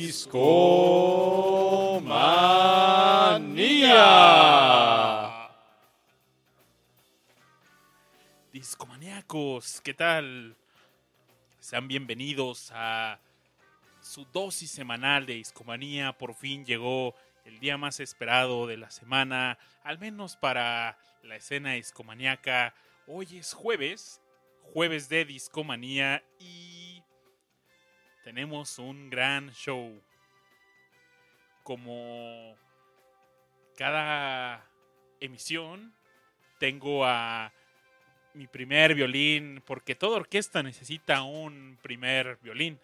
Discomanía. Discomaníacos, ¿qué tal? Sean bienvenidos a su dosis semanal de Discomanía. Por fin llegó el día más esperado de la semana, al menos para la escena discomaníaca. Hoy es jueves, jueves de Discomanía y tenemos un gran show. Como cada emisión, tengo a mi primer violín, porque toda orquesta necesita un primer violín.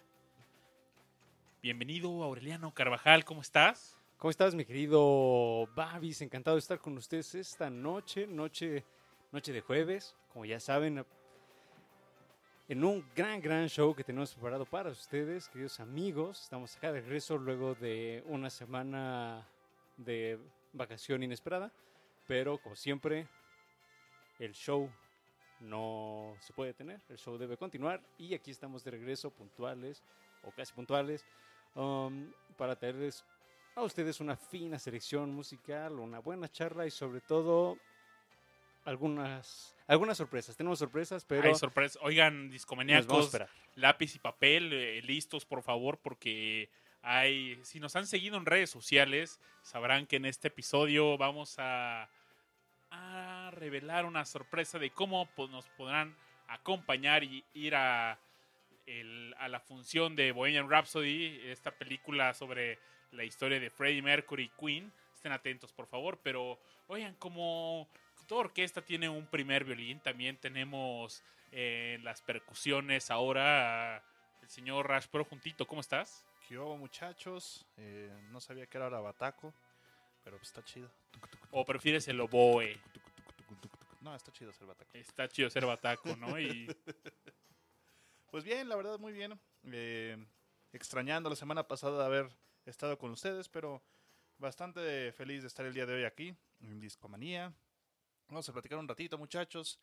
Bienvenido Aureliano Carvajal, ¿cómo estás? ¿Cómo estás, mi querido Babis? Encantado de estar con ustedes esta noche, noche, noche de jueves, como ya saben, en un gran, gran show que tenemos preparado para ustedes, queridos amigos. Estamos acá de regreso luego de una semana de vacación inesperada, pero como siempre, el show no se puede detener, el show debe continuar y aquí estamos de regreso puntuales o casi puntuales um, para traerles a ustedes una fina selección musical, una buena charla y sobre todo algunas algunas sorpresas. Tenemos sorpresas, pero Hay sorpresa. Oigan, discomaníacos, lápiz y papel eh, listos, por favor, porque hay, si nos han seguido en redes sociales, sabrán que en este episodio vamos a, a revelar una sorpresa de cómo pues, nos podrán acompañar y ir a, el- a la función de Bohemian Rhapsody, esta película sobre la historia de Freddie Mercury y Queen. Estén atentos, por favor, pero oigan, como toda orquesta tiene un primer violín, también tenemos eh, las percusiones ahora el señor Rash Pro juntito. ¿Cómo estás? ¿Qué hubo, muchachos? Eh, no sabía que era bataco, pero pues está chido. ¿O prefieres el oboe? No, está chido ser bataco. Está chido ser bataco, ¿no? Y Pues bien, la verdad, muy bien. Eh, extrañando la semana pasada de haber estado con ustedes, pero bastante feliz de estar el día de hoy aquí, en Discomanía. Vamos a platicar un ratito, muchachos.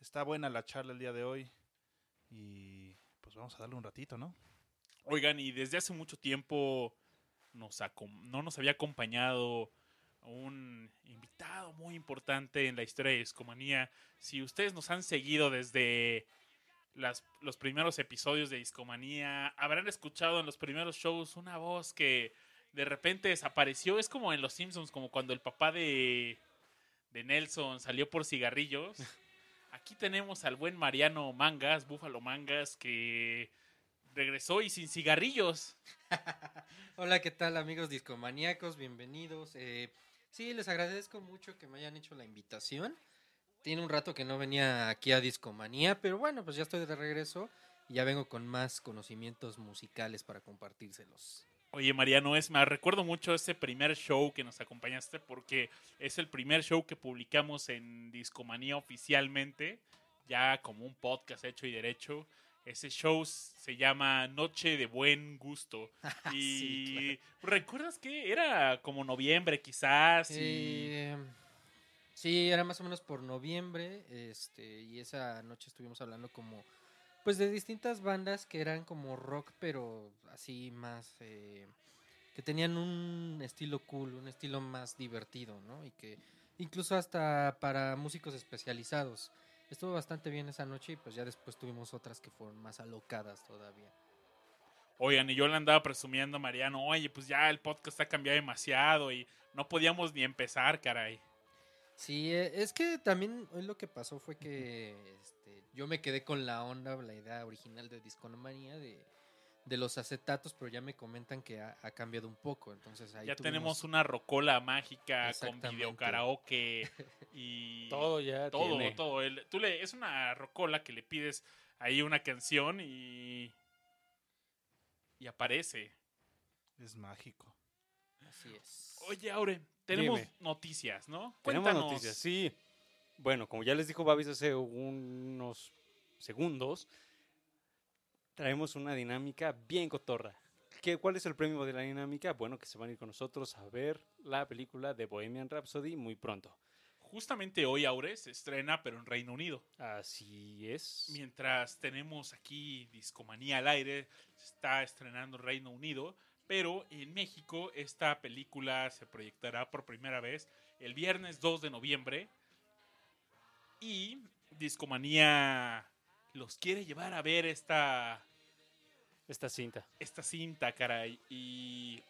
Está buena la charla el día de hoy. Y pues vamos a darle un ratito, ¿no? Oigan, y desde hace mucho tiempo nos no nos había acompañado un invitado muy importante en la historia de Discomanía. Si ustedes nos han seguido desde las- los primeros episodios de Discomanía, habrán escuchado en los primeros shows una voz que de repente desapareció. Es como en Los Simpsons, como cuando el papá de, de Nelson salió por cigarrillos. Aquí tenemos al buen Mariano Mangas, Búfalo Mangas, que regresó y sin cigarrillos. Hola, ¿qué tal amigos discomaníacos? Bienvenidos. Eh, sí, les agradezco mucho que me hayan hecho la invitación. Tiene un rato que no venía aquí a Discomanía, pero bueno, pues ya estoy de regreso y ya vengo con más conocimientos musicales para compartírselos. Oye, Mariano, es más, recuerdo mucho ese primer show que nos acompañaste porque es el primer show que publicamos en Discomanía oficialmente, ya como un podcast hecho y derecho. Ese show se llama Noche de Buen Gusto. Y Sí, ¿recuerdas que era como noviembre quizás? Y... Eh, sí, era más o menos por noviembre, este, y esa noche estuvimos hablando como, pues de distintas bandas que eran como rock, pero así más, eh, que tenían un estilo cool, un estilo más divertido, ¿no? Y que incluso hasta para músicos especializados. Estuvo bastante bien esa noche y pues ya después tuvimos otras que fueron más alocadas todavía. Oigan, y yo le andaba presumiendo a Mariano, oye, pues ya el podcast ha cambiado demasiado y no podíamos ni empezar, caray. Sí, eh, es que también hoy lo que pasó fue que yo me quedé con la onda, la idea original de Disconomanía de, de los acetatos, pero ya me comentan que ha, ha cambiado un poco, entonces ahí ya tuvimos- tenemos una rocola mágica con video karaoke y Todo ya todo, tiene. todo. El- tú le, es una rocola que le pides ahí una canción y y aparece. Es mágico. Así es. Oye, Aure, tenemos Dime. noticias, ¿no? Tenemos Cuéntanos. noticias, sí. Bueno, como ya les dijo Babis hace unos segundos, traemos una dinámica bien cotorra. ¿Qué, ¿Cuál es el premio de la dinámica? Bueno, que se van a ir con nosotros a ver la película de Bohemian Rhapsody muy pronto. justamente hoy, Aure, se estrena, pero en Reino Unido. Así es. Mientras tenemos aquí Discomanía al aire, se está estrenando en Reino Unido, pero en México esta película se proyectará por primera vez el viernes 2 de noviembre. Y Discomanía los quiere llevar a ver esta, Esta cinta. esta cinta, caray. Y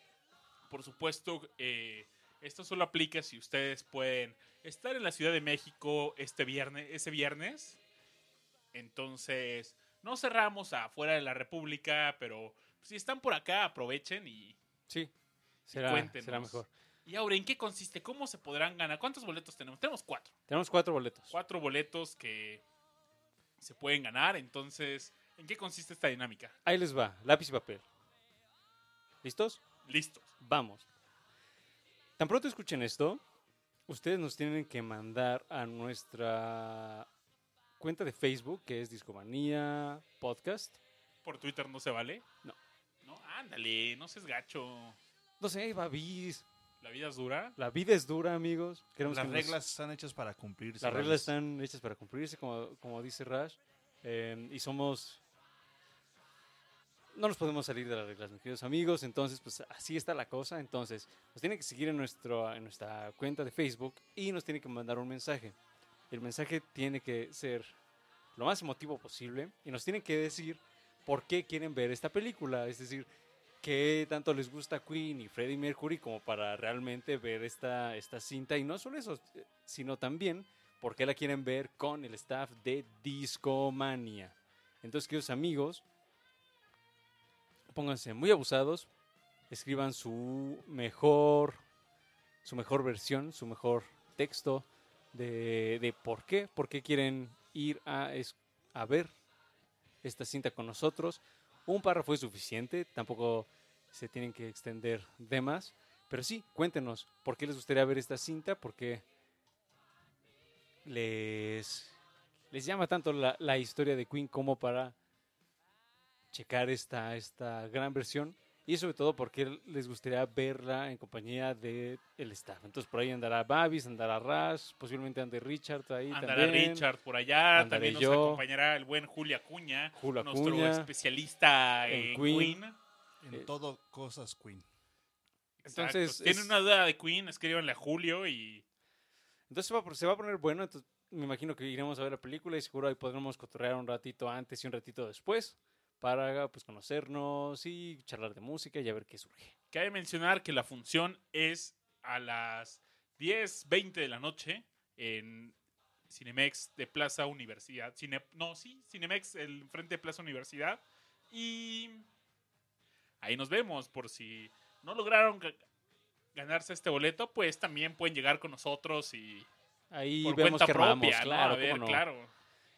por supuesto, eh, esto solo aplica si ustedes pueden estar en la Ciudad de México este viernes, ese viernes. Entonces, no cerramos afuera de la República, pero si están por acá, aprovechen y, Sí. Será, será mejor. Y ahora, ¿en qué consiste? ¿Cómo se podrán ganar? ¿Cuántos boletos tenemos? Tenemos cuatro. Tenemos cuatro boletos. Cuatro boletos que se pueden ganar. Entonces, ¿en qué consiste esta dinámica? Ahí les va. Lápiz y papel. ¿Listos? Listos. Vamos. Tan pronto escuchen esto, ustedes nos tienen que mandar a nuestra cuenta de Facebook, que es Discomanía Podcast. ¿Por Twitter no se vale? No. No, ándale, no seas gacho. No sé, babis. La vida es dura. La vida es dura, amigos. Queremos Las que nos- reglas están hechas para cumplirse. las reglas están hechas para cumplirse, como, como dice Rash. Eh, y somos... No nos podemos salir de las reglas, mis queridos amigos. Entonces, pues así está la cosa. Entonces, nos tienen que seguir en, nuestro, en nuestra cuenta de Facebook y nos tienen que mandar un mensaje. El mensaje tiene que ser lo más emotivo posible y nos tienen que decir por qué quieren ver esta película. Es decir, qué tanto les gusta Queen y Freddie Mercury como para realmente ver esta, esta cinta. Y no solo eso, sino también por qué la quieren ver con el staff de Discomania. Entonces, queridos amigos, pónganse muy abusados, escriban su mejor, su mejor versión, su mejor texto de, de por qué, por qué quieren ir a, a ver esta cinta con nosotros. Un párrafo es suficiente, tampoco se tienen que extender de más, pero sí, cuéntenos por qué les gustaría ver esta cinta, por qué les, llama tanto la, la historia de Queen como para checar esta, esta gran versión y sobre todo porque les gustaría verla en compañía del el staff. Entonces por ahí andará Babis, andará Ras, posiblemente ande Richard ahí Andará también. Richard por allá. Andaré También nos yo. acompañará el buen Julio Acuña. Julio nuestro Acuña. especialista En en Queen. Queen. En Eh, todo cosas Queen. Exacto. Entonces, Si tienen es- una duda de Queen, escríbanle a Julio y Entonces se va, a- se va a poner bueno, entonces me imagino que iremos a ver la película y seguro ahí podremos cotorrear un ratito antes y un ratito después para pues conocernos y charlar de música y a ver qué surge. cabe mencionar que la función es a las 10.20 de la noche en Cinemex de Plaza Universidad. Cine- no, sí, Cinemex, el frente de Plaza Universidad. Y ahí nos vemos. Por si no lograron ga- ganarse este boleto, pues también pueden llegar con nosotros y Ahí por vemos cuenta que propia, ¿no? claro, A ver, no. claro.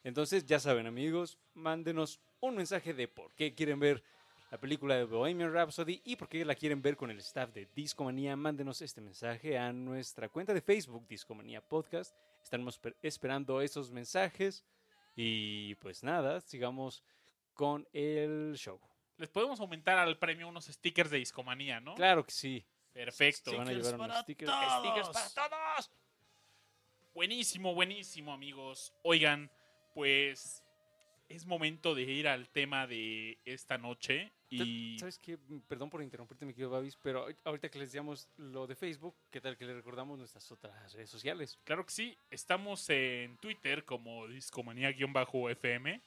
Entonces, ya saben, amigos, mándenos un mensaje de por qué quieren ver la película de Bohemian Rhapsody y por qué la quieren ver con el staff de Discomanía. Mándenos este mensaje a nuestra cuenta de Facebook, Discomanía Podcast. Estaremos per- esperando esos mensajes. Y pues nada, sigamos con el show. Les podemos aumentar al premio unos stickers de discomanía, ¿no? Claro que sí. Perfecto. Se van a llevar unos para stickers. todos. Stickers para todos. Buenísimo, buenísimo, amigos. Oigan, pues es momento de ir al tema de esta noche. Y ¿Sabes qué? Perdón por interrumpirte, mi querido Babis, pero ahor- ahorita que les decíamos lo de Facebook, ¿qué tal que les recordamos nuestras otras redes sociales? claro que sí, estamos en Twitter como discomanía-fm,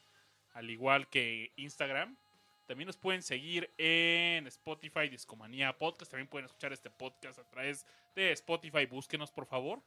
al igual que Instagram. También nos pueden seguir en Spotify, Discomanía Podcast. También pueden escuchar este podcast a través de Spotify. Búsquenos, por favor.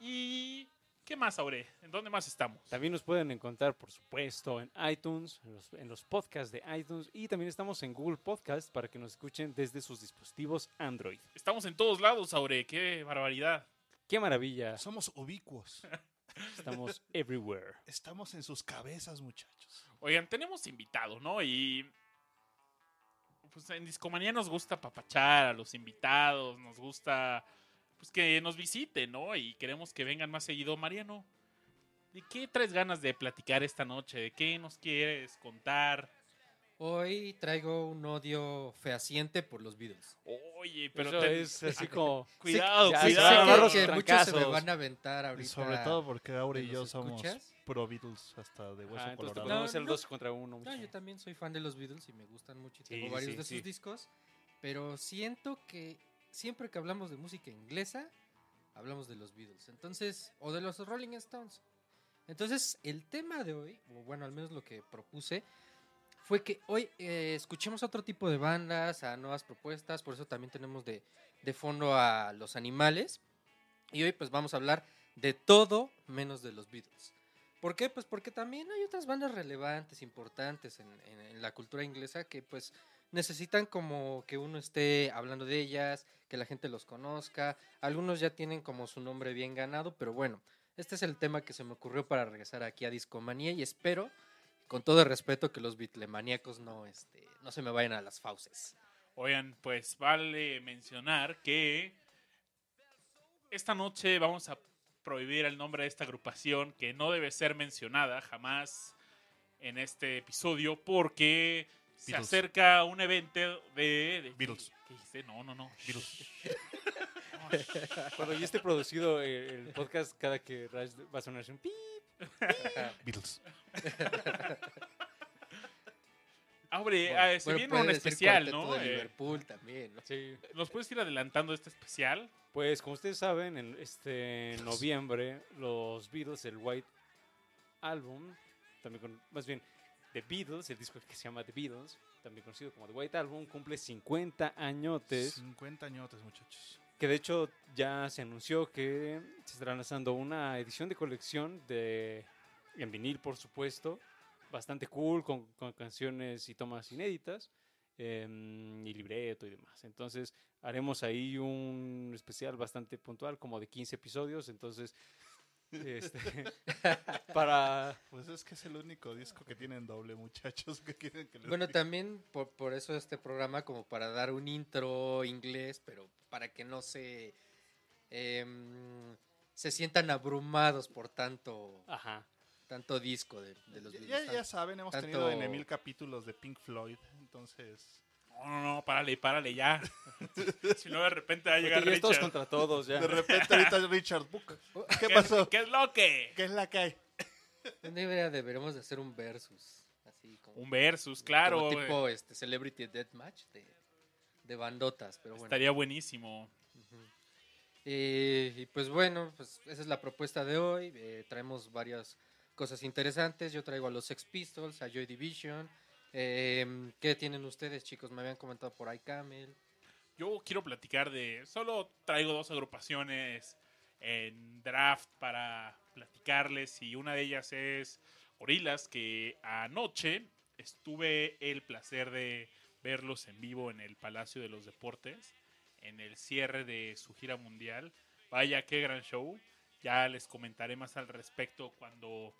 Y. ¿Qué más, Aure? ¿En dónde más estamos? También nos pueden encontrar, por supuesto, en iTunes, en los, en los podcasts de iTunes y también estamos en Google Podcast para que nos escuchen desde sus dispositivos Android. Estamos en todos lados, Aure. ¡Qué barbaridad! ¡Qué maravilla! Somos ubicuos. Estamos everywhere. Estamos en sus cabezas, muchachos. Oigan, tenemos invitado, ¿no? Y. Pues en Discomanía nos gusta papachar a los invitados, nos gusta. Pues que nos visiten, ¿no? Y queremos que vengan más seguido. Mariano, ¿de qué traes ganas de platicar esta noche? ¿De qué nos quieres contar? Hoy traigo un odio fehaciente por los Beatles. Oye, pero Eso te- es así como... cuidado, ya, sé cuidado. agarrar que, los que muchos se me trancazos. van a aventar ahorita. Y sobre todo porque Aura y ¿Te yo somos escuchas? pro Beatles hasta de hueso Ah, entonces te colorado. podemos hacer el No, no. 12 contra 1. No, yo también soy fan de los Beatles y me gustan mucho y Sí, tengo sí, varios sí, de sí. sus discos. Pero siento que siempre que hablamos de música inglesa, hablamos de los Beatles. Entonces, o de los Rolling Stones. Entonces, el tema de hoy, o bueno, al menos lo que propuse, fue que hoy eh, escuchemos otro tipo de bandas, a nuevas propuestas, por eso también tenemos de, de fondo a los animales. Y hoy pues vamos a hablar de todo menos de los Beatles. ¿Por qué? Pues porque también hay otras bandas relevantes, importantes en, en- en la cultura inglesa que pues necesitan como que uno esté hablando de ellas, que la gente los conozca. Algunos ya tienen como su nombre bien ganado, pero bueno, este es el tema que se me ocurrió para regresar aquí a Discomanía y espero, con todo el respeto, que los bitlemaníacos no, este, no se me vayan a las fauces. Oigan, pues vale mencionar que esta noche vamos a prohibir el nombre de esta agrupación que no debe ser mencionada jamás en este episodio porque se acerca un evento de... de- Beatles. ¿Qué dijiste? No, no, no. Beatles. Cuando ya esté producido eh, el podcast, cada que Raj va a sonar así un pi. Beatles. Ah, hombre, Bueno, ah, se bueno, viene un especial, ¿no? de Eh, Liverpool también, ¿no? Sí. ¿Nos puedes ir adelantando este especial? Pues como ustedes saben, en este noviembre los Beatles, el White Album, también con, más bien The Beatles, el disco que se llama The Beatles, también conocido como The White Album, cumple 50 añotes, 50 añotes, muchachos. que de hecho ya se anunció que se estará lanzando una edición de colección de en vinil, por supuesto, bastante cool, con, con canciones y tomas inéditas, em, y libreto y demás. Entonces haremos ahí un especial bastante puntual, como de 15 episodios, entonces... este, para Pues es que es el único disco que tienen doble, muchachos. que quieren que les Bueno, diga? también por, por eso este programa, como para dar un intro inglés, pero para que no se, em, se sientan abrumados por tanto, ajá tanto disco de, de los Ya, Beatles. ya, ya saben, hemos tanto- tenido en mil capítulos de Pink Floyd. Entonces, No, no, no, párale, párale ya. si no, de repente va a llegar todos Richard. contra todos ya de repente ahorita Richard Book. ¿Qué ¿Qué, pasó? ¿Qué es lo que? ¿Qué es la que hay? Deberemos de hacer un versus, así como, Un versus, claro. como tipo este Celebrity Deathmatch de, de bandotas, pero bueno. Estaría buenísimo. Eh, y pues bueno, pues esa es la propuesta de hoy. Eh, traemos varias cosas interesantes. Yo traigo a los Sex Pistols, a Joy Division. Eh, ¿Qué tienen ustedes, chicos? Me habían comentado por ahí Camel. Yo quiero platicar de. Solo traigo dos agrupaciones en draft para platicarles. Y una de ellas es Gorilas, que anoche estuve el placer de verlos en vivo en el Palacio de los Deportes, en el cierre de su gira mundial. Vaya, qué gran show. Ya les comentaré más al respecto cuando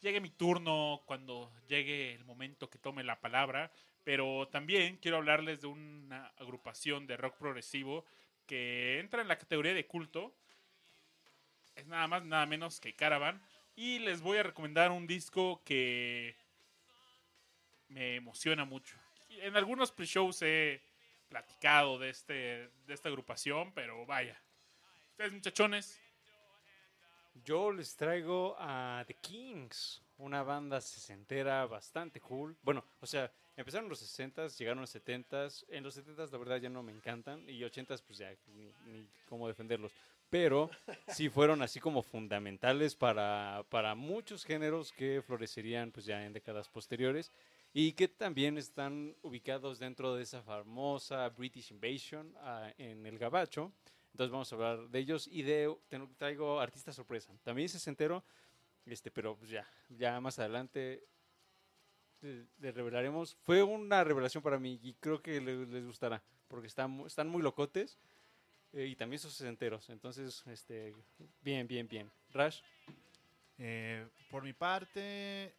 llegue mi turno, cuando llegue el momento que tome la palabra. Pero también quiero hablarles de una agrupación de rock progresivo que entra en la categoría de culto. Es nada más, nada menos que Caravan. Y les voy a recomendar un disco que me emociona mucho. En algunos pre-shows he platicado de, este, de esta agrupación, pero vaya. Ustedes, muchachones, Yo les traigo a The Kings, una banda sesentera bastante cool. Bueno, o sea, empezaron los 60s, llegaron los 70s. En los 70s la verdad ya no me encantan y 80s pues ya ni, ni cómo defenderlos. Pero sí fueron así como fundamentales para, para muchos géneros que florecerían pues ya en décadas posteriores y que también están ubicados dentro de esa famosa British Invasion ah, en el Gabacho. Entonces vamos a hablar de ellos y de traigo artista sorpresa. También se entero, este, pero pues ya, ya más adelante le, le revelaremos. Fue una revelación para mí y creo que le- les gustará porque están, mu- están muy locotes eh, y también son sesenteros. Entonces, este, bien, bien, bien. Rash, Eh, por mi parte,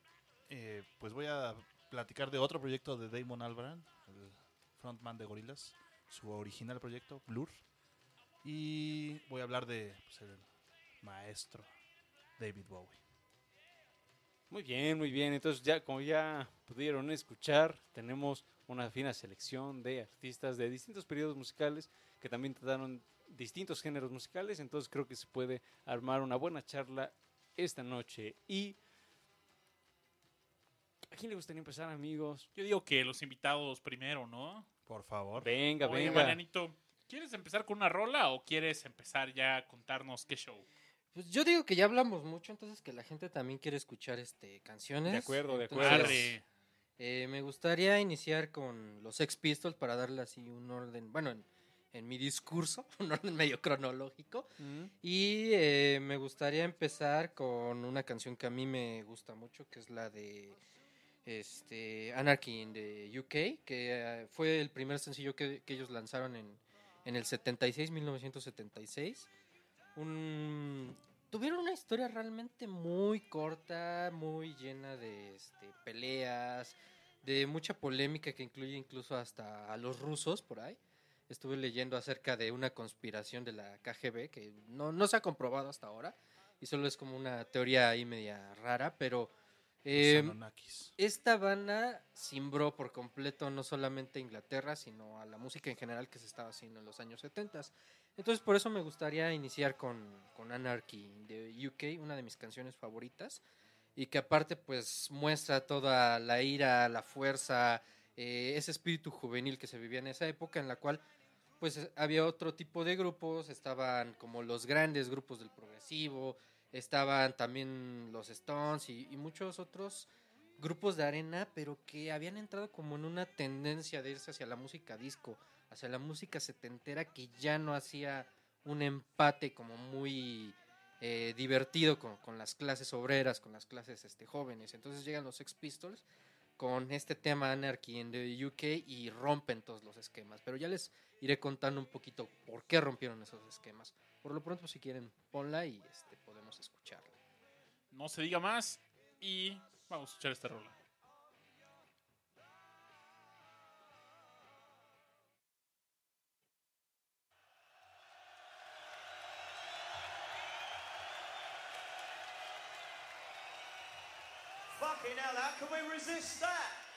eh, pues voy a platicar de otro proyecto de Damon Albarn, el frontman de Gorillaz, su original proyecto, Blur. Y voy a hablar de pues, el maestro David Bowie. Muy bien, muy bien. Entonces ya como ya pudieron escuchar, tenemos una fina selección de artistas de distintos periodos musicales que también trataron distintos géneros musicales. Entonces creo que se puede armar una buena charla esta noche. Y ¿a quién le gustaría empezar, amigos? Yo digo que los invitados primero, ¿no? Por favor. Venga, Oye, venga. Marianito, ¿quieres empezar con una rola o quieres empezar ya a contarnos qué show? Pues yo digo que ya hablamos mucho, entonces que la gente también quiere escuchar este canciones. De acuerdo, de Entonces, acuerdo. Eh, me gustaría iniciar con los Sex Pistols para darle así un orden, bueno, en, en mi discurso, un orden medio cronológico. Mm, Y eh, me gustaría empezar con una canción que a mí me gusta mucho, que es la de este, Anarchy in the UK, que eh, fue el primer sencillo que, que ellos lanzaron en, en el 76, 1976. Un, tuvieron una historia realmente muy corta, muy llena de este, peleas, de mucha polémica que incluye incluso hasta a los rusos por ahí. Estuve leyendo acerca de una conspiración de la KGB que no, no se ha comprobado hasta ahora y solo es como una teoría ahí media rara, pero eh, esta banda cimbró por completo no solamente a Inglaterra, sino a la música en general que se estaba haciendo en los años 70. Entonces por eso me gustaría iniciar con, con Anarchy de UK, una de mis canciones favoritas, y que aparte pues muestra toda la ira, la fuerza, eh, ese espíritu juvenil que se vivía en esa época en la cual pues había otro tipo de grupos, estaban como los grandes grupos del progresivo, estaban también los Stones y, muchos otros grupos de arena, pero que habían entrado como en una tendencia de irse hacia la música disco, hacia la música setentera que ya no hacía un empate como muy eh, divertido con, con las clases obreras, con las clases este, jóvenes. Entonces llegan los Sex Pistols con este tema Anarchy en the UK y rompen todos los esquemas. Pero ya les iré contando un poquito por qué rompieron esos esquemas. Por lo pronto, si quieren, ponla y este, escucharla. No se diga más y vamos a escuchar esta rola. Fucking hell, how can we resist that?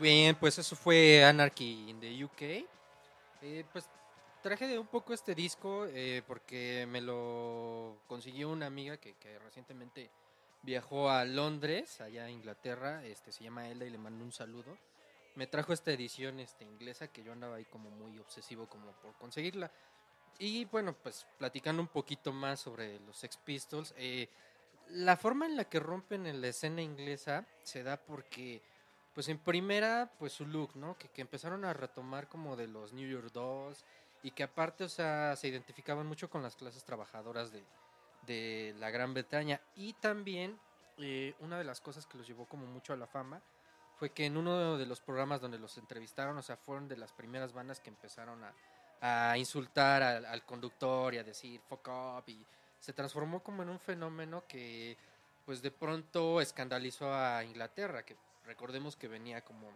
Bien, pues eso fue Anarchy in the UK. Eh, pues traje de un poco este disco eh, porque me lo consiguió una amiga que, que recientemente viajó a Londres, allá a Inglaterra. Este se llama Elda y le mando un saludo. Me trajo esta edición este, inglesa que yo andaba ahí como muy obsesivo como por conseguirla. Y bueno, pues platicando un poquito más sobre los Sex Pistols, eh, la forma en la que rompen en la escena inglesa se da porque, pues en primera, pues su look, ¿no? Que, que empezaron a retomar como de los New York Dolls y que aparte, o sea, se identificaban mucho con las clases trabajadoras de, de la Gran Bretaña. Y también, eh, una de las cosas que los llevó como mucho a la fama fue que en uno de los programas donde los entrevistaron, o sea, fueron de las primeras bandas que empezaron a, a insultar al, al conductor y a decir fuck up y se transformó como en un fenómeno que pues de pronto escandalizó a Inglaterra, que recordemos que venía como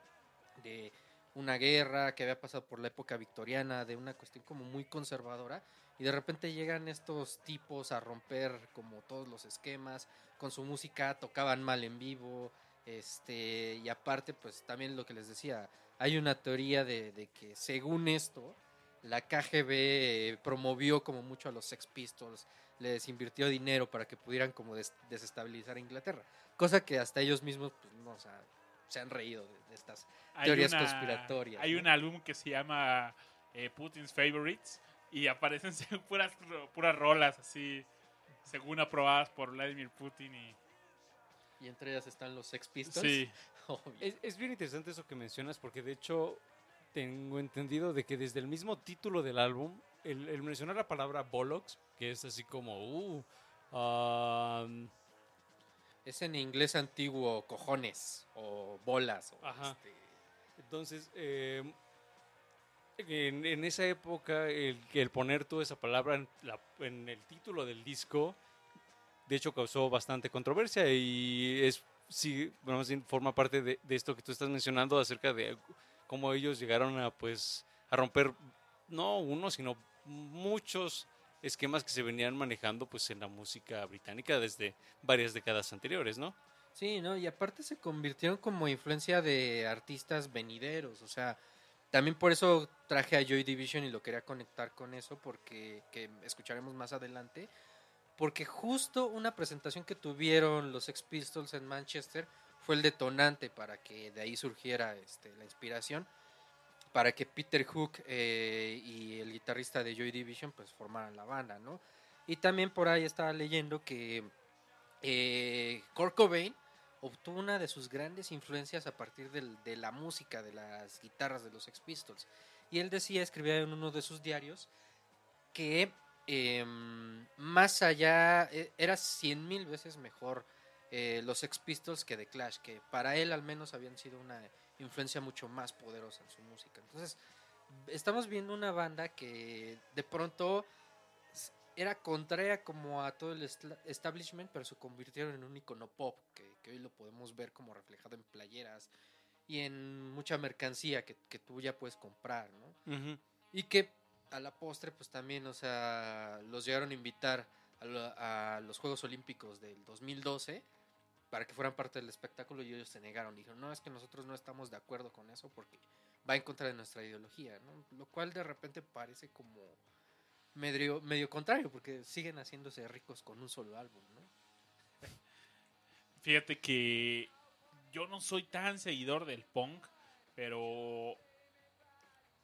de una guerra, que había pasado por la época victoriana, de una cuestión como muy conservadora, y de repente llegan estos tipos a romper como todos los esquemas, con su música tocaban mal en vivo, este, y aparte pues también lo que les decía, hay una teoría de, que según esto, la KGB promovió como mucho a los Sex Pistols, les invirtió dinero para que pudieran como des- desestabilizar a Inglaterra, cosa que hasta ellos mismos pues, no, o sea, se han reído de, de estas. Hay Teorías una- conspiratorias, Hay ¿no? un álbum que se llama eh, Putin's Favorites y aparecen puras, puras rolas así, según aprobadas por Vladimir Putin. Y, Y entre ellas están los Sex Pistols. sí. Es, es bien interesante eso que mencionas porque de hecho tengo entendido de que desde el mismo título del álbum, el, el mencionar la palabra bollocks, que es así como, uh, um, Es en inglés antiguo cojones o bolas. O Ajá. este, entonces, eh, en, en esa época, el, el poner toda esa palabra en, la- en el título del disco, de hecho causó bastante controversia y es, sí, bueno, forma parte de, de esto que tú estás mencionando acerca de cómo ellos llegaron a, pues, a romper, no uno, sino muchos esquemas que se venían manejando pues en la música británica desde varias décadas anteriores, ¿no? Sí, ¿no? Y aparte se convirtieron como influencia de artistas venideros, o sea, también por eso traje a Joy Division y lo quería conectar con eso, porque que escucharemos más adelante, porque justo una presentación que tuvieron los Sex Pistols en Manchester fue el detonante para que de ahí surgiera este, la inspiración, para que Peter Hook eh, y el guitarrista de Joy Division pues formaran la banda, ¿no? Y también por ahí estaba leyendo que eh, Kurt Cobain obtuvo una de sus grandes influencias a partir de la música, de las guitarras de los Sex Pistols. Y él decía, escribía en uno de sus diarios, que em, más allá, eh, era cien mil veces mejor eh, los Sex Pistols que The Clash, que para él al menos habían sido una influencia mucho más poderosa en su música. Entonces, estamos viendo una banda que de pronto era contraria como a todo el establishment, pero se convirtieron en un icono pop, que, que hoy lo podemos ver como reflejado en playeras y en mucha mercancía que, que tú ya puedes comprar, ¿no? Y que a la postre, pues también, o sea, los llegaron a invitar a los Juegos Olímpicos del 2012 para que fueran parte del espectáculo y ellos se negaron. Dijeron, no, es que nosotros no estamos de acuerdo con eso porque va en contra de nuestra ideología, ¿no? Lo cual de repente parece como medio, medio contrario porque siguen haciéndose ricos con un solo álbum, ¿no? fíjate que yo no soy tan seguidor del punk, pero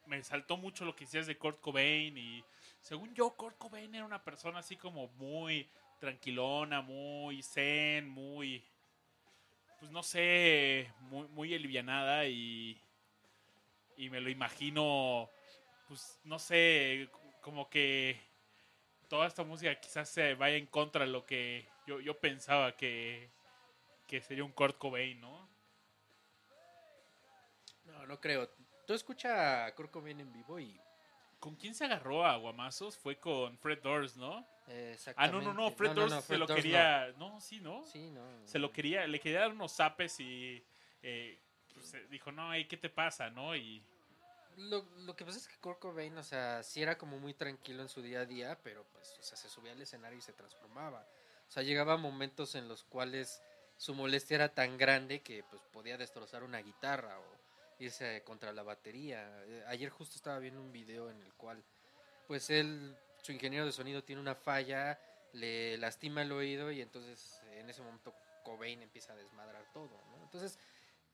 me saltó mucho lo que decías de Kurt Cobain y según yo Kurt Cobain era una persona así como muy tranquilona, muy zen, muy pues no sé, muy muy alivianada y y me lo imagino pues no sé, como que toda esta música quizás se vaya en contra de lo que yo, yo pensaba que, que sería un Kurt Cobain, ¿no? No, no creo. Tú escucha a Kurt Cobain en vivo y... ¿Con quién se agarró a Guamazos? Fue con Fred Durst, ¿no? eh, Ah, no, no, no, exactamente. Fred Durst se Fred lo quería... No. sí, ¿no? no. Sí, no. Se lo quería, le quería dar unos zapes y eh, pues, eh, dijo, no, ey, ¿qué te pasa, no? Y Lo, lo que pasa es que Kurt Cobain, o sea, sí era como muy tranquilo en su día a día, pero pues, o sea, se subía al escenario y se transformaba. O sea, llegaba momentos en los cuales su molestia era tan grande que pues podía destrozar una guitarra o irse contra la batería. Eh, Ayer justo estaba viendo un video en el cual, pues él, su ingeniero de sonido tiene una falla, le lastima el oído y entonces en ese momento Cobain empieza a desmadrar todo, ¿no? Entonces,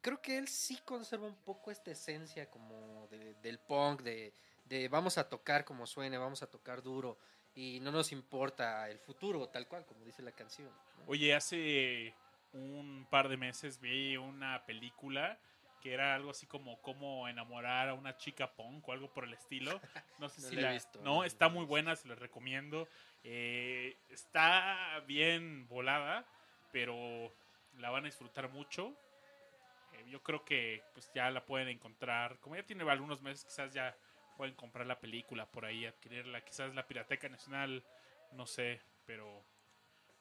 creo que él sí conserva un poco esta esencia como de- del punk, de, de vamos a tocar como suene, vamos a tocar duro y no nos importa el futuro, tal cual, como dice la canción. Oye, hace un par de meses vi una película que era algo así como cómo enamorar a una chica punk o algo por el estilo. No sé No si la visto, no, no está muy buena, se la recomiendo. Eh, está bien volada, pero la van a disfrutar mucho. Eh, yo creo que pues ya la pueden encontrar. Como ya tiene algunos meses, quizás ya pueden comprar la película por ahí, adquirirla. Quizás la Pirateca Nacional, no sé, pero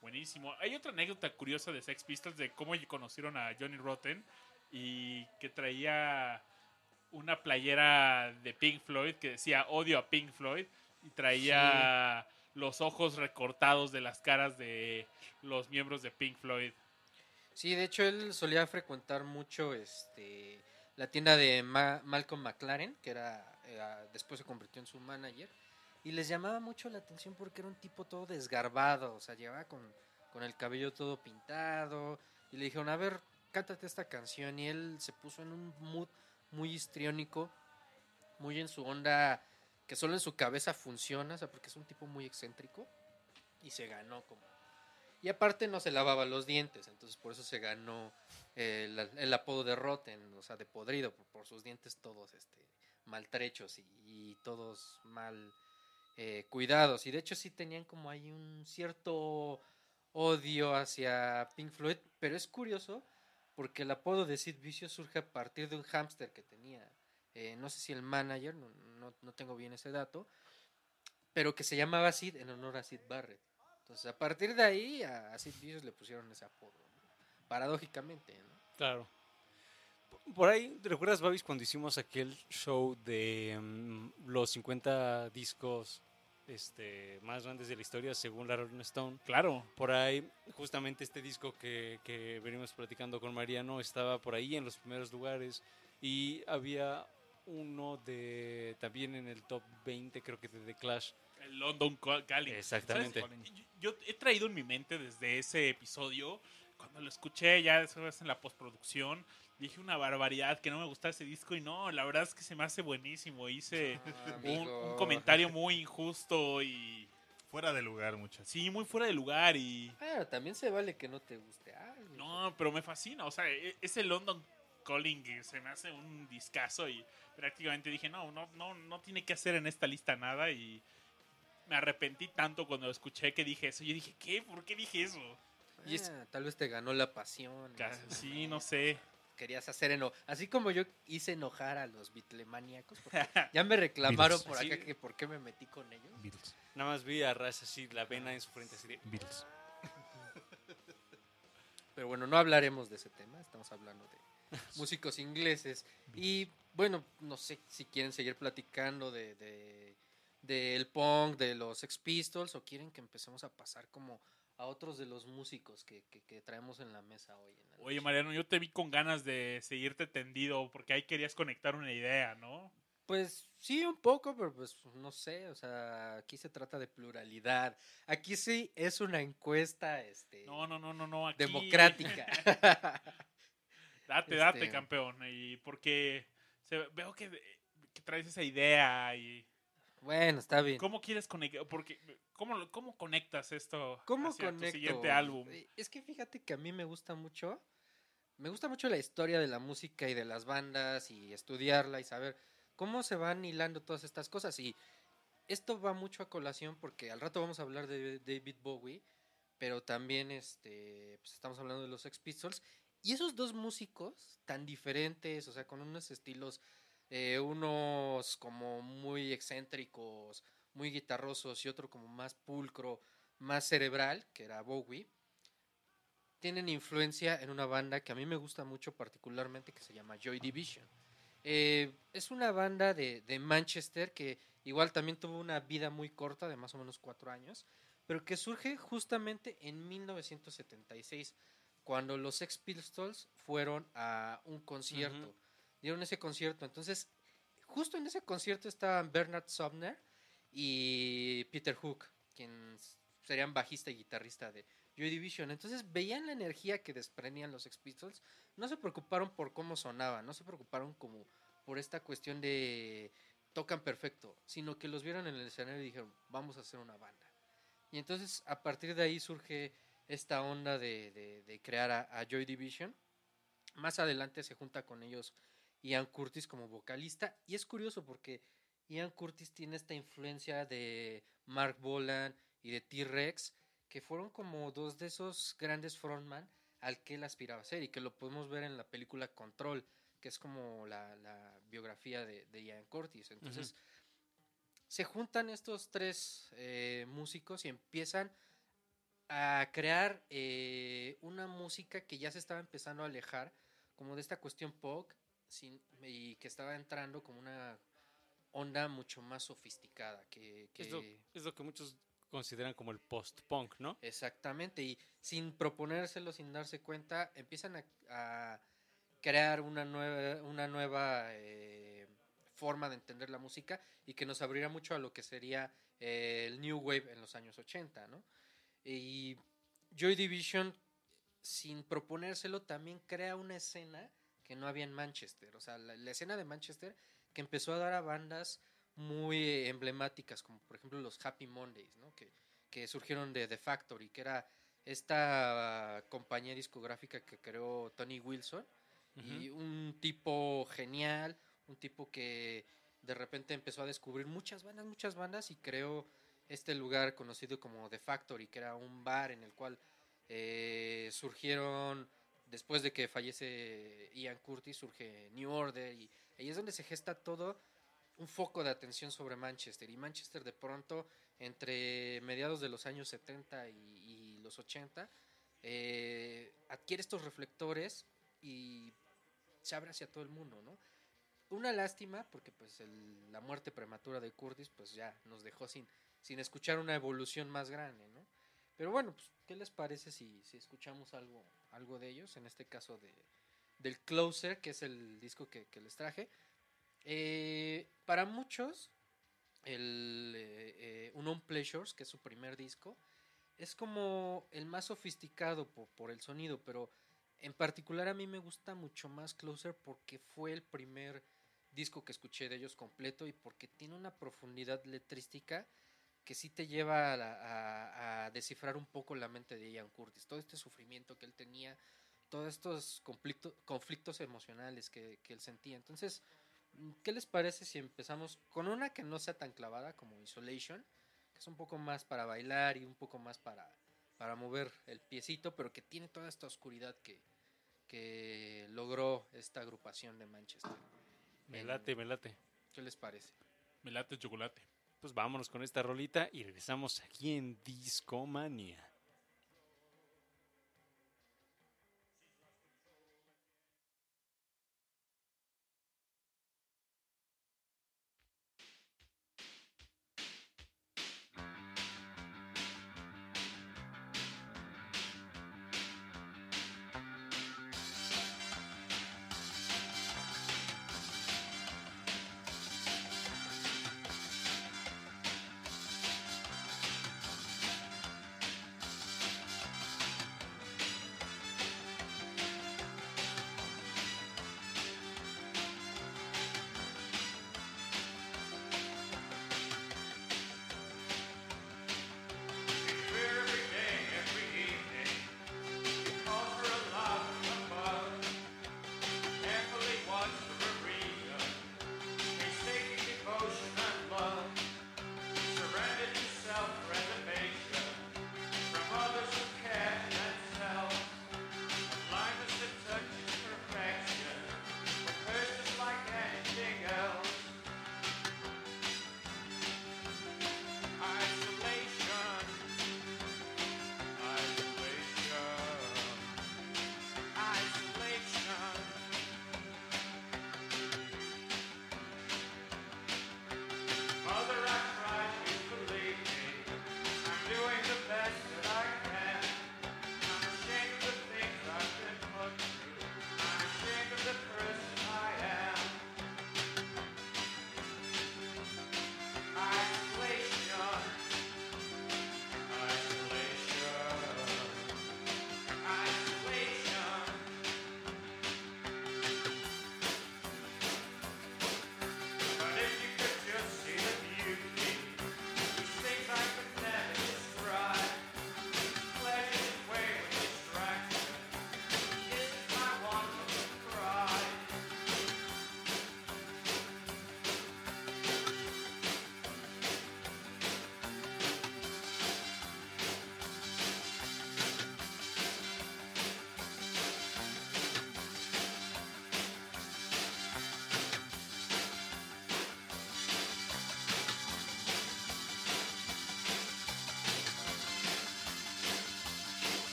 buenísimo. Hay otra anécdota curiosa de Sex Pistols de cómo conocieron a Johnny Rotten y que traía una playera de Pink Floyd que decía odio a Pink Floyd y traía los ojos recortados de las caras de los miembros de Pink Floyd. Sí, de hecho él solía frecuentar mucho este la tienda de Ma- Malcolm McLaren, que era era- después se convirtió en su manager, y les llamaba mucho la atención porque era un tipo todo desgarbado, o sea, llevaba con, con el cabello todo pintado, y le dijeron, a ver, cántate esta canción, y él se puso en un mood muy histriónico, muy en su onda, que solo en su cabeza funciona, o sea, porque es un tipo muy excéntrico, y se ganó como y aparte no se lavaba los dientes, entonces por eso se ganó el, apodo de Rotten, o sea, de podrido, por, sus dientes todos este, maltrechos y, y todos mal eh, cuidados. Y de hecho sí tenían como ahí un cierto odio hacia Pink Floyd, pero es curioso porque el apodo de Sid Vicious surge a partir de un hámster que tenía. eh, no sé si el manager, no, no, no tengo bien ese dato, pero que se llamaba Sid en honor a Sid Barrett. Entonces, a partir de ahí, a Sid Vicious le pusieron ese apodo. ¿no? Paradójicamente. Claro. Por ahí, ¿recuerdas, Babis, cuando hicimos aquel show de mm, los 50 discos este, más grandes de la historia según la Rolling Stone? Claro. Por ahí, justamente este disco que, que venimos platicando con Mariano estaba por ahí en los primeros lugares y había uno de también en el top 20, creo que de The Clash. El London Cal- Calling. Exactamente. Yo, yo he traído en mi mente desde ese episodio, cuando lo escuché ya después en la postproducción, dije una barbaridad que no me gustaba ese disco y no, la verdad es que se me hace buenísimo. Hice Ah, un, comentario muy injusto y Fuera de lugar, muchachos. sí, muy fuera de lugar y Bueno, también se vale que no te guste algo. no, pero me fascina, o sea, e- ese London Calling que se me hace un discazo y prácticamente dije, no, no, no, no tiene que hacer en esta lista nada y me arrepentí tanto cuando lo escuché que dije eso. Yo dije, ¿qué? ¿Por qué dije eso? Y es- Ah, tal vez te ganó la pasión. Ca- no sé. Sí, no sé. Querías hacer eno Así como yo hice enojar a los bitlemaníacos. porque Ya me reclamaron Beatles. por Sí. acá que por qué me metí con ellos. Beatles. Nada más vi a Raz así, la vena en su frente así de... Beatles. Pero bueno, no hablaremos de ese tema. Estamos hablando de músicos ingleses. Y bueno, no sé si quieren seguir platicando de, de- del punk, de los Sex Pistols, o quieren que empecemos a pasar como a otros de los músicos que, que- que traemos en la mesa hoy. en la Oye, noche. Mariano, yo te vi con ganas de seguirte tendido porque ahí querías conectar una idea, ¿no? Pues sí, un poco, pero pues no sé, o sea, aquí se trata de pluralidad. Aquí sí es una encuesta este, No, no, no, no, no. Aquí, democrática. Date, date, Este- campeón. Y porque se- veo que, que traes esa idea y bueno, está bien. cómo quieres conectar, porque cómo, cómo conectas esto ¿Cómo hacia conecto? tu siguiente álbum. Eh, Es que fíjate que a mí me gusta mucho, me gusta mucho la historia de la música y de las bandas y estudiarla y saber cómo se van hilando todas estas cosas. Y esto va mucho a colación porque al rato vamos a hablar de David Bowie, pero también este, pues estamos hablando de los Sex Pistols. Y esos dos músicos tan diferentes, o sea, con unos estilos, eh, unos como muy excéntricos, muy guitarrosos y otro como más pulcro, más cerebral, que era Bowie, tienen influencia en una banda que a mí me gusta mucho particularmente, que se llama Joy Division. Eh, es una banda de, de Manchester que igual también tuvo una vida muy corta, de más o menos cuatro años, pero que surge justamente en 1976, cuando los Sex Pistols fueron a un concierto. Ujú. Dieron ese concierto. Entonces, justo en ese concierto estaban Bernard Sumner y Peter Hook, quien serían bajista y guitarrista de Joy Division. Entonces veían la energía que desprendían los Sex Pistols, no se preocuparon por cómo sonaban, no se preocuparon como por esta cuestión de tocan perfecto, sino que los vieron en el escenario y dijeron, vamos a hacer una banda. Y entonces a partir de ahí surge esta onda de, de- crear a Joy Division. Más adelante se junta con ellos Ian Curtis como vocalista. Y es curioso porque Ian Curtis tiene esta influencia de Mark Bolan y de T-Rex, que fueron como dos de esos grandes frontman al que él aspiraba a ser y que lo podemos ver en la película Control, que es como la, la biografía de, de Ian Curtis. Entonces, se juntan estos tres eh, músicos y empiezan a crear eh, una música que ya se estaba empezando a alejar como de esta cuestión pop sin- y que estaba entrando como una onda mucho más sofisticada que, que- Es, lo, es lo que muchos consideran como el post-punk, ¿no? Exactamente, y sin proponérselo, sin darse cuenta, empiezan a, a crear una nueva, una nueva eh, forma de entender la música y que nos abrirá mucho a lo que sería eh, el New Wave en los años 80, ¿no? Y Joy Division, sin proponérselo, también crea una escena que no había en Manchester, o sea, la, la escena de Manchester que empezó a dar a bandas muy emblemáticas, como por ejemplo los Happy Mondays, ¿no? Que, que surgieron de The Factory, que era esta compañía discográfica que creó Tony Wilson, y un tipo genial, un tipo que de repente empezó a descubrir muchas bandas, muchas bandas, y creó este lugar conocido como The Factory, que era un bar en el cual eh, surgieron, después de que fallece Ian Curtis, surge New Order, y ahí es donde se gesta todo un foco de atención sobre Manchester. Y Manchester de pronto, entre mediados de los años 70 y, los 80, eh, adquiere estos reflectores y se abre hacia todo el mundo, ¿no? Una lástima, porque pues la muerte prematura de Curtis, pues ya nos dejó sin, sin escuchar una evolución más grande, ¿no? Pero bueno, pues, ¿qué les parece si, si escuchamos algo, algo de ellos? En este caso de, del Closer, que es el disco que, les traje. Eh, para muchos, el eh, eh, Unknown Pleasures, que es su primer disco, es como el más sofisticado po- por, el sonido, pero en particular a mí me gusta mucho más Closer porque fue el primer disco que escuché de ellos completo y porque tiene una profundidad letrística que sí te lleva a, a- a descifrar un poco la mente de Ian Curtis, todo este sufrimiento que él tenía, todos estos conflicto- conflictos emocionales que, que él sentía. Entonces, mm, ¿qué les parece si empezamos con una que no sea tan clavada como Isolation, que es un poco más para bailar y un poco más para, para mover el piecito, pero que tiene toda esta oscuridad que, que logró esta agrupación de Manchester? Me En- late, me late. ¿Qué les parece? Me late el chocolate. Pues vámonos con esta rolita y regresamos aquí en Discomanía.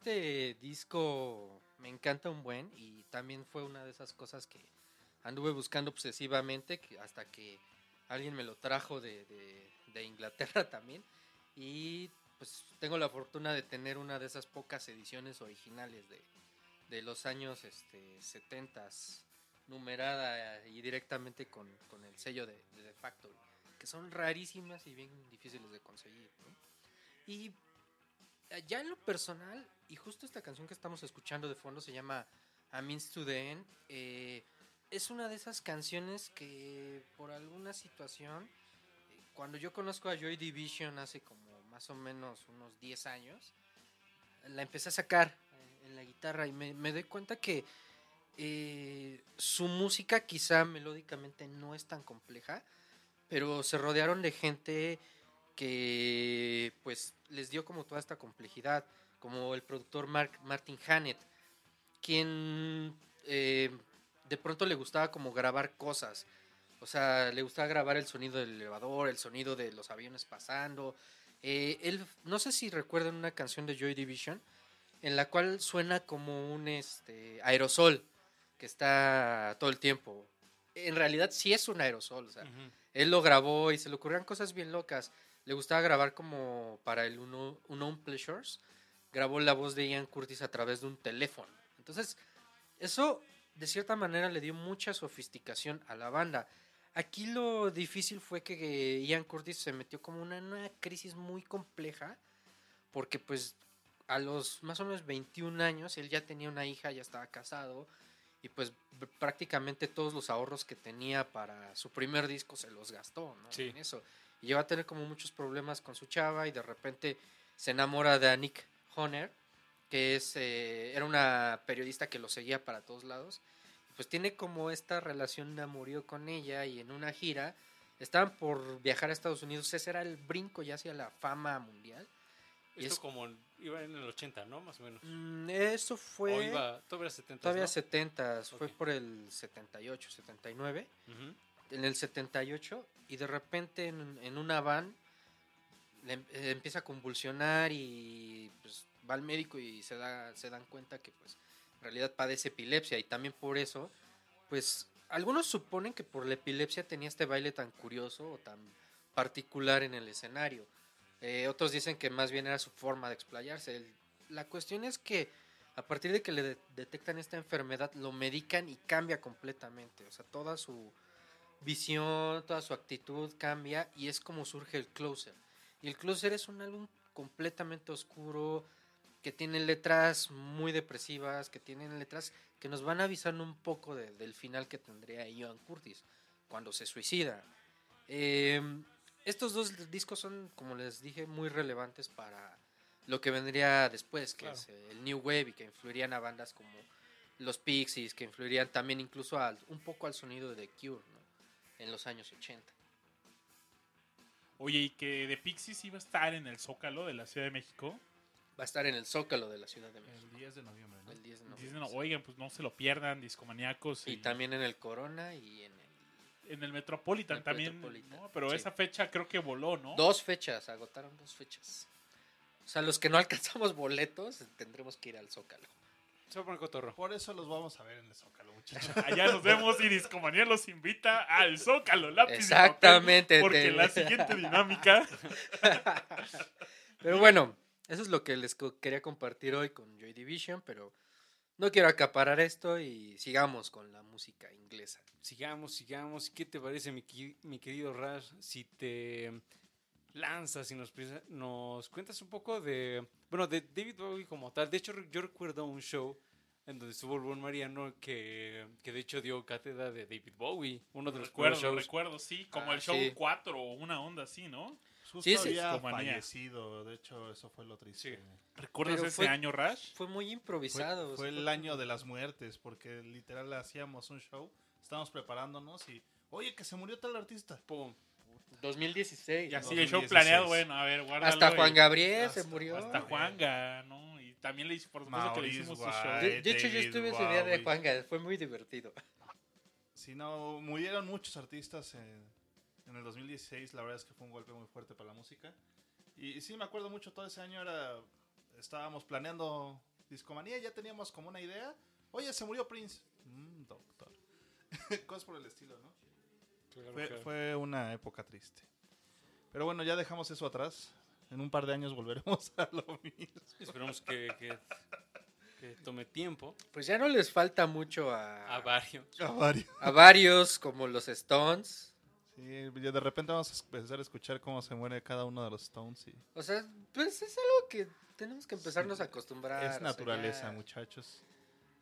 Este disco me encanta un buen y también fue una de esas cosas que anduve buscando obsesivamente hasta que alguien me lo trajo de, de- de Inglaterra también y pues tengo la fortuna de tener una de esas pocas ediciones originales de, de los años este, 70 numerada y directamente con, con el sello de, de The Factory que son rarísimas y bien difíciles de conseguir ¿no? y ya en lo personal, y justo esta canción que estamos escuchando de fondo se llama A Means to the End, eh, es una de esas canciones que por alguna situación, eh, cuando yo conozco a Joy Division hace como más o menos unos 10 años, la empecé a sacar en la guitarra y me, me doy cuenta que eh, su música quizá melódicamente no es tan compleja, pero se rodearon de gente que pues les dio como toda esta complejidad, como el productor Mark, Martin Hannett, quien eh, de pronto le gustaba como grabar cosas, o sea, le gustaba grabar el sonido del elevador, el sonido de los aviones pasando. Eh, él, no sé si recuerdan una canción de Joy Division, en la cual suena como un este, aerosol que está todo el tiempo. En realidad sí es un aerosol, o sea, él lo grabó y se le ocurrían cosas bien locas. Le gustaba grabar como para el Uno, Unknown Pleasures. Grabó la voz de Ian Curtis a través de un teléfono. Entonces, eso de cierta manera le dio mucha sofisticación a la banda. Aquí lo difícil fue que Ian Curtis se metió como una, una crisis muy compleja. Porque pues a los más o menos 21 años él ya tenía una hija, ya estaba casado. Y pues prácticamente todos los ahorros que tenía para su primer disco se los gastó, ¿no? Sí. En eso. Y llegó a tener como muchos problemas con su chava y de repente se enamora de Nick Honor, que es, eh, era una periodista que lo seguía para todos lados. Pues tiene como esta relación de amorío con ella y en una gira estaban por viajar a Estados Unidos. Ese era el brinco ya hacia la fama mundial. Y Esto es- como iba en el 80, ¿no? Más o menos. Mm, eso fue... O iba, todavía 70. Todavía ¿no? 70, fue Ok. por el 78, 79. Ujú. En el 78, y de repente en, en una van le em- eh, empieza a convulsionar y pues va al médico y se, da, se dan cuenta que pues en realidad padece epilepsia y también por eso, pues algunos suponen que por la epilepsia tenía este baile tan curioso o tan particular en el escenario. Eh, otros dicen que más bien era su forma de explayarse. El- la cuestión es que a partir de que le de- detectan esta enfermedad, lo medican y cambia completamente. O sea, toda su visión, toda su actitud cambia y es como surge el Closer. Y el Closer es un álbum completamente oscuro, que tiene letras muy depresivas, que tienen letras que nos van avisando un poco de- del final que tendría Ian Curtis cuando se suicida. Eh, estos dos discos son, como les dije, muy relevantes para lo que vendría después, que Claro. es eh, el New Wave y que influirían a bandas como los Pixies, que influirían también incluso al, un poco al sonido de The Cure, ¿no? En los años 80. Oye, y que de Pixies iba a estar en el Zócalo de la Ciudad de México. Va a estar en el Zócalo de la Ciudad de México El 10 de noviembre, ¿no? el 10 de noviembre. oigan, pues no se lo pierdan, discomaníacos. Y también en el Corona y en el... En el Metropolitan El también. Metropolitan, ¿no? Pero sí. esa fecha creo que voló, ¿no? Dos fechas, agotaron dos fechas. O sea, los que no alcanzamos boletos tendremos que ir al Zócalo. Se va a poner cotorro. Por eso los vamos a ver en el Zócalo, muchachos. Allá nos vemos y Discomanía los invita al Zócalo, lápiz y Exactamente, papel, Porque te- la siguiente dinámica. Pero bueno, eso es lo que les quería compartir hoy con Joy Division, pero no quiero acaparar esto y sigamos con la música inglesa. Sigamos, sigamos. ¿Qué te parece, mi, mi querido Rash, si te lanzas y nos, nos cuentas un poco de, bueno, de David Bowie como tal? De hecho, yo recuerdo un show en donde estuvo el buen Mariano que, que de hecho dio cátedra de David Bowie, uno de los Recuerdo, shows. recuerdo, sí. Como Ah, el show sí. 4 o una onda así, ¿no? Justo Sí, sí, había fallecido, de hecho eso fue lo triste. Sí. ¿Recuerdas Pero ese fue- año, Rash? Fue muy Fue, improvisado. fue sea, el año de las muertes, porque literal hacíamos un show, estábamos preparándonos y, oye, que se murió tal artista. Pum. 2016. Y así ¿no? el show 2016. planeado, bueno, a ver, guárdalo. Hasta Juan Gabriel Hasta- se murió. Hasta Juanga, ¿no? Y también le hice, por supuesto que le Maurice hicimos su White. show. De, de hecho, yo estuve ese día de Bowie. Juan Gabriel. Fue muy divertido. Si no, murieron muchos artistas en, en el 2016, la verdad es que fue un golpe muy fuerte para la música. Y, y sí, me acuerdo mucho, todo ese año era, estábamos planeando Discomanía ya teníamos como una idea. Oye, se murió Prince. Mm, doctor. Cosas por el estilo, ¿no? Fue, fue una época triste. Pero bueno, ya dejamos eso atrás. En un par de años volveremos a lo mismo. Esperemos que, que- que tome tiempo Pues ya no les falta mucho a, a varios. A varios. a varios como los Stones. Sí, ya de repente vamos a empezar a escuchar cómo se muere cada uno de los Stones. Y O sea, pues es algo que tenemos que empezarnos a acostumbrar. o es sea, naturaleza, ya, muchachos.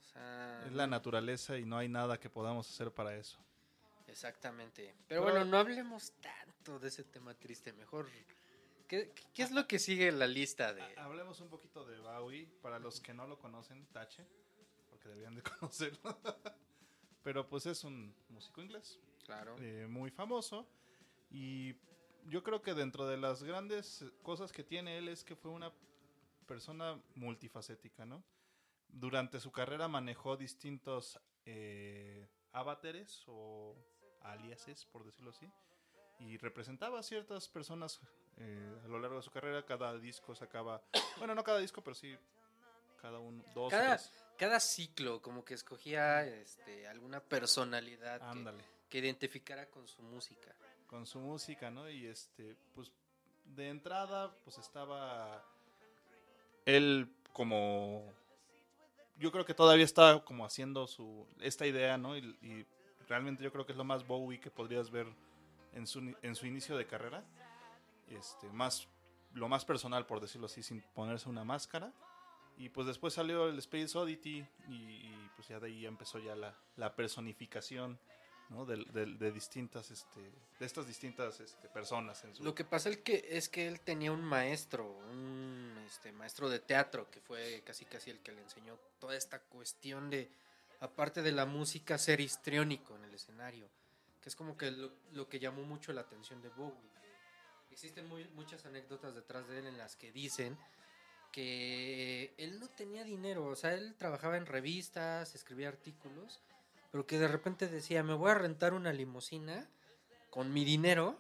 o sea, Es la naturaleza y no hay nada que podamos hacer para eso. Exactamente. Pero Pero- bueno, no hablemos tanto de ese tema triste. Mejor, ¿qué, qué es lo que sigue en la lista de...? Ha- Hablemos un poquito de Bowie. Para los que no lo conocen, tache. Porque deberían de conocerlo. Pero pues es un músico inglés. Claro. eh, muy famoso. Y yo creo que dentro de las grandes cosas que tiene él es que fue una persona multifacética, ¿no? Durante su carrera manejó distintos eh, avatares o aliases, por decirlo así, y representaba a ciertas personas eh, a lo largo de su carrera. Cada disco sacaba, bueno, no cada disco, pero sí cada uno, dos Cada, tres. cada ciclo como que escogía este, alguna personalidad que, identificara con su música. con su música, ¿no? Y este, pues de entrada, pues estaba él como, yo creo que todavía está como haciendo su esta idea, ¿no? Y, y realmente yo creo que es lo más Bowie que podrías ver en su en su inicio de carrera, este, más lo más personal por decirlo así, sin ponerse una máscara. Y pues después salió el Space Oddity y, y, pues ya de ahí empezó ya la, la personificación ¿no? de, de- de distintas este, de estas distintas este, personas en su Lo que pasa el que, es que él tenía un maestro, un este, maestro de teatro, que fue casi casi el que le enseñó toda esta cuestión de, aparte de la música, ser histriónico en el escenario, que es como que lo, lo que llamó mucho la atención de Bowie. Existen muy- muchas anécdotas detrás de él en las que dicen que él no tenía dinero, o sea, él trabajaba en revistas, escribía artículos, pero que de repente decía, me voy a rentar una limusina con mi dinero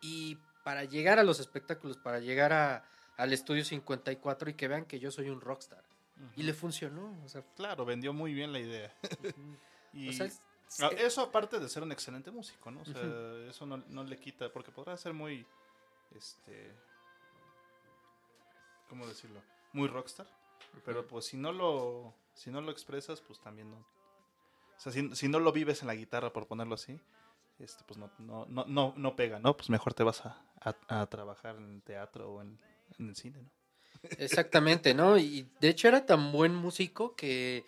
y para llegar a los espectáculos, para llegar a, al estudio 54 y que vean que yo soy un rockstar. Y le funcionó, o sea, Claro, vendió muy bien la idea. y o sea, es- Ah, es- eso aparte de ser un excelente músico, ¿no? O sea, eso no, no le quita, porque podrá ser muy, este, ¿cómo decirlo? Muy rockstar, pero pues si no lo, si no lo expresas, pues también no. O sea, si, si no lo vives en la guitarra, por ponerlo así, este, pues no, no, no, no, no pega, ¿no? Pues mejor te vas a, a- a trabajar en el teatro o en, en el cine, ¿no? Exactamente, ¿no? Y de hecho era tan buen músico que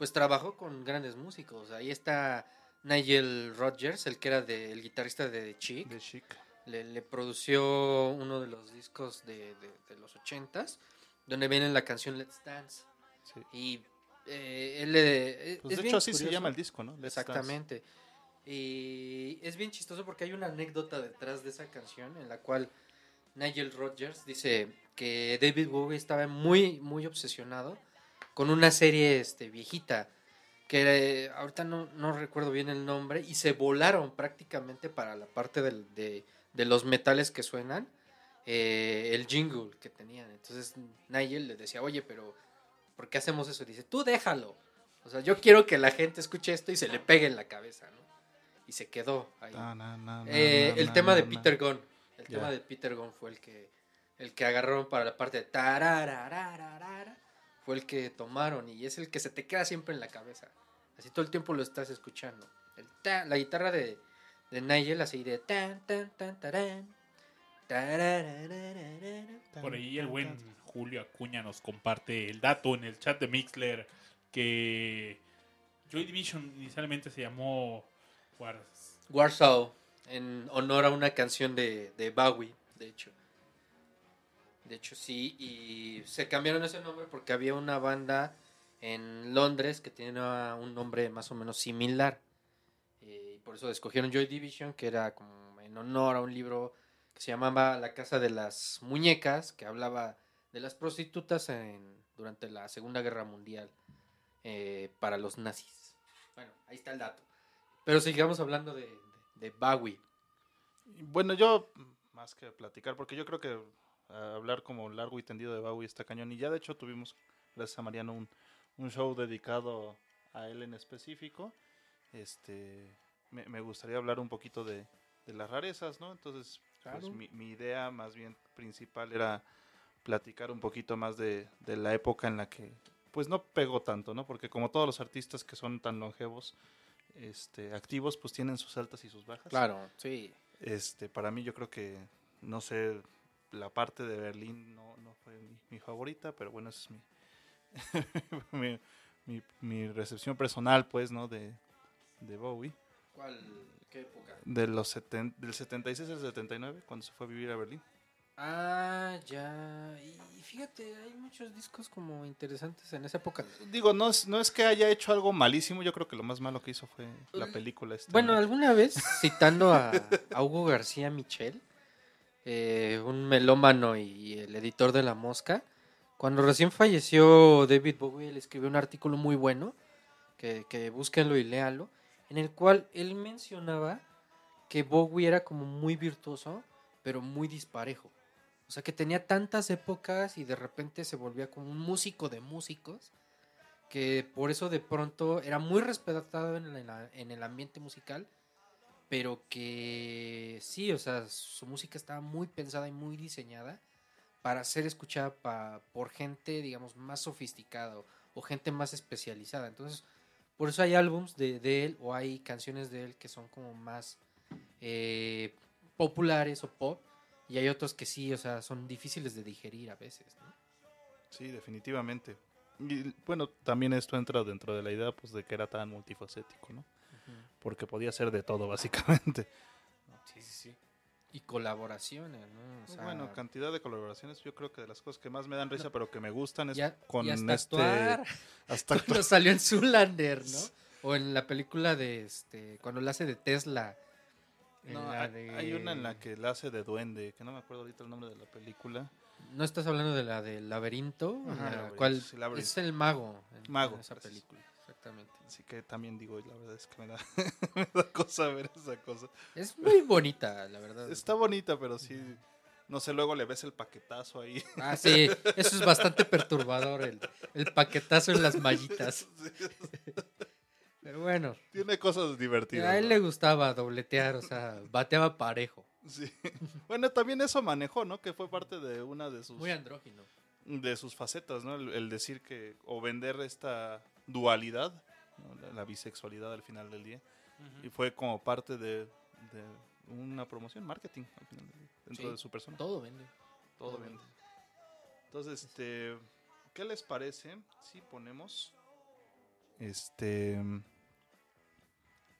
pues trabajó con grandes músicos. Ahí está Nigel Rodgers, el que era de- el guitarrista de The Chic. De chic. Le, le produció uno de los discos de, de- de los ochentas, donde viene la canción Let's Dance. Sí. Y eh, él le- Pues es de bien hecho así se llama el disco, ¿no? Let's Dance. Exactamente. Y es bien chistoso porque hay una anécdota detrás de esa canción en la cual Nigel Rodgers dice que David Bowie estaba muy, muy obsesionado con una serie este, viejita que eh, ahorita no, no recuerdo bien el nombre y se volaron prácticamente para la parte del- de, de los metales que suenan eh, el jingle que tenían. Entonces Nigel le decía, oye, pero ¿por qué hacemos eso? Dice, tú déjalo. O sea, yo quiero que la gente escuche esto y se le pegue en la cabeza, ¿no? Y se quedó ahí. Na, na, Eh, el tema de. Peter Gunn. El Ya. tema de Peter Gunn fue el que el que agarraron para la parte de tararararara, fue el que tomaron y es el que se te queda siempre en la cabeza. Así todo el tiempo lo estás escuchando. El ta- la guitarra de, de Nigel así de tan tan tan tarán. Por ahí el buen Julio Acuña nos comparte el dato en el chat de Mixler que Joy Division inicialmente se llamó Wars- Warsaw en honor a una canción de, de Bowie, de hecho. De hecho, sí, y se cambiaron ese nombre porque había una banda en Londres que tenía un nombre más o menos similar. Eh, y por eso escogieron Joy Division, que era como en honor a un libro que se llamaba La Casa de las Muñecas, que hablaba de las prostitutas en, durante la Segunda Guerra Mundial eh, para los nazis. Bueno, ahí está el dato. Pero sigamos hablando de, de, de Bowie. Bueno, yo, más que platicar, porque yo creo que ah, hablar como largo y tendido de Bowie está cañón. Y ya de hecho tuvimos gracias a Mariano, un, un show dedicado a él en específico. Este, me, me gustaría hablar un poquito de, de las rarezas, ¿no? Entonces, pues, Claro. mi, mi idea más bien principal era platicar un poquito más de, de la época en la que, pues no pegó tanto, ¿no? Porque como todos los artistas que son tan longevos, este, activos, pues tienen sus altas y sus bajas. Claro, sí. Este, para mí yo creo que, no sé, la parte de Berlín no, no fue mi, mi favorita, pero bueno, esa es mi, mi, mi- mi recepción personal, pues, ¿no? De, de Bowie. ¿Cuál? ¿Qué época? De los seten- del 76 al 79, cuando se fue a vivir a Berlín. Ah, ya. Y fíjate, hay muchos discos como interesantes en esa época. Digo, no es, no es que haya hecho algo malísimo, yo creo que lo más malo que hizo fue la película esta. Bueno, ¿no? alguna vez, citando a, a Hugo García Michel, eh, un melómano y el editor de La Mosca, cuando recién falleció David Bowie, él escribió un artículo muy bueno, que, que búsquenlo y léanlo, en el cual él mencionaba que Bowie era como muy virtuoso, pero muy disparejo. O sea, que tenía tantas épocas y de repente se volvía como un músico de músicos, que por eso de pronto era muy respetado en, el ambiente musical, pero que sí, o sea, su música estaba muy pensada y muy diseñada para ser escuchada pa- por gente, digamos, más sofisticada o, gente más especializada. Entonces, por eso hay álbums de, de él o hay canciones de él que son como más eh, populares o pop, y hay otros que sí, o sea, son difíciles de digerir a veces, ¿no? Sí, definitivamente. Y bueno, también esto entra dentro de la idea pues de que era tan multifacético, ¿no? Porque podía ser de todo, básicamente. Sí, sí, sí. Y colaboraciones, ¿no? O sea, bueno, cantidad de colaboraciones, yo creo que de las cosas que más me dan risa, pero que me gustan es ya- con y hasta este... actuar. Hasta cuando salió en Zoolander, ¿no? O en la película de este, cuando la hace de Tesla. No, hay, de- hay una en la que la hace de duende, que no me acuerdo ahorita el nombre de la película. ¿No estás hablando de la del laberinto? Ajá, En la Laberinto, cual sí, Laberinto. es el mago. en- Mago, en esa gracias. película, exactamente. Así que también digo, la verdad es que me da, me da cosa ver esa cosa. Es muy bonita, la verdad. Está bonita, pero sí, no sé, luego le ves el paquetazo ahí. Ah, sí, eso es bastante perturbador, el, el paquetazo en las mallitas. Pero bueno, Tiene cosas divertidas. a él ¿no? le gustaba dobletear, o sea, bateaba parejo. Sí. Bueno, también eso manejó, ¿no? Que fue parte de una de sus, Muy andrógino. de sus facetas, ¿no? El, el decir que, o vender esta dualidad, ¿no? la, bisexualidad al final del día. Y fue como parte de, de una promoción, marketing, al final del día, dentro Sí. de su persona. Todo vende. Todo vende. Entonces, este, ¿qué les parece si ponemos, este,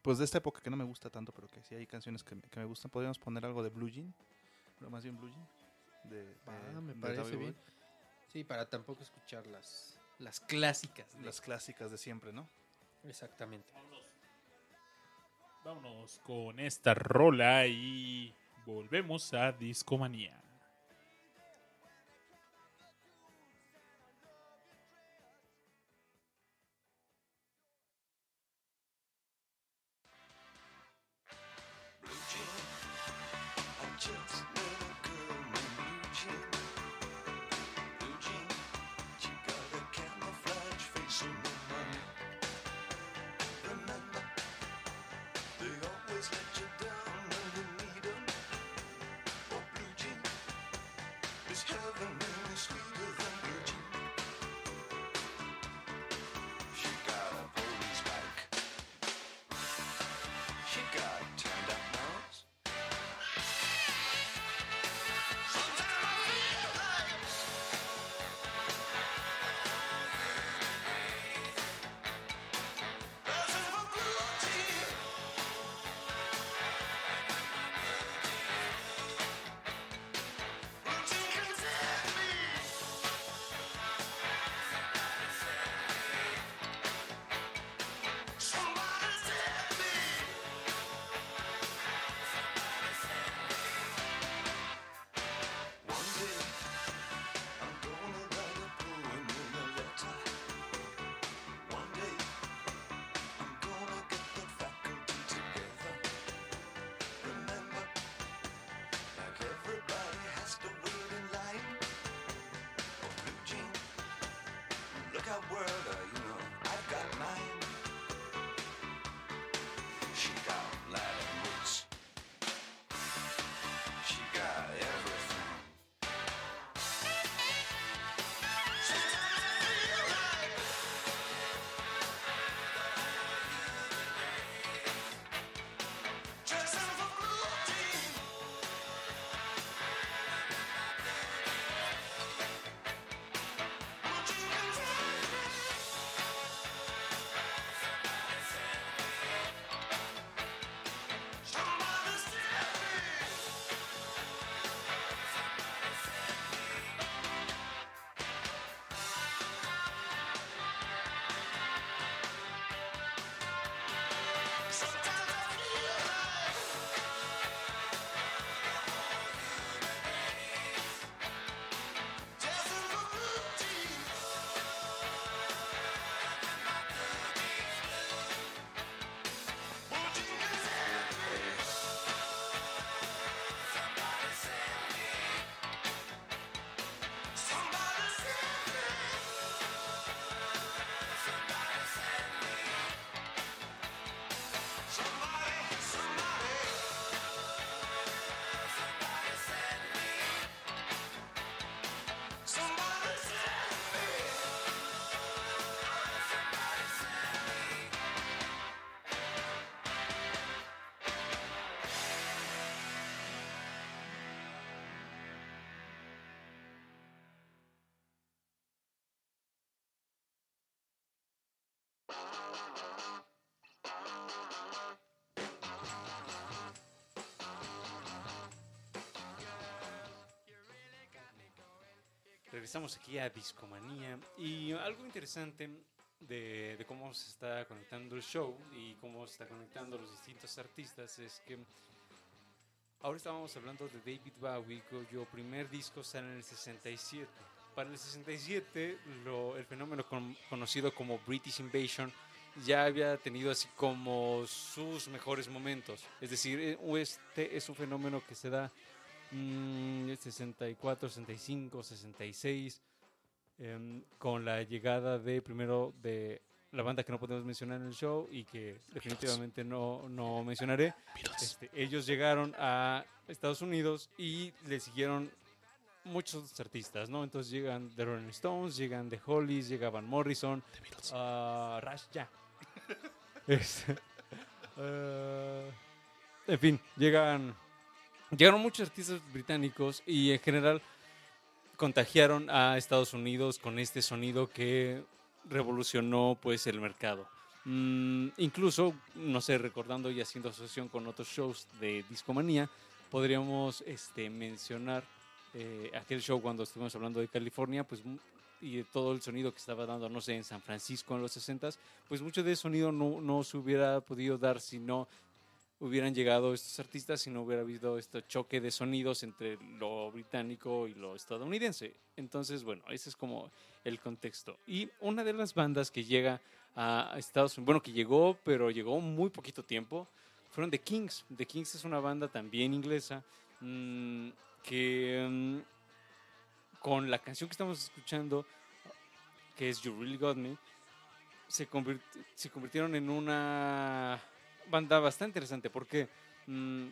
pues de esta época que no me gusta tanto, pero que sí hay canciones que, me- que me gustan, podríamos poner algo de Blue Jean, pero más bien Blue Jean. De, de- Ah, me de parece bien. Sí, para tampoco escuchar las, clásicas. de- Las clásicas de siempre, ¿no? Exactamente. Vámonos. Vámonos con esta rola y volvemos a Discomanía. Regresamos aquí a Discomanía y algo interesante de, de cómo se está conectando el show y cómo se está conectando los distintos artistas es que ahora estábamos hablando de David Bowie cuyo primer disco sale en el 67. Para el 67 lo- el fenómeno con- conocido como British Invasion ya había tenido así como sus mejores momentos. Es decir, eh, este es un fenómeno que se da mm, 64, 65, 66, em, con la llegada de primero de la banda que no podemos mencionar en el show y que definitivamente no, no mencionaré. Este, ellos llegaron a Estados Unidos y le siguieron muchos artistas, ¿no? Entonces llegan The Rolling Stones, llegan The Hollies, llega Van Morrison, ah, Rush, ya. Este, ah, en fin, llegan, llegaron muchos artistas británicos y en general contagiaron a Estados Unidos con este sonido que revolucionó pues el mercado. Mm, incluso, no sé, recordando y haciendo asociación con otros shows de Discomanía, podríamos este, mencionar eh, aquel show cuando estuvimos hablando de California, pues y de todo el sonido que estaba dando, no sé, en San Francisco en los 60 pues mucho de ese sonido no, no se hubiera podido dar si no hubieran llegado estos artistas, si no hubiera habido este choque de sonidos entre lo británico y lo estadounidense. Entonces, bueno, ese es como el contexto. Y una de las bandas que llega a Estados Unidos, bueno, que llegó, pero llegó muy poquito tiempo, fueron The Kings. The Kings es una banda también inglesa mm, que mm, con la canción que estamos escuchando, que es You Really Got Me, se, convirt- se convirtieron en una banda bastante interesante porque mm,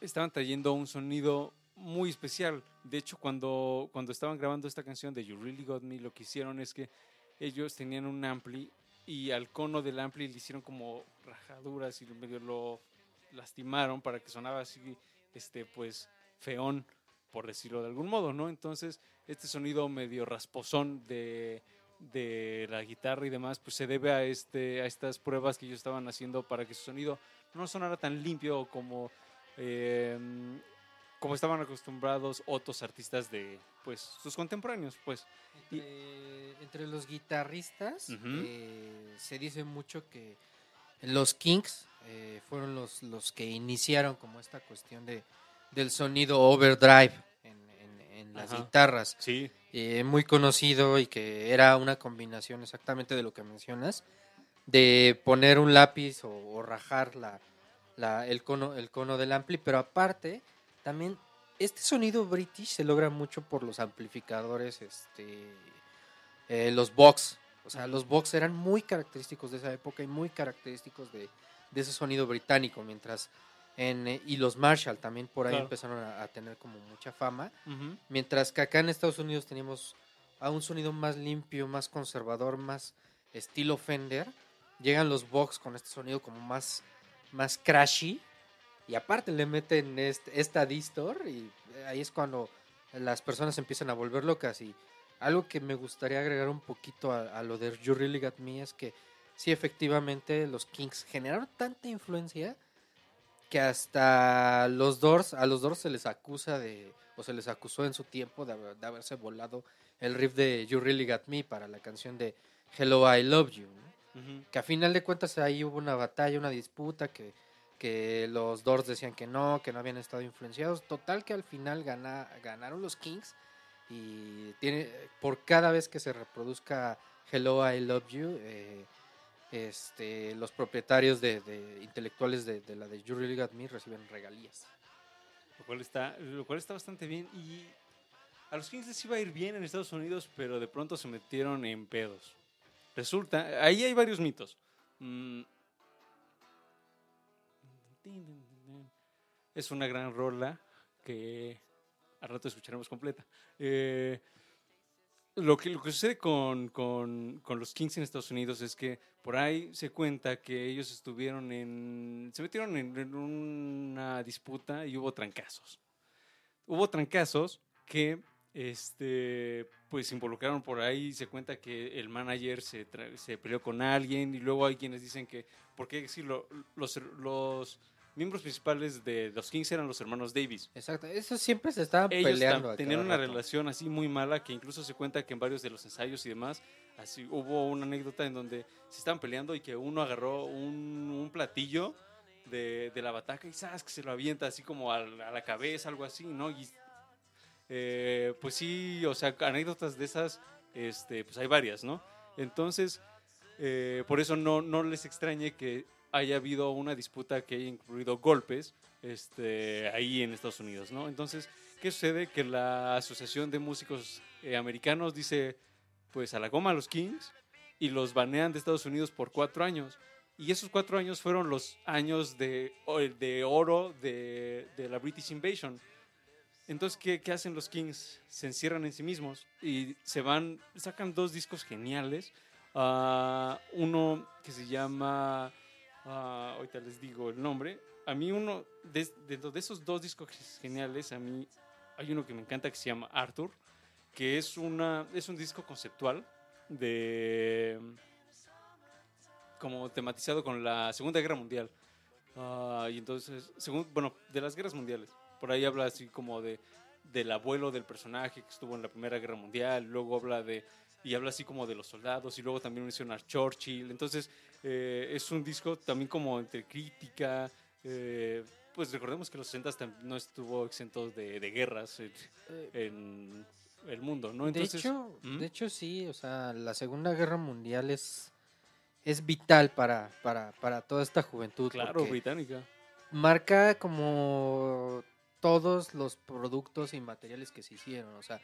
estaban trayendo un sonido muy especial. De hecho, cuando, cuando estaban grabando esta canción de You Really Got Me, lo que hicieron es que ellos tenían un ampli y al cono del ampli le hicieron como rajaduras y medio lo lastimaron para que sonaba así, este, pues, feón, por decirlo de algún modo, ¿no? Entonces, este sonido medio rasposón de, de la guitarra y demás, pues se debe a, este, a estas pruebas que ellos estaban haciendo para que su sonido no sonara tan limpio como, eh, como estaban acostumbrados otros artistas de, pues, sus contemporáneos, pues. Y- Entre, entre los guitarristas eh, se dice mucho que los Kings eh, fueron los, los que iniciaron como esta cuestión de, del sonido overdrive en, las Ajá. guitarras. Sí, eh, muy conocido y que era una combinación exactamente de lo que mencionas, de poner un lápiz o, o rajar la, la- el, cono, el cono del ampli, pero aparte, también este sonido british se logra mucho por los amplificadores este, eh, los box. O sea, los box eran muy característicos de esa época y muy característicos de, de ese sonido británico, mientras en, eh, y los Marshall también por ahí Claro. empezaron a, a tener como mucha fama. Mientras que acá en Estados Unidos teníamos a un sonido más limpio, más conservador, más estilo Fender. Llegan los Vox con este sonido como más, más crashy. Y aparte le meten este- esta distor y ahí es cuando las personas empiezan a volver locas. Y algo que me gustaría agregar un poquito a, a lo de You Really Got Me es que sí, efectivamente, los Kings generaron tanta influencia que hasta los Doors, a los Doors se les acusa de, o se les acusó en su tiempo de, de haberse volado el riff de You Really Got Me para la canción de Hello I Love You. ¿no? Ujú. Que a final de cuentas ahí hubo una batalla, una disputa, que, que los Doors decían que no, que no habían estado influenciados. Total que al final gana- ganaron los Kings y tiene por cada vez que se reproduzca Hello I Love You, eh, este, los propietarios de, de intelectuales de, de la de You Really Got Me reciben regalías. Lo cual está, lo cual está bastante bien. Y a los Kings les iba a ir bien en Estados Unidos, pero de pronto se metieron en pedos. Resulta, ahí hay varios mitos. Mm. Es una gran rola que al rato escucharemos completa. Eh, lo, que, lo que sucede con, con- con los Kings en Estados Unidos es que por ahí se cuenta que ellos estuvieron en. se metieron en, en una disputa y hubo trancazos. Hubo trancazos que este pues se involucraron por ahí. Se cuenta que el manager se, peleó con alguien y luego hay quienes dicen que, ¿por qué decirlo? Los, los miembros principales de los Kings eran los hermanos Davis. Exacto, eso siempre se estaban Ellos peleando. tenían una rato. relación así muy mala que incluso se cuenta que en varios de los ensayos y demás, así hubo una anécdota en donde se estaban peleando y que uno agarró un, un platillo de, de la bataca y ¡zas! que se lo avienta así como al- a, la cabeza, algo así, ¿no? Y eh, pues sí, o sea, anécdotas de esas, este, pues hay varias, ¿no? Entonces, eh, por eso no, no les extrañe que haya habido una disputa que haya incluido golpes este, ahí en Estados Unidos, ¿no? Entonces, ¿qué sucede? Que la Asociación de Músicos eh, Americanos dice, pues a la goma a los Kings y los banean de Estados Unidos por cuatro años. Y esos cuatro años fueron los años de, de oro de, de la British Invasion. Entonces, ¿qué, qué hacen los Kings? Se encierran en sí mismos y se van, sacan dos discos geniales. Ah, uno que se llama, ah, ahorita les digo el nombre. A mí uno, de, dentro de esos dos discos geniales, a mí hay uno que me encanta que se llama Arthur, que es, una, es un disco conceptual de como tematizado con la Segunda Guerra Mundial. Ah, y entonces, según, bueno, de las guerras mundiales. Por ahí habla así como de del abuelo del personaje que estuvo en la Primera Guerra Mundial, luego habla de y habla así como de los soldados y luego también menciona a Churchill. Entonces, eh, es un disco también como entre crítica, eh, pues recordemos que los 60 no estuvo exento de, de guerras en, en el mundo, ¿no? Entonces, de, hecho, ¿Mm? de hecho, sí, o sea, la Segunda Guerra Mundial es, es vital para, para, para toda esta juventud. claro, británica. marca como todos los productos y materiales que se hicieron, o sea,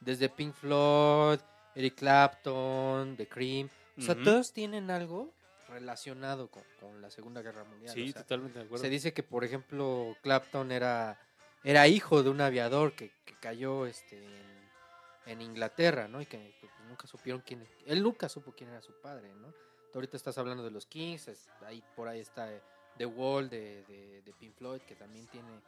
desde Pink Floyd, Eric Clapton, The Cream, o sea, Ujú. todos tienen algo relacionado con, con la Segunda Guerra Mundial. Sí, o sea, totalmente de acuerdo. se dice que, por ejemplo, Clapton era, era hijo de un aviador que, que cayó este, en, en Inglaterra, ¿no? Y que pues, nunca supieron quién... Él nunca supo quién era su padre, ¿no? Tú ahorita estás hablando de los Kings, es- ahí, por ahí está eh, The Wall de, de, de Pink Floyd, que también tiene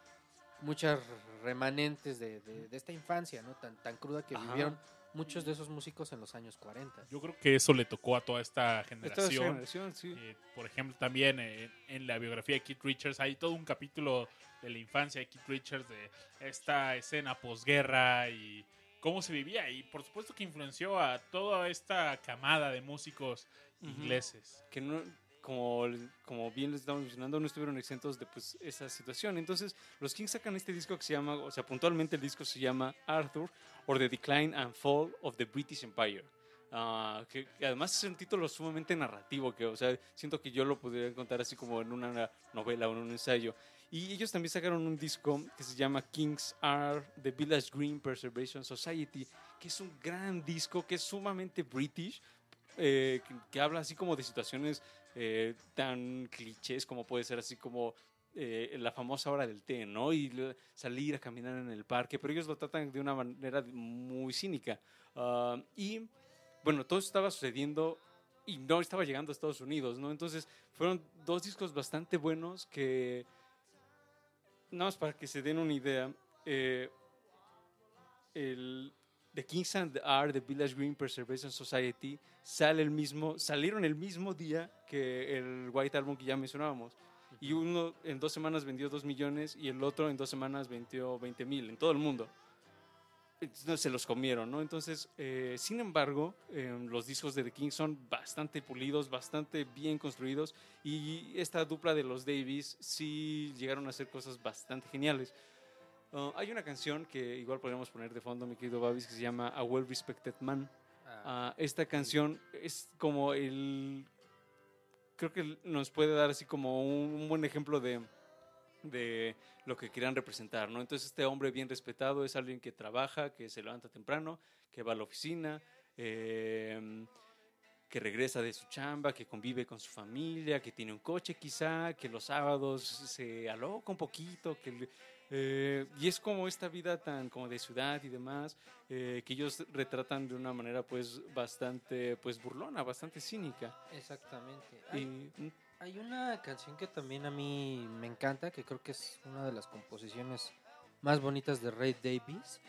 muchas remanentes de, de- de esta infancia, ¿no? Tan, tan cruda que Ajá. vivieron muchos de esos músicos en los años 40. Yo creo que eso le tocó a toda esta Esta generación. generación, sí. Eh, por ejemplo, también eh, en la biografía de Keith Richards hay todo un capítulo de la infancia de Keith Richards de esta escena posguerra y cómo se vivía. Y por supuesto que influenció a toda esta camada de músicos Ujú. ingleses. que no, como, como bien les estamos mencionando, no estuvieron exentos de pues, esa situación. Entonces, los Kings sacan este disco que se llama, o sea, puntualmente el disco se llama Arthur, or The Decline and Fall of the British Empire. ah, que, que además es un título sumamente narrativo, que, o sea, siento que yo lo podría contar así como en una novela o en un ensayo. Y ellos también sacaron un disco que se llama Kings Are the Village Green Preservation Society, que es un gran disco, que es sumamente british, eh, que, que habla así como de situaciones eh, tan clichés como puede ser así como eh, la famosa hora del té, ¿no? Y salir a caminar en el parque, pero ellos lo tratan de una manera muy cínica. Ah, y bueno, todo estaba sucediendo y no estaba llegando a Estados Unidos, ¿no? Entonces fueron dos discos bastante buenos que, nada más para que se den una idea, eh, el The Kings and the Are, The Village Green Preservation Society, sale el mismo, salieron el mismo día que el White Album que ya mencionábamos. Y uno en dos semanas vendió 2 millones y el otro en dos semanas vendió 20 mil en todo el mundo. Entonces se los comieron, ¿no? Entonces, eh, sin embargo, eh, los discos de The Kings son bastante pulidos, bastante bien construidos y esta dupla de los Davis sí llegaron a hacer cosas bastante geniales. Uh, hay una canción que igual podríamos poner de fondo, mi querido Babis, que se llama A Well Respected Man. Ah, Ah, esta canción es como el... Creo que nos puede dar así como un buen ejemplo de, de lo que quieran representar, ¿no? Entonces este hombre bien respetado es alguien que trabaja, que se levanta temprano, que va a la oficina, eh, que regresa de su chamba, que convive con su familia, que tiene un coche quizá, que los sábados se aloca un poquito, que... eh, y es como esta vida tan como de ciudad y demás, eh, que ellos retratan de una manera pues bastante pues burlona, bastante cínica. exactamente. Y, Hay, una canción que también a mí me encanta, que creo que es una de las composiciones más bonitas de Ray Davis,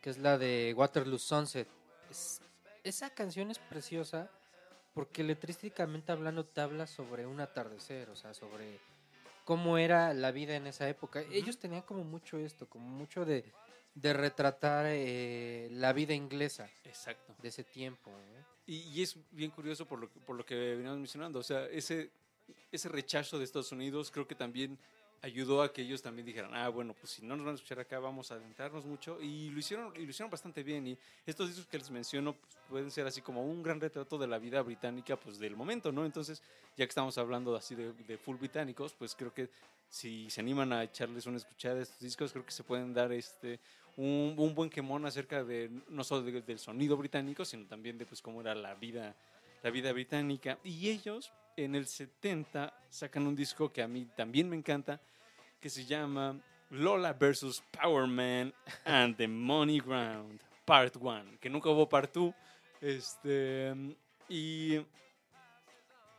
que es la de Waterloo Sunset. Es- esa canción es preciosa porque letrísticamente hablando te habla sobre un atardecer, o sea, sobre cómo era la vida en esa época. Ellos tenían como mucho esto, como mucho de, de retratar eh, la vida inglesa exacto. de ese tiempo. ¿eh? Y, y es bien curioso por lo, por lo que veníamos mencionando. O sea, ese, ese rechazo de Estados Unidos creo que también ayudó a que ellos también dijeran, ah, bueno, pues si no nos van a escuchar acá, vamos a adentrarnos mucho. Y lo hicieron, lo hicieron bastante bien. Y estos discos que les menciono pues, pueden ser así como un gran retrato de la vida británica, pues del momento, ¿no? Entonces, ya que estamos hablando así de, full británicos, pues creo que si se animan a echarles una escuchada a estos discos, creo que se pueden dar este un, buen quemón acerca de no solo de- del sonido británico, sino también de pues cómo era la vida, la vida británica. Y ellos en el 70 sacan un disco que a mí también me encanta, que se llama Lola versus Power Man and the Money Ground, Part 1, que nunca hubo Part 2. Este, y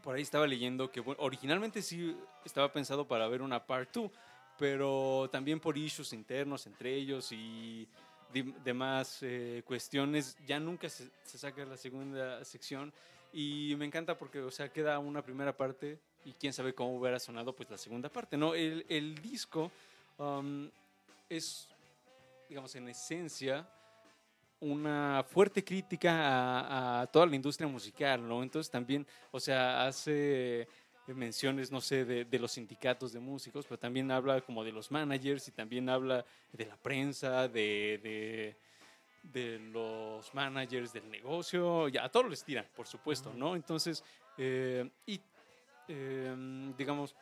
por ahí estaba leyendo que bueno, originalmente sí estaba pensado para ver una Part 2, pero también por issues internos entre ellos y demás eh, cuestiones, ya nunca se, se saca la segunda sección y me encanta porque, o sea, queda una primera parte y quién sabe cómo hubiera sonado pues la segunda parte, ¿no? El, el disco um, es, digamos, en esencia una fuerte crítica a, toda la industria musical, ¿no? Entonces también, o sea, hace menciones, no sé, de, de los sindicatos de músicos, pero también habla como de los managers y también habla de la prensa, de, de los managers del negocio, ya a todos les tiran, por supuesto, ¿no? Entonces, eh, y eh, digamos,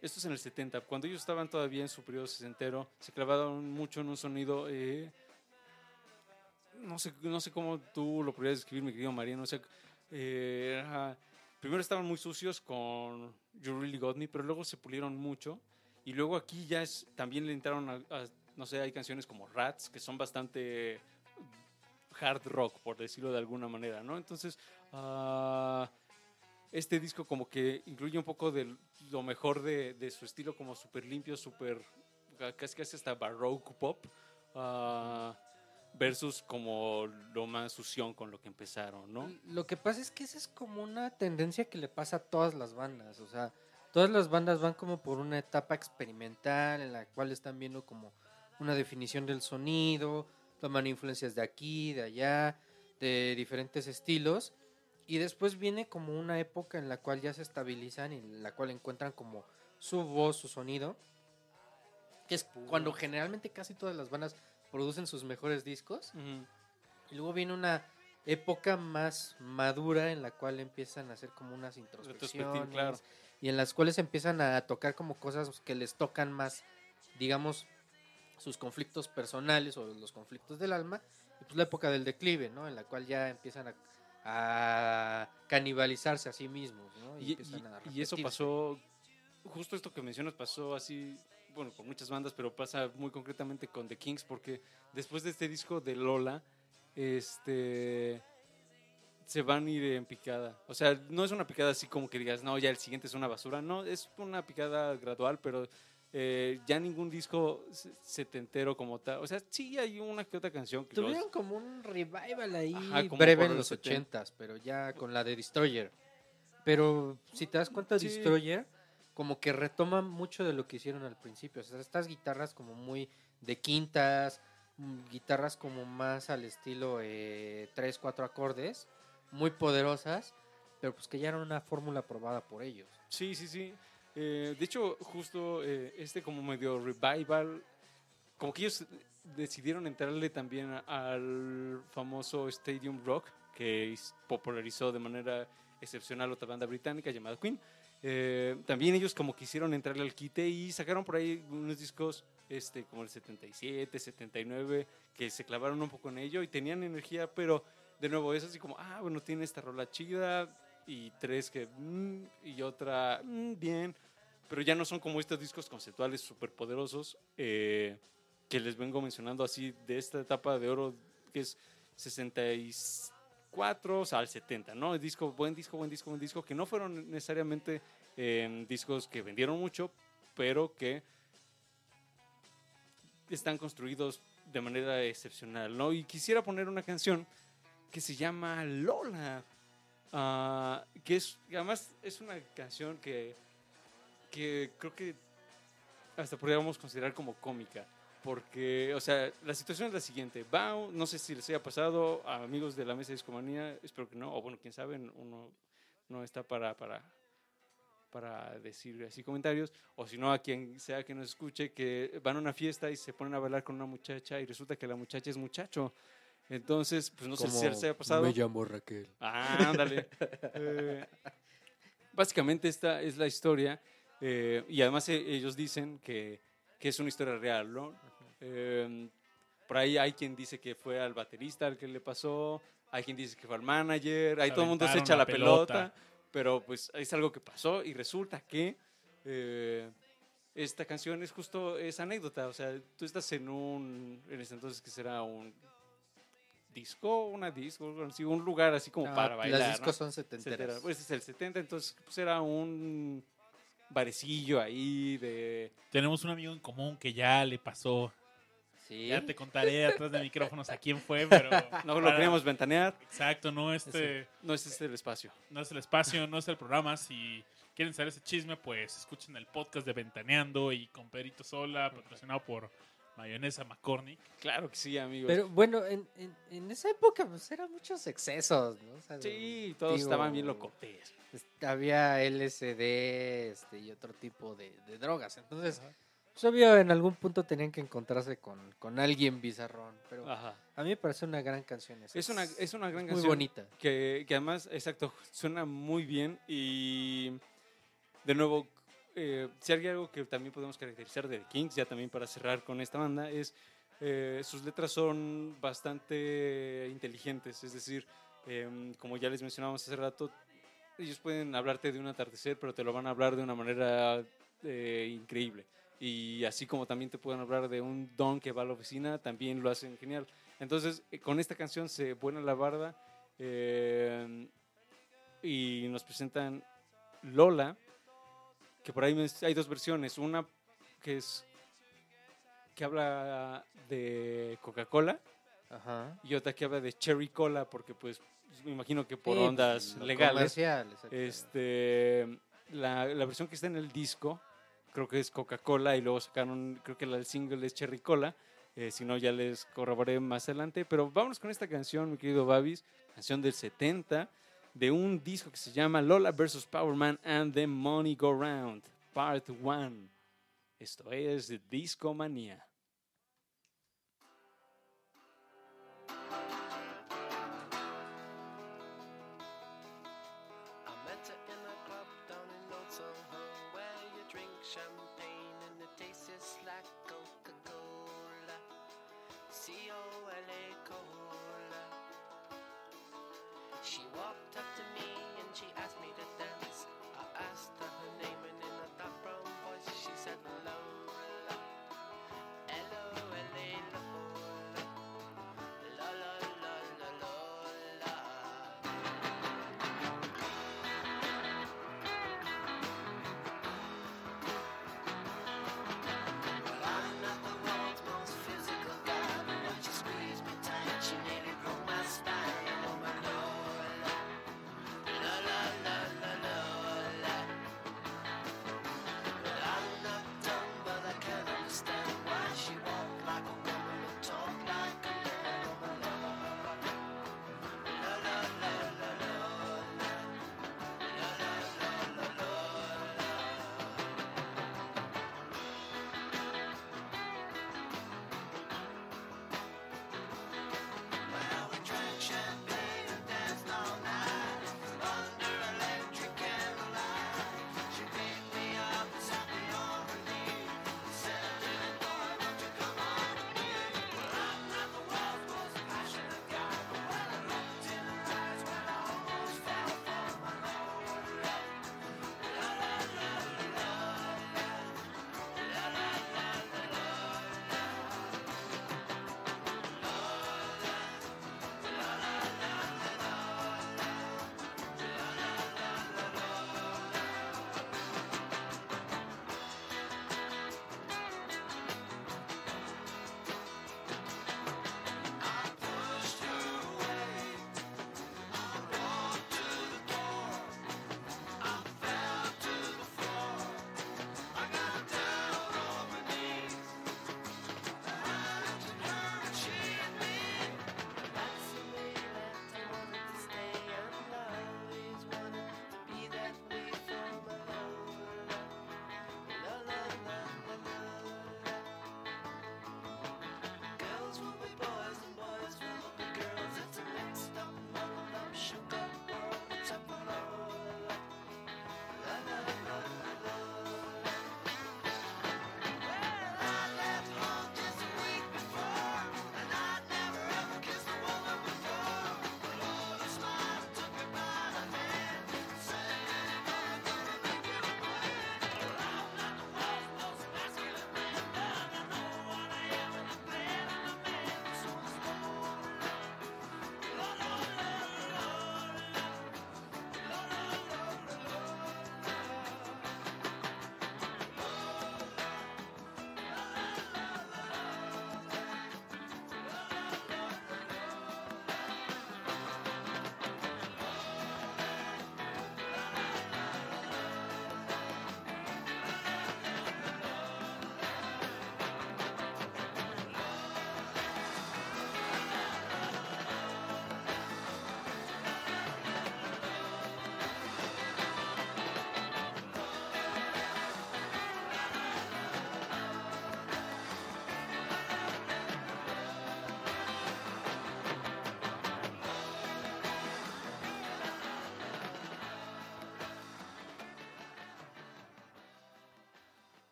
esto es en el 70, cuando ellos estaban todavía en su periodo sesentero, se clavaron mucho en un sonido, eh, no, sé, no sé cómo tú lo podrías describir, mi querido Mariano, o sea, eh, primero estaban muy sucios con You Really Got Me, pero luego se pulieron mucho, y luego aquí ya es, también le entraron a, a- no sé, hay canciones como Rats, que son bastante hard rock, por decirlo de alguna manera, ¿no? Entonces, ah, este disco como que incluye un poco de lo mejor de, su estilo, como súper limpio, súper, casi casi hasta baroque pop, ah, versus como lo más sución con lo que empezaron, ¿no? Lo que pasa es que esa es como una tendencia que le pasa a todas las bandas. O sea, todas las bandas van como por una etapa experimental en la cual están viendo como una definición del sonido, toman influencias de aquí, de allá, de diferentes estilos. Y después viene como una época en la cual ya se estabilizan y en la cual encuentran como su voz, su sonido. Que es cuando generalmente casi todas las bandas producen sus mejores discos. Ujú. Y luego viene una época más madura en la cual empiezan a hacer como unas introspecciones claro. y en las cuales empiezan a tocar como cosas que les tocan más, digamos, sus conflictos personales o los conflictos del alma. Y pues la época del declive, ¿no? En la cual ya empiezan a, a canibalizarse a sí mismos, ¿no? Y, empiezan a y- y eso pasó, justo esto que mencionas pasó así, bueno, con muchas bandas, pero pasa muy concretamente con The Kings, porque después de este disco de Lola, este se van a ir en picada. O sea, no es una picada así como que digas, no, ya el siguiente es una basura. No, es una picada gradual, pero eh, ya ningún disco se- setentero como tal. O sea, sí hay una que otra canción que los- Tuvieron como un revival ahí Ajá, breve en los los 70. ochentas, pero ya con la de Destroyer. Pero si te das cuenta, Sí. Destroyer como que retoma mucho de lo que hicieron al principio. O sea, estas guitarras como muy de quintas, mm, guitarras como más al estilo eh, tres, cuatro acordes, muy poderosas, pero pues que ya era una fórmula probada por ellos. Sí, sí, sí. Eh, de hecho, justo eh, este como medio revival, como que ellos decidieron entrarle también al famoso Stadium Rock, que popularizó de manera excepcional otra banda británica llamada Queen. Eh, también ellos como quisieron entrarle al quite y sacaron por ahí unos discos este, como el 77, 79, que se clavaron un poco en ello y tenían energía, pero de nuevo es así como, ah, bueno, tiene esta rola chida, y tres que mm, y otra mm, bien, pero ya no son como estos discos conceptuales súper poderosos eh, que les vengo mencionando así de esta etapa de oro que es 64 o sea, al 70, ¿no? El disco, buen disco, buen disco, buen disco, que no fueron necesariamente eh, discos que vendieron mucho, pero que están construidos de manera excepcional, ¿no? Y quisiera poner una canción que se llama Lola. Ah, que es, además es una canción que, que creo que hasta podríamos considerar como cómica. Porque, o sea, la situación es la siguiente. Va, no sé si les haya pasado a amigos de la mesa de discomanía, espero que no, o bueno, quién sabe, uno no está para, para, para decir así comentarios, o si no, a quien sea que nos escuche, que van a una fiesta y se ponen a bailar con una muchacha y resulta que la muchacha es muchacho. Entonces, pues no sé si les haya pasado. Me llamo Raquel. Ah, ándale. Eh, básicamente esta es la historia eh, y además eh, ellos dicen que, que es una historia real, ¿no? Eh, por ahí hay quien dice que fue al baterista al que le pasó, hay quien dice que fue al manager, ahí todo el mundo se echa la pelota, pelota. pero pues es algo que pasó y resulta que eh, esta canción es justo esa anécdota, o sea, tú estás en un, en ese entonces que será un disco, una disco, un lugar así como para bailar. Las ¿no? discos son etcétera. setenteras. Pues es el 70, entonces pues era un barecillo ahí de... Tenemos un amigo en común que ya le pasó. Sí. Ya te contaré atrás de micrófonos a quién fue, pero. No lo para- queríamos ventanear, Exacto, no este. no es este el espacio. no es el espacio, no es el programa. Si quieren saber ese chisme, pues escuchen el podcast de Ventaneando y con Pedrito Sola, patrocinado por Mayonesa McCormick. Claro que sí, amigos. Pero bueno, en, en, en esa época pues eran muchos excesos, ¿no? O sea, sí, todos digo, estaban bien locotes. Había LSD este, y otro tipo de, de drogas. Entonces, pues, obvio, en algún punto tenían que encontrarse con, con alguien bizarrón. Pero Ajá. a mí me parece una gran canción. esa. Es una, es una gran muy canción. bonita. que, que además, exacto, suena muy bien y de nuevo, eh, si hay algo que también podemos caracterizar de The Kings, ya también para cerrar con esta banda, es eh, sus letras son bastante inteligentes, es decir, em, como ya les mencionábamos hace rato, ellos pueden hablarte de un atardecer, pero te lo van a hablar de una manera eh, increíble. Y así como también te pueden hablar de un don que va a la oficina, también lo hacen genial. Entonces, eh, con esta canción se buena la barda eh, y nos presentan Lola, que por ahí hay dos versiones. Una que es que habla de Coca-Cola y otra que habla de Cherry Cola, porque pues me imagino que por Sí, ondas lo legales. Este, la, la versión que está en el disco, creo que es Coca-Cola y luego sacaron, creo que el single es Cherry Cola. eh, si no, ya les corroboré más adelante. Pero vámonos con esta canción, mi querido Babis, canción del 70, de un disco que se llama Lola vs. Power Man and the Money Go Round, Part 1. Esto es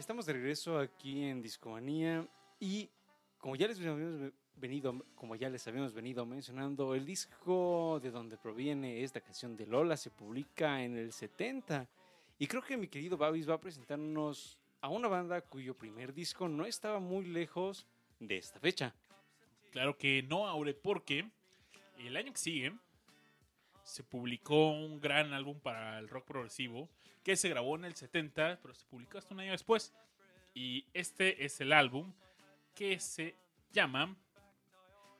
Estamos de regreso aquí en Discomanía y como ya les habíamos venido, como ya les habíamos venido mencionando, el disco de donde proviene esta canción de Lola se publica en el 70 y creo que mi querido Babis va a presentarnos a una banda cuyo primer disco no estaba muy lejos de esta fecha. Claro que no, Aure, porque el año que sigue se publicó un gran álbum para el rock progresivo que se grabó en el 70, pero se publicó hasta un año después. Y este es el álbum que se llama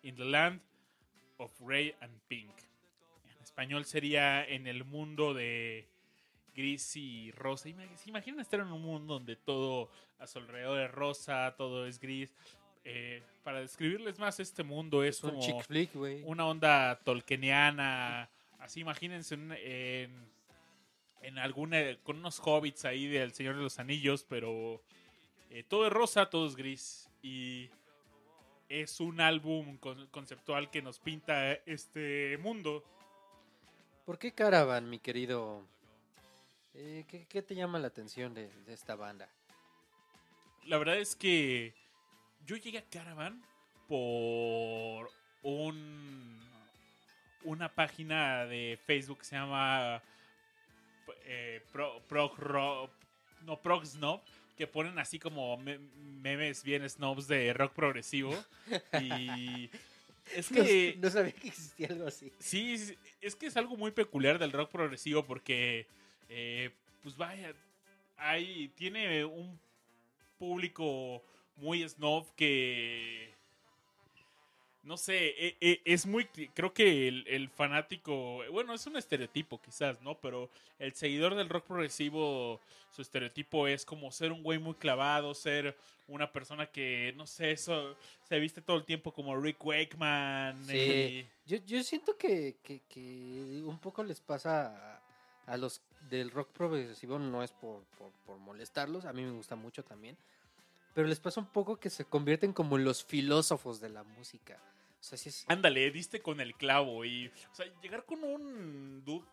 In the Land of Ray and Pink. En español sería En el mundo de gris y rosa. ¿Se estar en un mundo donde todo a su alrededor es rosa, todo es gris? Eh, para describirles más este mundo es, como una onda tolkieniana Así imagínense en, en, en alguna, con unos hobbits ahí del Señor de los Anillos, pero eh, todo es rosa, todo es gris. Y es un álbum conceptual que nos pinta este mundo. ¿Por qué Caravan, mi querido? Eh, ¿qué, te llama la atención de esta banda? La verdad es que yo llegué a Caravan por un una página de Facebook que se llama eh, Pro- Prog Ro- no Prog Snob que ponen así como me- memes bien snobs de rock progresivo y es que No, sabía que existía algo así. Sí, es- es que es algo muy peculiar del rock progresivo porque, eh, pues vaya, hay, tiene un público muy snob que, no sé, e- e- es muy, creo que el, el fanático, bueno, es un estereotipo quizás, ¿no? Pero el seguidor del rock progresivo, su estereotipo es como ser un güey muy clavado, ser una persona que, no sé, eso se viste todo el tiempo como Rick Wakeman. Sí. y- Yo, yo siento que, que- que un poco les pasa a, a los del rock progresivo, no es por, por, por molestarlos, a mí me gusta mucho también, pero les pasa un poco que se convierten como los filósofos de la música. O sea, sí es... Ándale, diste con el clavo y, o sea, llegar con un dude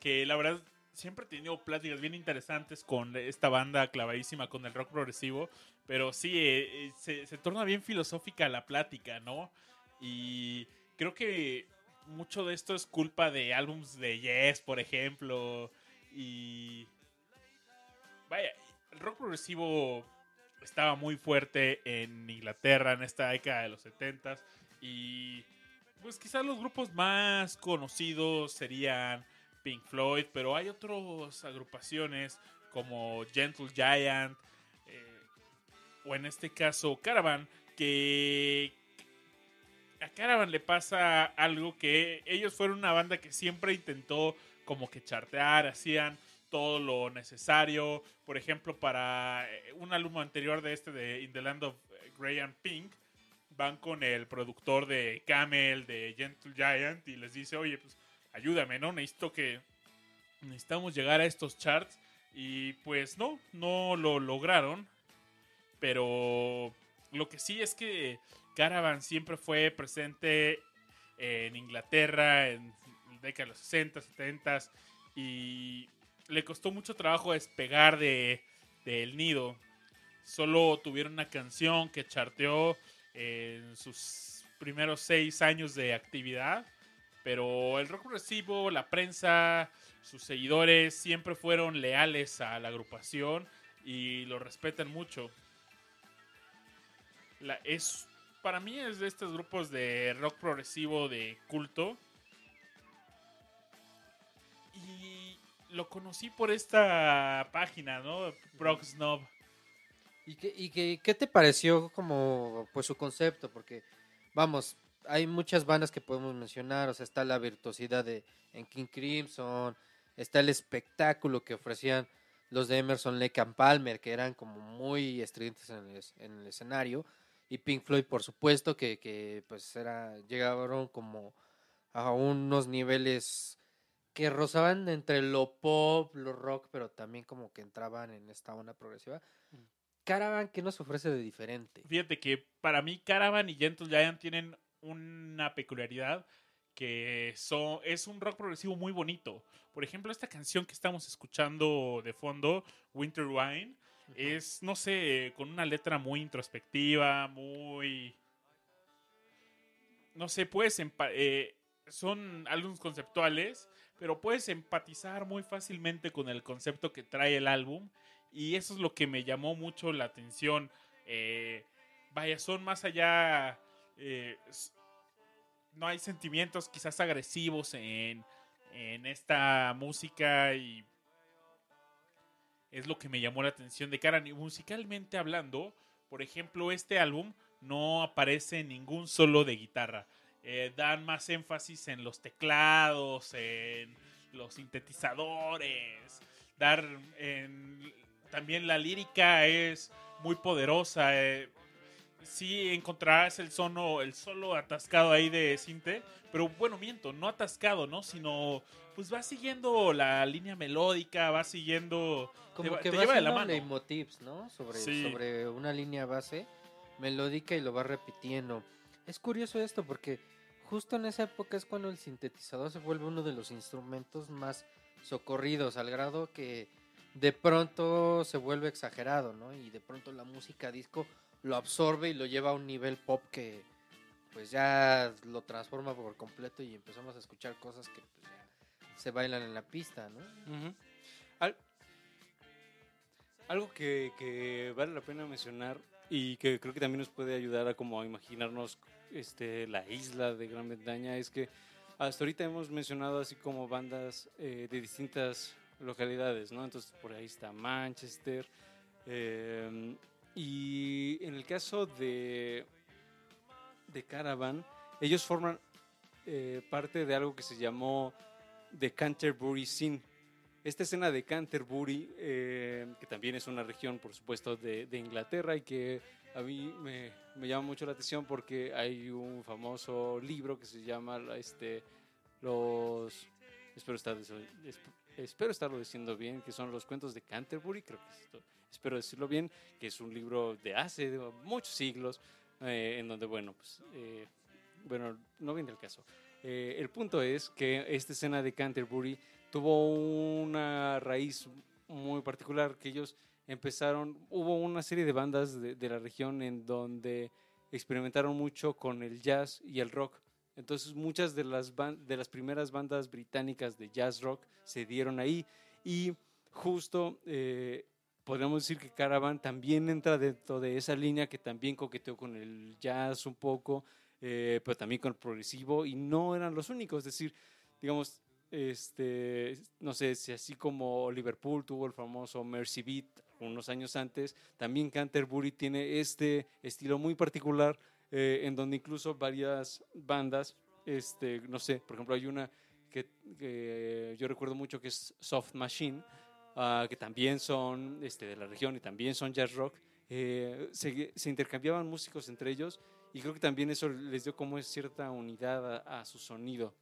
que la verdad siempre he tenido pláticas bien interesantes con esta banda clavadísima con el rock progresivo, pero sí, eh, eh, se, se torna bien filosófica la plática, ¿no? Y creo que mucho de esto es culpa de álbums de Yes, por ejemplo, y... Vaya, el rock progresivo estaba muy fuerte en Inglaterra en esta década de los 70 y pues quizás los grupos más conocidos serían Pink Floyd, pero hay otras agrupaciones como Gentle Giant eh, o en este caso Caravan que a Caravan le pasa algo que ellos fueron una banda que siempre intentó como que chartear, hacían todo lo necesario. Por ejemplo, para eh, un álbum anterior de este de In the Land of Graham Pink, van con el productor de Camel, de Gentle Giant, y les dice, oye, pues ayúdame, ¿no? Necesito que... Necesitamos llegar a estos charts. Y pues no, no lo lograron. Pero lo que sí es que Caravan siempre fue presente en Inglaterra en la década de los 60, 70 y le costó mucho trabajo despegar de del nido. Solo tuvieron una canción que charteó en sus primeros seis años de actividad, pero el rock progresivo, la prensa, sus seguidores siempre fueron leales a la agrupación y lo respetan mucho. La, es para mí es de estos grupos de rock progresivo de culto. Y lo conocí por esta página, ¿no? Prog Snob. ¿Y, qué, y qué, qué te pareció como pues su concepto? Porque, vamos, hay muchas bandas que podemos mencionar, o sea, está la virtuosidad de en King Crimson, está el espectáculo que ofrecían los de Emerson, Lake and Palmer, que eran como muy estridentes en el, en el escenario, y Pink Floyd, por supuesto, que, que pues era, llegaron como a unos niveles que rozaban entre lo pop, lo rock, pero también como que entraban en esta onda progresiva. Caravan, ¿qué nos ofrece de diferente? Fíjate que para mí Caravan y Gentle Giant tienen una peculiaridad que son, es un rock progresivo muy bonito. Por ejemplo, esta canción que estamos escuchando de fondo, Winter Wine, es, no sé, con una letra muy introspectiva, muy... No sé, eh, son álbumes conceptuales, pero puedes empatizar muy fácilmente con el concepto que trae el álbum. Y eso es lo que me llamó mucho la atención. Eh, vaya, son más allá... eh, no hay sentimientos quizás agresivos en, en esta música y es lo que me llamó la atención de Karan. Y musicalmente hablando, por ejemplo, este álbum no aparece ningún solo de guitarra. Eh, dan más énfasis en los teclados, en los sintetizadores. Dar en- también la lírica es muy poderosa. eh, sí encontrarás el sono, el solo atascado ahí de Sinte, pero bueno, miento, no atascado, ¿no? Sino pues va siguiendo la línea melódica, va siguiendo Como te, que te va lleva de la mano. leitmotivs, ¿no? Sobre, Sí. sobre una línea base. melódica y lo va repitiendo. Es curioso esto porque justo en esa época es cuando el sintetizador se vuelve uno de los instrumentos más socorridos, al grado que de pronto se vuelve exagerado, ¿no? Y de pronto la música disco lo absorbe y lo lleva a un nivel pop que pues ya lo transforma por completo y empezamos a escuchar cosas que pues, ya se bailan en la pista, ¿no? Al- algo que, que vale la pena mencionar y que creo que también nos puede ayudar a como a imaginarnos este, la isla de Gran Bretaña es que hasta ahorita hemos mencionado así como bandas eh, de distintas localidades, ¿no? Entonces por ahí está Manchester. eh, y en el caso de, de Caravan, ellos forman eh, parte de algo que se llamó The Canterbury Scene. Esta escena de Canterbury, que también es una región, por supuesto, de Inglaterra y que a mí me, me llama mucho la atención porque hay un famoso libro que se llama este, Los... Espero, estar, esp- espero estarlo diciendo bien, que son los cuentos de Canterbury, creo que esto- espero decirlo bien, que es un libro de hace de muchos siglos, eh, en donde, bueno, pues, eh, bueno, no viene el caso. Eh, el punto es que esta escena de Canterbury tuvo una raíz muy particular, que ellos empezaron, hubo una serie de bandas de, de la región en donde experimentaron mucho con el jazz y el rock. Entonces muchas de las, de las primeras bandas británicas de jazz rock se dieron ahí y justo eh, podríamos decir que Caravan también entra dentro de esa línea que también coqueteó con el jazz un poco, eh, pero también con el progresivo y no eran los únicos, es decir, digamos, este, no sé, si así como Liverpool tuvo el famoso Mercy Beat unos años antes, también Canterbury tiene este estilo muy particular eh, en donde incluso varias bandas, este, no sé, por ejemplo hay una que, yo recuerdo mucho que es Soft Machine, ah, que también son este, de la región y también son jazz rock, eh, se, intercambiaban músicos entre ellos y creo que también eso les dio como cierta unidad a su sonido.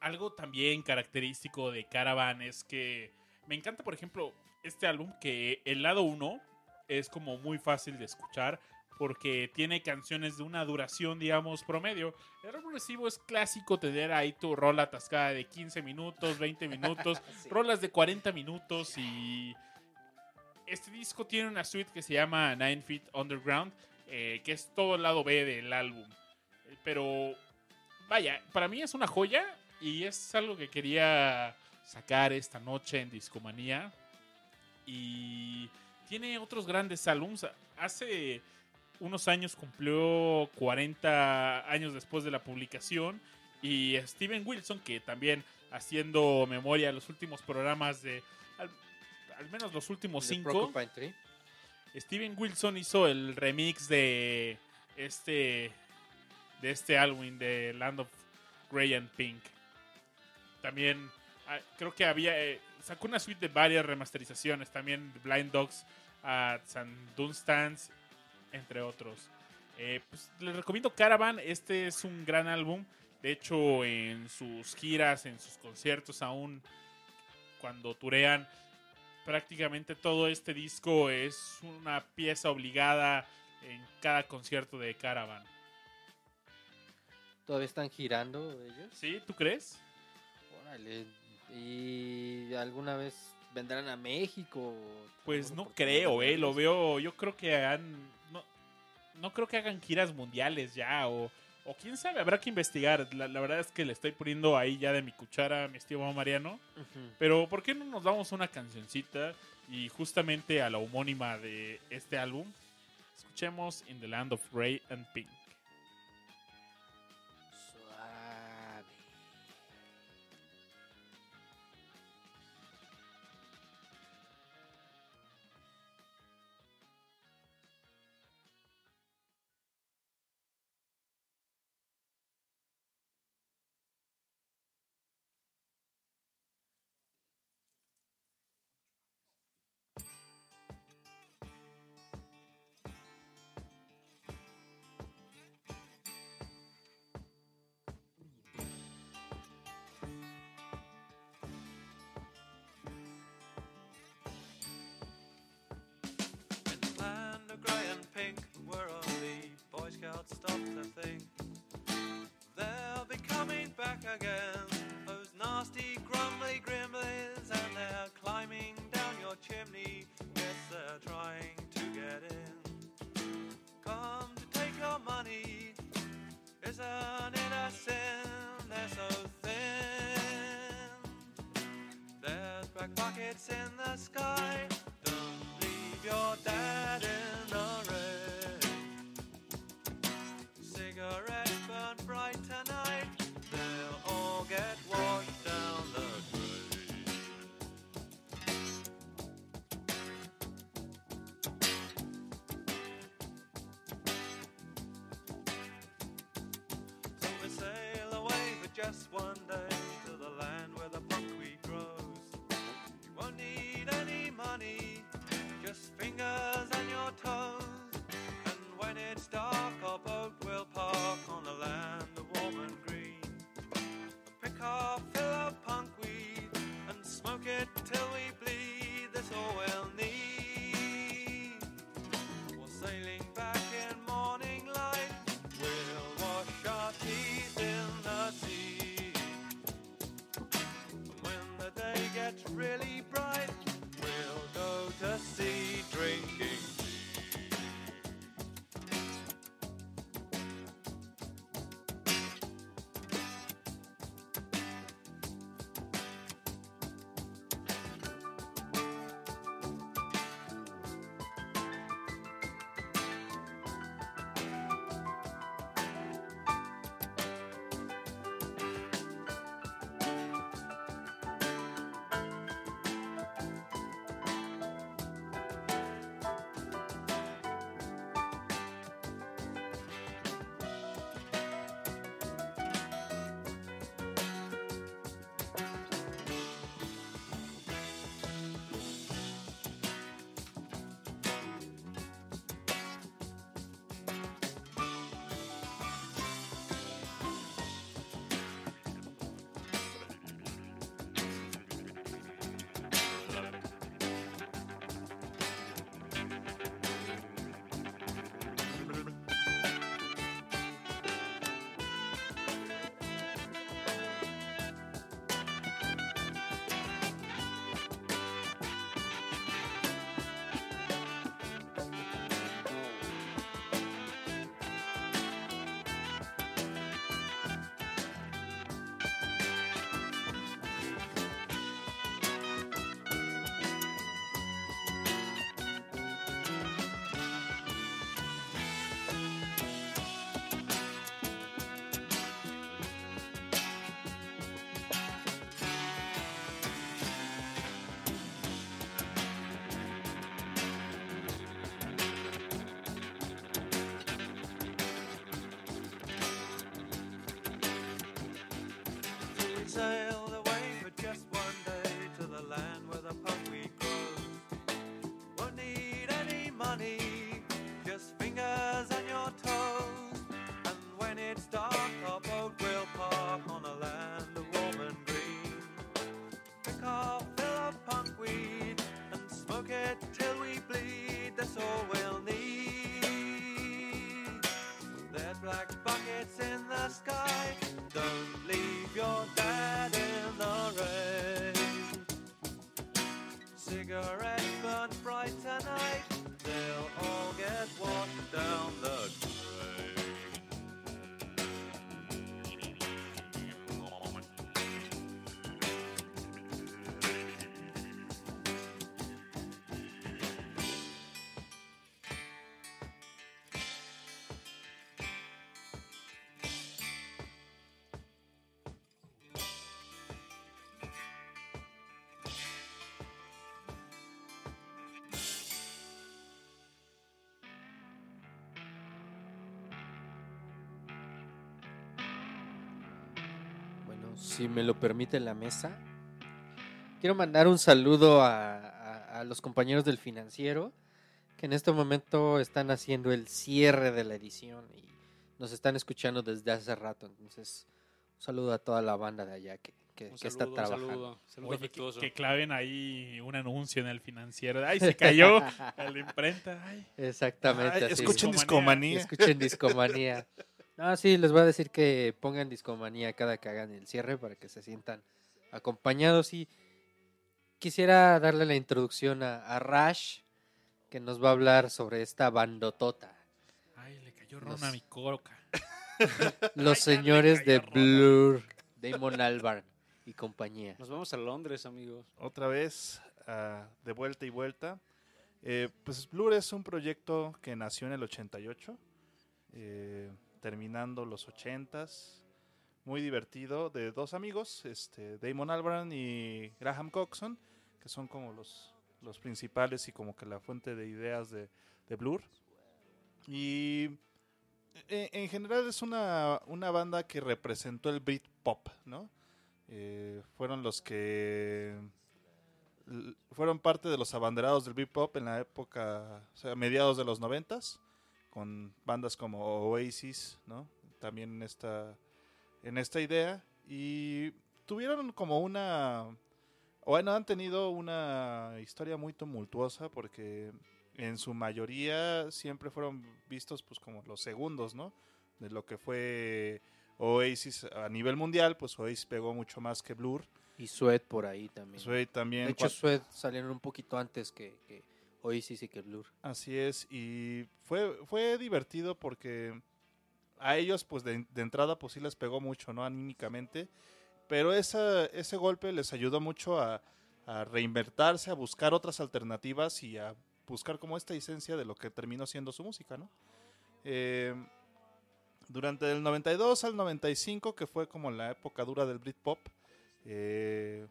Algo también característico de Caravan es que me encanta, por ejemplo, este álbum que el lado 1 es como muy fácil de escuchar porque tiene canciones de una duración, digamos, promedio. El rock progresivo es clásico tener ahí tu rola atascada de 15 minutos, 20 minutos, rolas de 40 minutos y este disco tiene una suite que se llama Nine Feet Underground, eh, que es todo el lado B del álbum. Pero vaya, para mí es una joya y es algo que quería sacar esta noche en Discomanía. Y tiene otros grandes álbums. Hace unos años cumplió 40 años después de la publicación. Y Steven Wilson, que también haciendo memoria los últimos programas de... Al, al menos los últimos The cinco. Steven Wilson hizo el remix de este de este álbum de Land of Grey and Pink. También creo que había eh, sacó una suite de varias remasterizaciones, también Blind Dogs at San Dunstans, entre otros. Eh, pues, les recomiendo Caravan, este es un gran álbum. De hecho, en sus giras, en sus conciertos, aún cuando turean, prácticamente todo este disco es una pieza obligada en cada concierto de Caravan. Todavía están girando ellos. ¿Sí? ¿Tú crees? Órale. ¿Y alguna vez vendrán a México? Pues ¿Tenemos no creo, eh. Lo veo. Yo creo que hagan. No, no creo que hagan giras mundiales ya. O, o quién sabe, habrá que investigar. La, la verdad es que le estoy poniendo ahí ya de mi cuchara a mi estimado Mariano. Pero ¿por qué no nos damos una cancioncita? Y justamente a la homónima de este álbum. Escuchemos In the Land of Grey and Pink. pink were all the Boy Scouts stopped to thing. They'll be coming back again, those nasty grumbly gremlins, and they're climbing down your chimney. Yes, they're trying to get in. Come to take your money, isn't it a sin? They're so thin. There's black pockets in the sky your dad in the rain. Really si me lo permite la mesa, quiero mandar un saludo a, a- a los compañeros del financiero que en este momento están haciendo el cierre de la edición y nos están escuchando desde hace rato. Entonces, un saludo a toda la banda de allá que, que- Un que está saludo, un trabajando. saludo, saludo Oye, que, claven ahí un anuncio en el financiero. Ay, se cayó a la imprenta. Ay. Exactamente. Ay, así. escuchen discomanía. Escuchen discomanía. No, sí, les voy a decir que pongan discomanía cada que hagan el cierre para que se sientan acompañados. Y quisiera darle la introducción a, a Rash, que nos va a hablar sobre esta bandotota. Ay, le cayó ron Los- a mi coca. Los Ay, señores de Blur, Damon Albarn y compañía. Nos vamos a Londres, amigos. Otra vez ah, de vuelta y vuelta. Eh, pues Blur es un proyecto que nació en el 88, eh, terminando los 80s. Muy divertido, de dos amigos, este, Damon Albarn y Graham Coxon, que son como los, los principales y como que la fuente de ideas de, Blur. Y e- en general es una, una banda que representó el Britpop, ¿no? Eh, fueron los que fueron parte de los abanderados del Britpop en la época, o sea, mediados de los noventas, con bandas como Oasis, ¿no? También en esta, en esta idea. Y tuvieron como una, bueno, han tenido una historia muy tumultuosa porque en su mayoría siempre fueron vistos pues como los segundos, ¿no? De lo que fue Oasis a nivel mundial, pues Oasis pegó mucho más que Blur. Y Sweat por ahí también. Suede también de hecho, Sweat salieron un poquito antes que, que Oasis y que Blur. Así es, y fue, fue divertido porque a ellos, pues de, de entrada, pues sí les pegó mucho, ¿no? Anímicamente, pero esa, ese golpe les ayudó mucho a, a reinvertirse, a buscar otras alternativas y a buscar como esta esencia de lo que terminó siendo su música, ¿no? Eh, durante el 92 al 95, que fue como la época dura del Britpop, eh,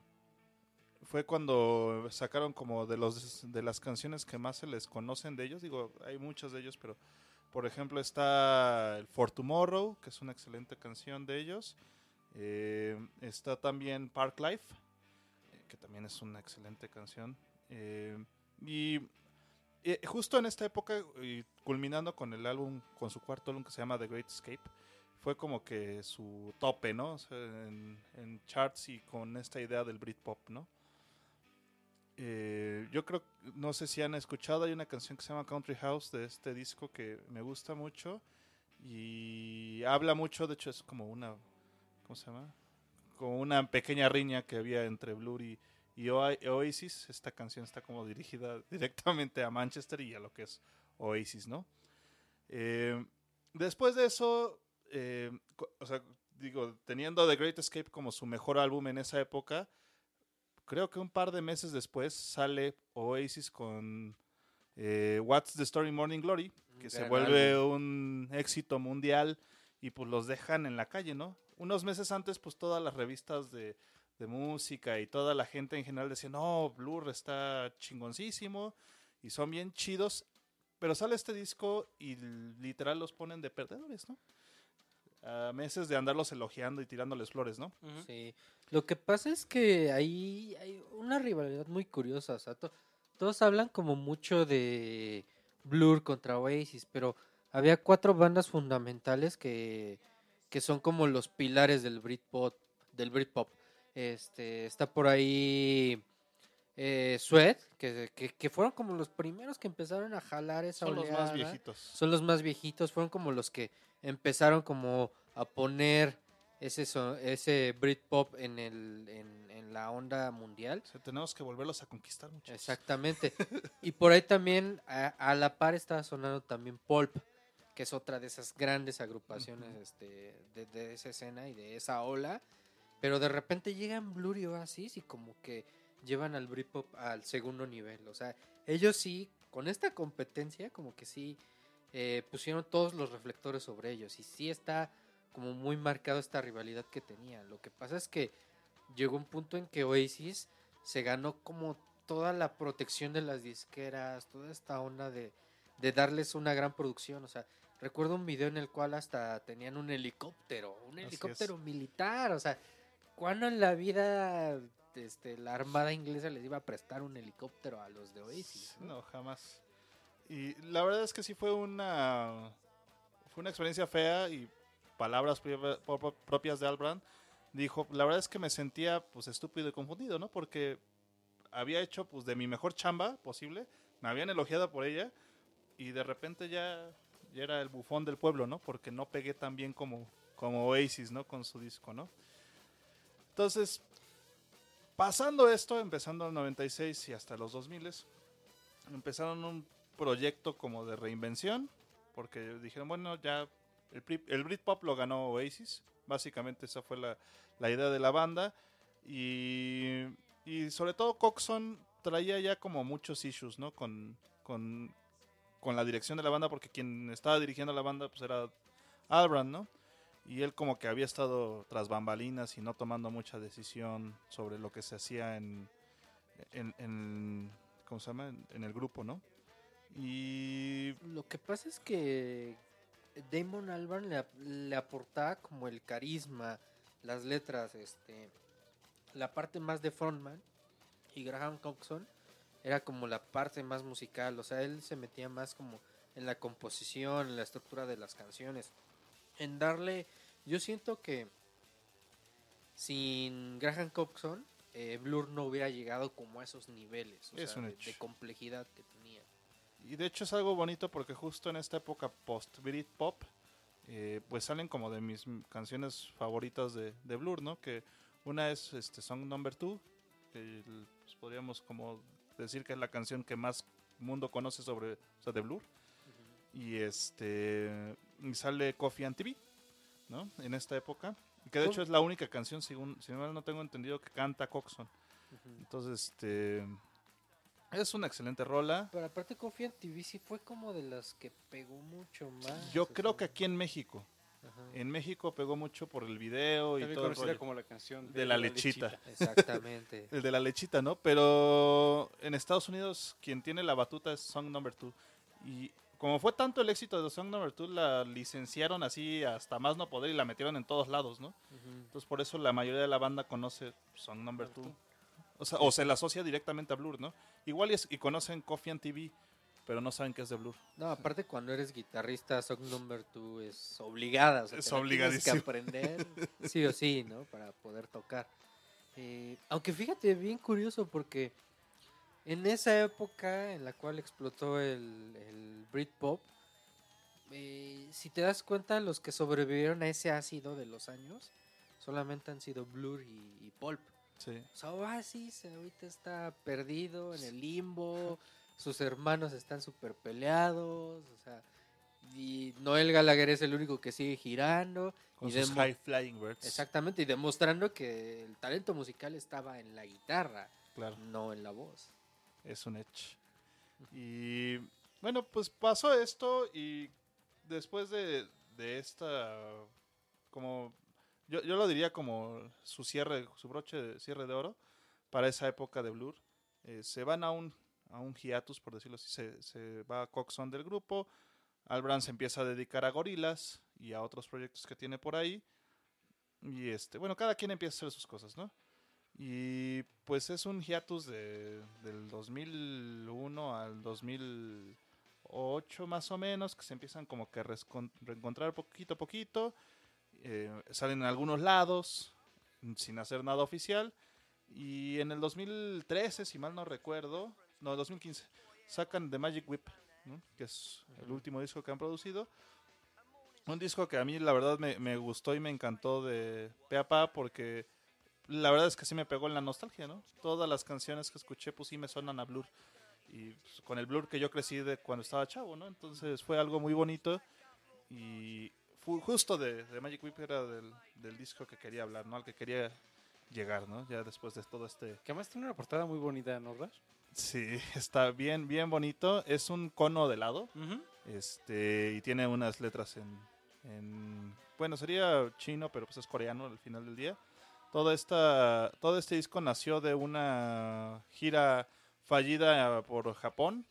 fue cuando sacaron como de los de las canciones que más se les conocen de ellos. Digo, hay muchos de ellos, pero por ejemplo está For Tomorrow, que es una excelente canción de ellos. Eh, está también Park Life, eh, que también es una excelente canción. Eh, y justo en esta época, y culminando con el álbum, con su cuarto álbum que se llama The Great Escape, fue como que su tope, ¿no? O sea, en, en charts y con esta idea del Britpop, ¿no? Eh, yo creo, no sé si han escuchado, hay una canción que se llama Country House de este disco que me gusta mucho y habla mucho, de hecho es como una, ¿cómo se llama? Como una pequeña riña que había entre Blur y, y Oa- Oasis. Esta canción está como dirigida directamente a Manchester y a lo que es Oasis, ¿no? Eh, después de eso, eh, o sea, digo, teniendo The Great Escape como su mejor álbum en esa época, creo que un par de meses después sale Oasis con eh, What's the Story Morning Glory, que se vuelve un éxito mundial y pues los dejan en la calle, ¿no? Unos meses antes pues todas las revistas de, de música y toda la gente en general decía, no, Blur está chingoncísimo y son bien chidos, pero sale este disco y literal los ponen de perdedores, ¿no? A meses de andarlos elogiando y tirándoles flores, ¿no? Sí. Lo que pasa es que ahí hay una rivalidad muy curiosa. O sea, to- todos hablan como mucho de Blur contra Oasis, pero había cuatro bandas fundamentales que, que son como los pilares del Britpop. Del Britpop. Este, está por ahí eh, Sweat, que, que, que fueron como los primeros que empezaron a jalar esa Son los más viejitos. son los más viejitos, fueron como los que empezaron como a poner ese ese Britpop en el en, en la onda mundial. O sea, tenemos que volverlos a conquistar muchachos. Exactamente. y por ahí también a, a la par estaba sonando también Pulp, que es otra de esas grandes agrupaciones este, de, de esa escena y de esa ola. Pero de repente llegan Blur y Oasis y como que llevan al Britpop al segundo nivel. O sea, ellos sí, con esta competencia, como que sí eh, pusieron todos los reflectores sobre ellos. Y sí está como muy marcado esta rivalidad que tenían. Lo que pasa es que llegó un punto en que Oasis se ganó como toda la protección de las disqueras, toda esta onda de, de darles una gran producción. O sea, recuerdo un video en el cual hasta tenían un helicóptero, un Así helicóptero militar. O sea, ¿cuándo en la vida este, la armada inglesa les iba a prestar un helicóptero a los de Oasis? No, jamás. Y la verdad es que sí fue una fue una experiencia fea y palabras propias de Albrand dijo, la verdad es que me sentía pues estúpido y confundido, ¿no? Porque había hecho pues de mi mejor chamba posible, me habían elogiado por ella y de repente ya, ya era el bufón del pueblo, ¿no? Porque no pegué tan bien como, como Oasis, ¿no? Con su disco, ¿no? Entonces, pasando esto, empezando el 96 y hasta los 2000, empezaron un proyecto como de reinvención, porque dijeron, bueno, ya el, Brit- el Britpop lo ganó Oasis, básicamente esa fue la, idea de la banda, y, sobre todo Coxon traía ya como muchos issues, ¿no? Con, con, la dirección de la banda, porque quien estaba dirigiendo la banda pues era Albrand, ¿no? Y él como que había estado tras bambalinas y no tomando mucha decisión sobre lo que se hacía en, en, en- ¿cómo se llama? En, el grupo, ¿no? Y Lo que pasa es que Damon Albarn le, le aportaba como el carisma, las letras, este, la parte más de frontman y Graham Coxon era como la parte más musical, o sea, él se metía más como en la composición, en la estructura de las canciones, en darle, yo siento que sin Graham Coxon, eh, Blur no hubiera llegado como a esos niveles, o Es sea, un de- complejidad que tenía. Y de hecho es algo bonito porque justo en esta época post Britpop, eh, pues salen como de mis canciones favoritas de, de Blur, ¿no? Que una es este Song Number 2, que pues, podríamos como decir que es la canción que más mundo conoce sobre, o sea, de Blur. Y este y sale Coffee and TV, ¿no? En esta época. Que de ¿Cómo? hecho es la única canción, según, si mal no tengo entendido, que canta Coxon. Entonces, este es una excelente rola. Pero aparte Coffee and TV sí fue como de las que pegó mucho más. Yo creo sea, que aquí en México, ajá. en México pegó mucho por el video y todo el conocida rollo. como la canción De la lechita. Exactamente. El de la lechita, ¿no? Pero en Estados Unidos quien tiene la batuta es Song Number 2. Y como fue tanto el éxito de Song Number 2, la licenciaron así hasta más no poder y la metieron en todos lados, ¿no? Entonces por eso la mayoría de la banda conoce Song Number 2. O sea, o se la asocia directamente a Blur, ¿no? Igual y, es- y conocen Coffee and TV, pero no saben que es de Blur. No, aparte cuando eres guitarrista, Song Number 2 es obligada. O sea, Es la tienes obligadísimo. que aprender sí o sí, ¿no? Para poder tocar. Eh, aunque fíjate, bien curioso porque en esa época en la cual explotó el, el Britpop, eh, si te das cuenta, los que sobrevivieron a ese ácido de los años solamente han sido Blur y, y Pulp. Sí. O sea, Oasis ahorita está perdido en el limbo, sus hermanos están súper peleados, o sea, y Noel Gallagher es el único que sigue girando. Con y sus High Flying Birds. Exactamente, y demostrando que el talento musical estaba en la guitarra, Claro. no en la voz. Es un hecho. Y bueno, pues pasó esto y después de, de esta, como, yo, yo lo diría como su cierre, su broche de cierre de oro para esa época de Blur, eh, se van a un, a un hiatus, por decirlo así, se, se va Coxon del grupo, Albran se empieza a dedicar a gorilas y a otros proyectos que tiene por ahí. Y este, bueno, cada quien empieza a hacer sus cosas, ¿no? Y pues es un hiatus de, del 2001 al 2008 más o menos, que se empiezan como que a reencontrar poquito a poquito. eh, salen en algunos lados sin hacer nada oficial. Y en el 2013, si mal no recuerdo, no, 2015, sacan The Magic Whip, ¿no? que es el último disco que han producido. Un disco que a mí la verdad me, me gustó y me encantó de pe a pa porque la verdad es que sí me pegó en la nostalgia, ¿no? Todas las canciones que escuché pues sí me suenan a Blur. Y pues, con el Blur que yo crecí de cuando estaba chavo, ¿no? Entonces fue algo muy bonito y fu- justo de, de Magic Whip era del, del disco que quería hablar, ¿no? Al que quería llegar, ¿no? Ya después de todo este... Que además tiene una portada muy bonita, ¿no, Rash? Sí, está bien, bien bonito. Es un cono de helado. Este, y tiene unas letras en, en- bueno, sería chino, pero pues es coreano al final del día. Todo esta, todo este disco nació de una gira fallida por Japón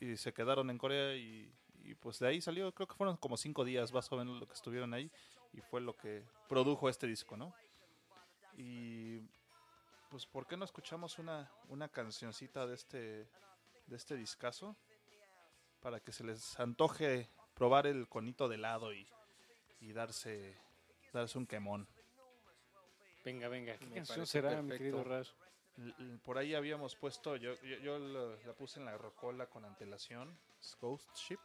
y se quedaron en Corea y, y, pues de ahí salió, creo que fueron como cinco días más o menos lo que estuvieron ahí y fue lo que produjo este disco, ¿no? Y pues ¿por qué no escuchamos una, una cancioncita de este, de este discazo? Para que se les antoje probar el conito de helado y, y darse, darse un quemón. Venga, venga. ¿Qué Me canción será, mi querido l- Por ahí habíamos puesto, yo, yo, yo lo- la puse en la rocola con antelación, Ghost Ship.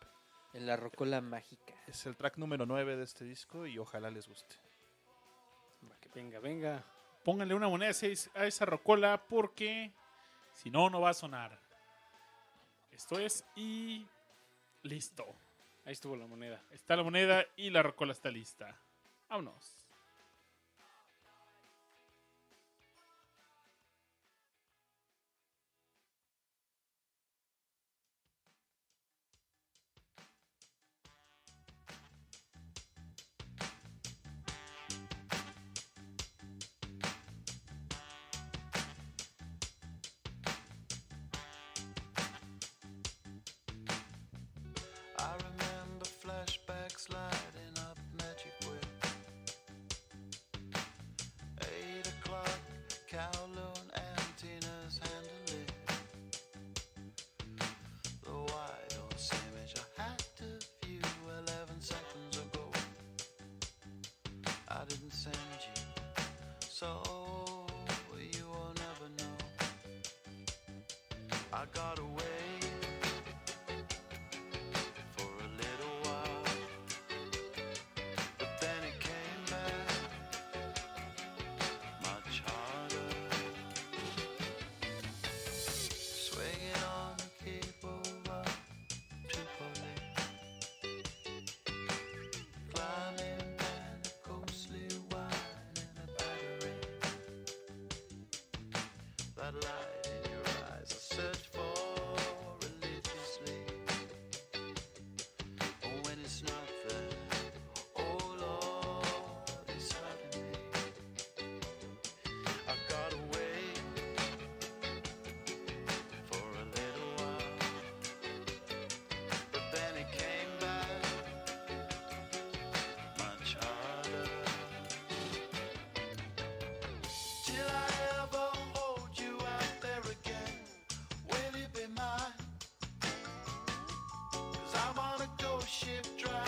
En la rocola mágica. Es el track número 9 de este disco y ojalá les guste. Venga, venga. Pónganle una moneda a esa rocola porque si no, no va a sonar. Esto es y listo. Ahí estuvo la moneda. Está la moneda y la rocola está lista. Vámonos. I didn't send you. So you will never know. I got away. ship drive.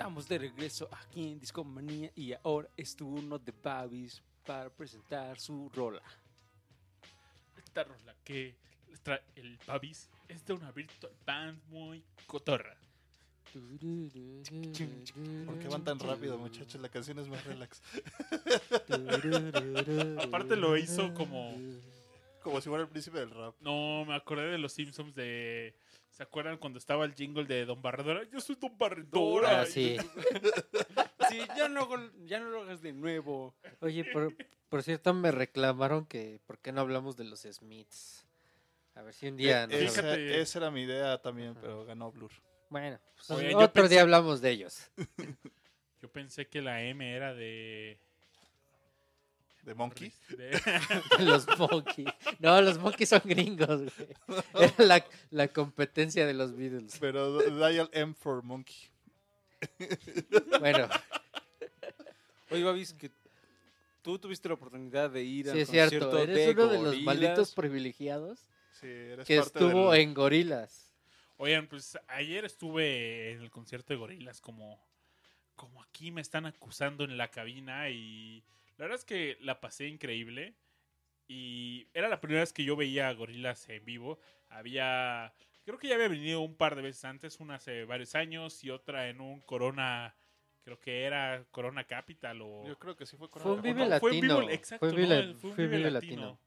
Estamos de regreso aquí en Discomanía y ahora es turno de Babis para presentar su rola. Esta rola que trae el Babis es de una virtual band muy cotorra. ¿Por qué van tan rápido, muchachos? La canción es más relax. Aparte lo hizo como... Como si fuera el príncipe del rap. No, me acordé de los Simpsons de... ¿Se acuerdan cuando estaba el jingle de Don Barredora? Yo soy Don Barredora. Ah, sí. Sí, ya no, ya no lo hagas de nuevo. Oye, por, por cierto, me reclamaron que por qué no hablamos de los Smiths. A ver si un día nos Eh, esa, esa era mi idea también, pero ganó Blur. Bueno, pues Oye, otro pensé- día hablamos de ellos. Yo pensé que la M era de... ¿De Monkey? de- los Monkeys. No, los Monkeys son gringos, güey. Era la, la competencia de los Beatles. Pero Dial M for Monkey. Bueno, Oye, Babis, que tú tuviste la oportunidad de ir sí al es cierto. concierto Eres de uno de los malditos privilegiados Sí, eres que parte estuvo del- en Gorilas. Oigan, pues ayer estuve en el concierto de Gorilas como, como aquí me están acusando en la cabina y la verdad es que la pasé increíble y era la primera vez que yo veía a Gorilas en vivo. Había, creo que ya había venido un par de veces antes, una hace varios años y otra en un Corona, creo que era Corona Capital o... Yo creo que sí fue Fue Corona un Vive Mundo. fue en Latino. vivo, exacto, Fue ¿no? Vive- El- fue un fue Vive Vive Latino. Latino.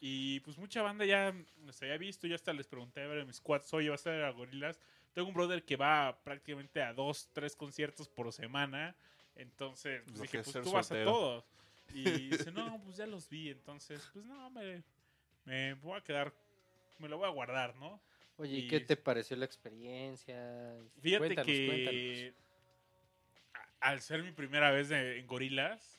Y pues mucha banda ya nos había visto, yo hasta les pregunté a ver en mis squads, oye, ¿vas a ver a Gorilas? Tengo un brother que va prácticamente a dos, tres conciertos por semana, entonces pues, dije, pues tú vas a todos. Y dice, no, pues ya los vi, entonces, pues no, me, me voy a quedar, me lo voy a guardar, ¿no? Oye, ¿y qué te pareció la experiencia? Fíjate Cuéntanos, que a- al ser mi primera vez de- en Gorilas,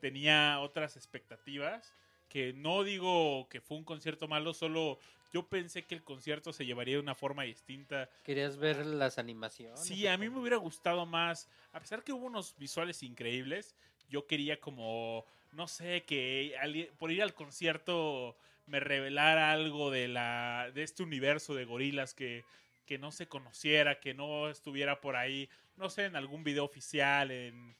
tenía otras expectativas. Que no digo que fue un concierto malo, solo yo pensé que el concierto se llevaría de una forma distinta. ¿Querías ver las animaciones? Sí, a mí me hubiera gustado más, a pesar que hubo unos visuales increíbles, yo quería como, no sé, que por ir al concierto me revelara algo de la de este universo de gorilas que, que no se conociera, que no estuviera por ahí, no sé, en algún video oficial, en,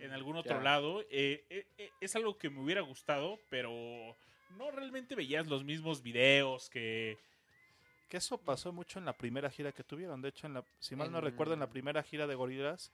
en algún otro ya. lado. Eh, eh, eh, es algo que me hubiera gustado, pero no realmente veías los mismos videos que... Que eso pasó mucho en la primera gira que tuvieron. De hecho, en la, si mal no recuerdo, en la primera gira de Gorilas,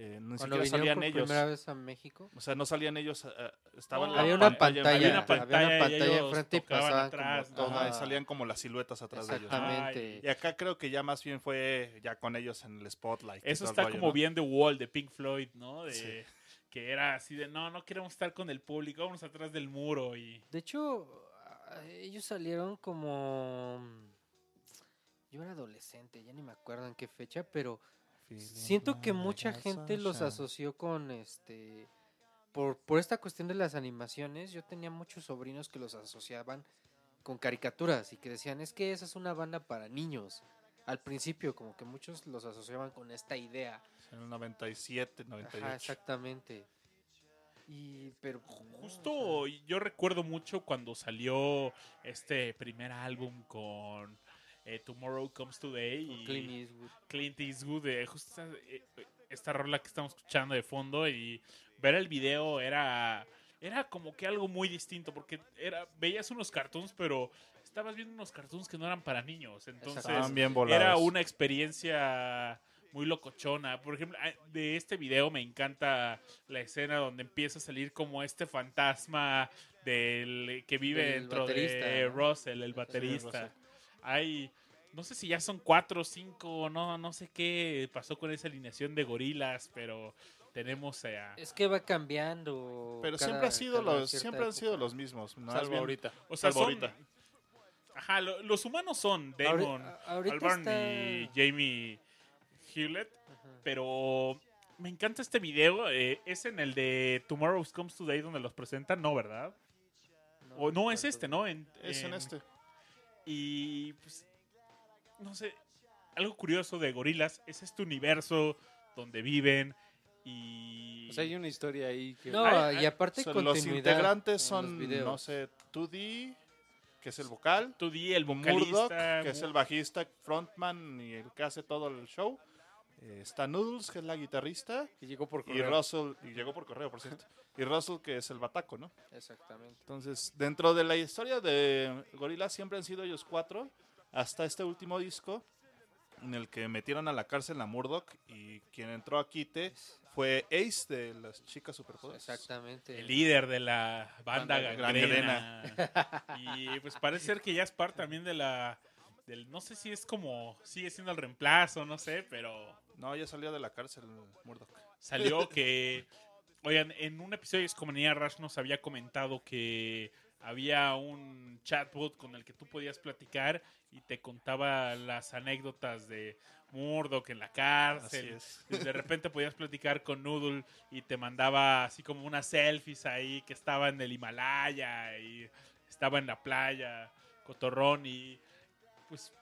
eh, ni Cuando siquiera salían por ellos. primera vez a México, O sea, no salían ellos. eh, estaban No, la había una pantalla había una pantalla, había una y pantalla ellos enfrente y tocaban pasaban atrás, como ¿no? Ajá, toda- y salían como las siluetas atrás de ellos. Exactamente. Y acá creo que ya más bien fue ya con ellos en el spotlight. Eso está rollo, como ¿no? bien The Wall de Pink Floyd, ¿no? De, Sí. Que era así de, no, no queremos estar con el público, vamos atrás del muro y... De hecho, ah, ellos salieron como... Yo era adolescente, ya ni me acuerdo en qué fecha, pero siento que mucha gente los asoció con este... Por, por esta cuestión de las animaciones, yo tenía muchos sobrinos que los asociaban con caricaturas y que decían, es que esa es una banda para niños. Al principio, como que muchos los asociaban con esta idea. En el 97, 98. Ajá, exactamente. Y, pero... no, o Justo yo recuerdo mucho cuando salió este primer álbum con eh, Tomorrow Comes Today y Clint Eastwood. Clint Eastwood, eh, justo esta, eh, esta rola que estamos escuchando de fondo y ver el video era era como que algo muy distinto porque era veías unos cartoons pero estabas viendo unos cartoons que no eran para niños entonces Estaban bien volados. era una experiencia muy locochona. Por ejemplo, ah, de este video me encanta la escena donde empieza a salir como este fantasma del que vive Del dentro baterista, de. Russell, el baterista. Hay no sé si ya son cuatro o cinco, no, no sé qué pasó con esa alineación de gorilas, pero tenemos a... Es que va cambiando. Pero cada- siempre, ha sido los, siempre han sido los mismos. Salvo bien- ahorita. O sea, salvo son... ahorita. Ajá, lo- los humanos son Damon, Albarn está- y Jamie Hewlett. Ajá. Pero me encanta este video. eh, es en el de Tomorrow Comes Today donde los presentan, ¿no, verdad? o no, es este, ¿no? En- Es en este. Y pues, no sé, algo curioso de Gorilas es este universo donde viven y... O sea, hay una historia ahí que... No, Ay, y aparte Son- los integrantes los son, videos. no sé, 2D, que es el vocal. 2D, el Murdoch, vocalista. que es el bajista, frontman y el que hace todo el show. Eh, está Noodles, que es la guitarrista. que llegó por Y correo. Russell, y llegó por correo, por cierto. Y Russell, que es el bataco, ¿no? Exactamente. Entonces, dentro de la historia de Gorillaz siempre han sido ellos cuatro, hasta este último disco, en el que metieron a la cárcel a Murdoch y quien entró a quite fue Ace de las chicas superpoderosas. Exactamente. El líder de la banda Banda gangrena. Y pues parece ser que ya es parte también de la... Del, no sé si es como... Sigue siendo el reemplazo, no sé, pero... No, ya salió de la cárcel Murdoch. salió que. Oigan, en un episodio de Escomanía Rush nos había comentado que había un chatbot con el que tú podías platicar y te contaba las anécdotas de Murdoch en la cárcel. Y de repente podías platicar con Noodle y te mandaba así como unas selfies ahí que estaba en el Himalaya y estaba en la playa, cotorrón y pues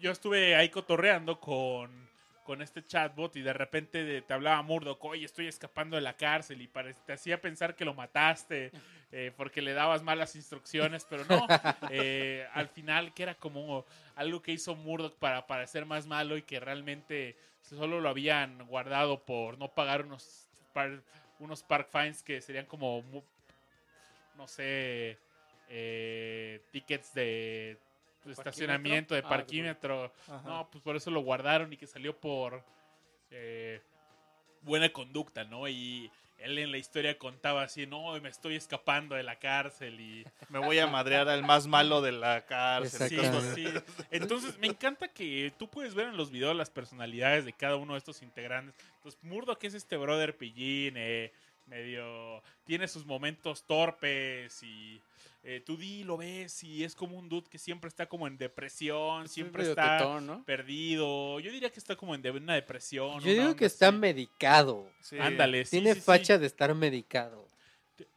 yo estuve ahí cotorreando con, con este chatbot y de repente te hablaba Murdoch, oye, estoy escapando de la cárcel y te hacía pensar que lo mataste eh, porque le dabas malas instrucciones, pero no, eh, al final que era como algo que hizo Murdoch para parecer más malo y que realmente solo lo habían guardado por no pagar unos, par- unos park fines que serían como, no sé, eh, tickets de estacionamiento, de Ah, de parquímetro. Ajá. No, pues por eso lo guardaron y que salió por eh, buena conducta, ¿no? Y él en la historia contaba así, no, me estoy escapando de la cárcel y... Me voy a madrear al más malo de la cárcel. Sí, Exactamente. sí. Entonces, me encanta que tú puedes ver en los videos las personalidades de cada uno de estos integrantes. Entonces, Murdoch es este brother pillín, eh, medio... Tiene sus momentos torpes y... Eh, tú di, lo ves y es como un dude que siempre está como en depresión, siempre está tetón, ¿no? perdido. Yo diría que está como en de- una depresión. Yo una digo que está así. medicado. Sí. Ándale, sí, Tiene sí, sí. facha de estar medicado.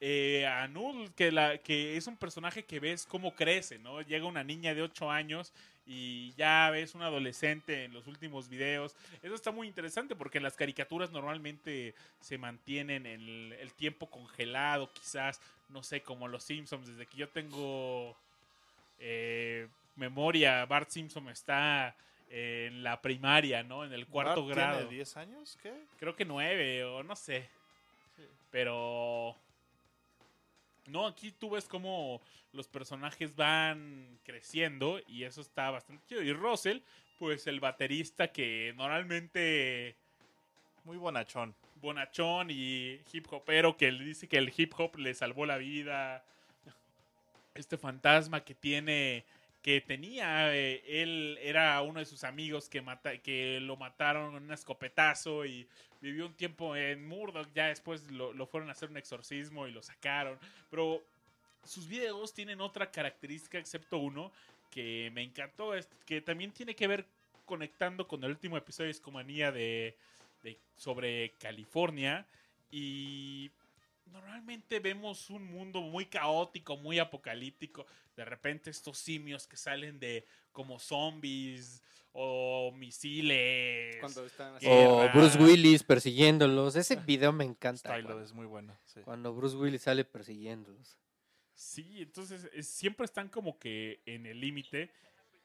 eh, a Noodle, que, la, que es un personaje que ves cómo crece, ¿no? Llega una niña de 8 años y ya ves un adolescente en los últimos videos. Eso está muy interesante porque las caricaturas normalmente se mantienen el, el tiempo congelado, quizás, no sé, como los Simpsons. Desde que yo tengo eh, memoria, Bart Simpson está en la primaria, ¿no? En el cuarto Bart grado. ¿Tiene 10 años? ¿Qué? Creo que nueve o no sé. Pero... No, aquí tú ves cómo los personajes van creciendo y eso está bastante chido. Y Russell, pues el baterista que normalmente Muy bonachón. bonachón y hip hopero que le dice que el hip hop le salvó la vida. Este fantasma que tiene, que tenía, eh, él era uno de sus amigos que, mata, que lo mataron en un escopetazo y vivió un tiempo en Murdoch. Ya después lo, lo fueron a hacer un exorcismo y lo sacaron. Pero sus videos tienen otra característica, excepto uno, que me encantó, es que también tiene que ver conectando con el último episodio de Escomanía de, de- sobre California. Y normalmente vemos un mundo muy caótico, muy apocalíptico. De repente estos simios que salen de como zombies o misiles. Cuando están así. O Bruce Willis persiguiéndolos. Ese video me encanta. Cuando- es muy bueno. sí. Cuando Bruce Willis sale persiguiéndolos. Sí, entonces es- siempre están como que en el límite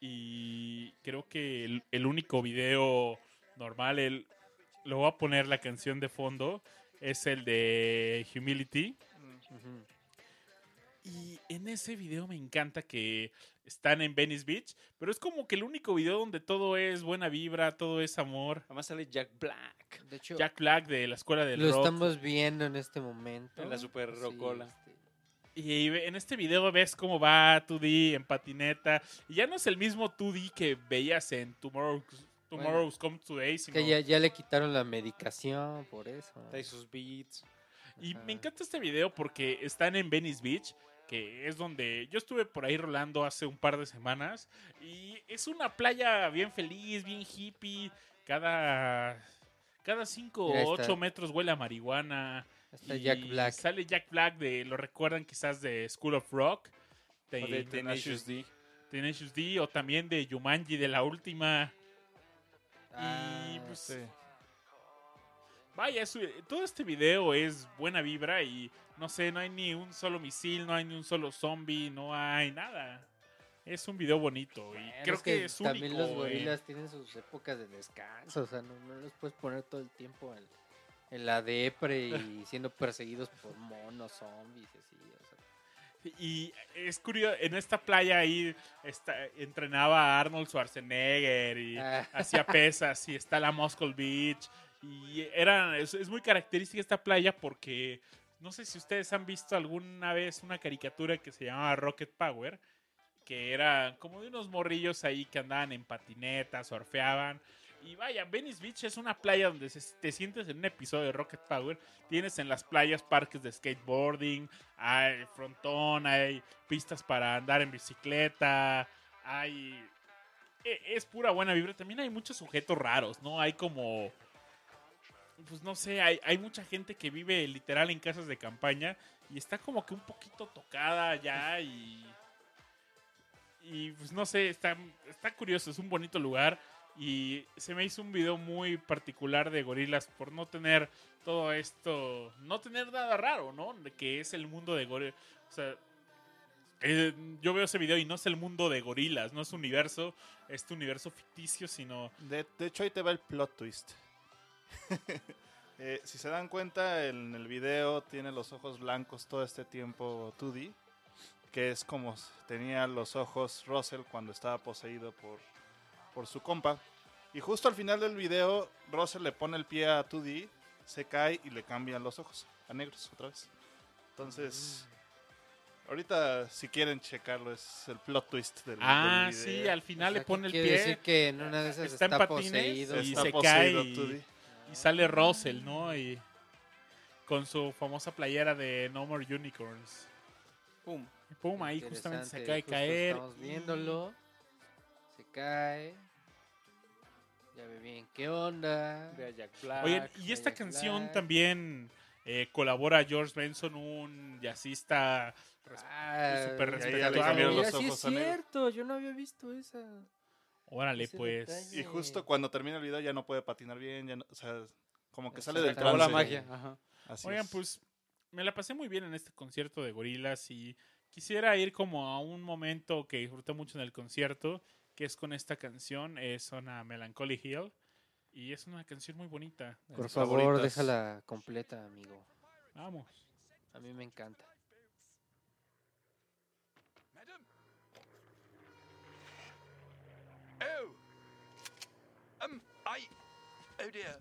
y creo que el, el único video normal, el, lo voy a poner la canción de fondo, es el de Humility. Y en ese video me encanta que están en Venice Beach, pero es como que el único video donde todo es buena vibra, todo es amor. Además sale Jack Black. De hecho, Jack Black de la escuela del lo rock. estamos viendo en este momento. En la super Sí, rocola. este, Y en este video ves cómo va 2D en patineta. Y ya no es el mismo 2D que veías en Tomorrow's, Tomorrow's Come Today, sino... que ya, ya le quitaron la medicación por eso. Trae sus beats. Y Ajá. me encanta este video porque están en Venice Beach, que es donde yo estuve por ahí rolando hace un par de semanas. Y es una playa bien feliz, bien hippie. Cada, cada cinco Mira, ahí o está. ocho metros huele a marihuana. Está Y Jack Black. Sale Jack Black de, lo recuerdan quizás de School of Rock. De, O de Tenacious Tenacious D. Tenacious D o también de Jumanji de la última. Ah, y pues Sí. vaya, es- todo este video es buena vibra y no sé, no hay ni un solo misil, no hay ni un solo zombie, no hay nada. Es un video bonito y bueno, creo es que, es único. También los eh. gorilas tienen sus épocas de descanso. O sea, no, no los puedes poner todo el tiempo en, en la depre y siendo perseguidos por monos, zombies y así. o sea. Y es curioso, en esta playa ahí está, entrenaba a Arnold Schwarzenegger y Ah. hacía pesas y está la Muscle Beach. Y era, es, es muy característica esta playa porque no sé si ustedes han visto alguna vez una caricatura que se llamaba Rocket Power, que era como de unos morrillos ahí que andaban en patinetas, surfeaban. Y vaya, Venice Beach es una playa donde te sientes en un episodio de Rocket Power. Tienes en las playas parques de skateboarding, hay frontón, hay pistas para andar en bicicleta, hay... e- Es pura buena vibra. También hay muchos sujetos raros, ¿no? Hay como... Pues no sé, hay, hay mucha gente que vive literal en casas de campaña y está como que un poquito tocada ya y... Y pues no sé, está, está curioso, es un bonito lugar. Y se me hizo un video muy particular de gorilas por no tener todo esto, no tener nada raro, ¿no? Que es el mundo de gorilas. O sea, eh, yo veo ese video y no es el mundo de gorilas, no es universo, este universo ficticio, sino... De, hecho, ahí te va el plot twist. Eh, si se dan cuenta, en el video tiene los ojos blancos todo este tiempo 2D, que es como tenía los ojos Russell cuando estaba poseído por, por su compa. Y justo al final del video, Russell le pone el pie a 2D, se cae y le cambian los ojos a negros otra vez. Entonces, ahorita si quieren checarlo, es el plot twist del, Ah, del sí, video. al final O sea, le pone el quiere pie decir que en una de esas está está, en patines poseído. y Está se poseído cae y- 2D. y sale Russell, ¿no? Y con su famosa playera de No More Unicorns. Pum. Y pum, ahí justamente se Interesante, de justo caer. Estamos viéndolo. Se cae. Ya ve bien qué onda. De Jack Black. Oye, y esta Jack canción Black. también eh, colabora George Benson, un jazzista. Ah, súper respetable. los Mira, sí es cierto, yo no había visto esa. Órale, ese pues. detalle. Y justo cuando termina el video ya no puede patinar bien, ya no- o sea, como que sale del trance. la magia. Ajá. Así Oigan, es. pues me la pasé muy bien en este concierto de gorilas y quisiera ir como a un momento que disfruté mucho en el concierto, que es con esta canción, es una Melancholy Hill y es una canción muy bonita. Por favor, favoritas. déjala completa, amigo. Vamos. A mí me encanta. Madam? Oh! Um, I. Oh dear.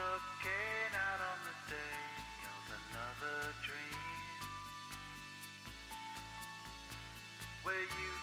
Looking out on the day of another dream. Where you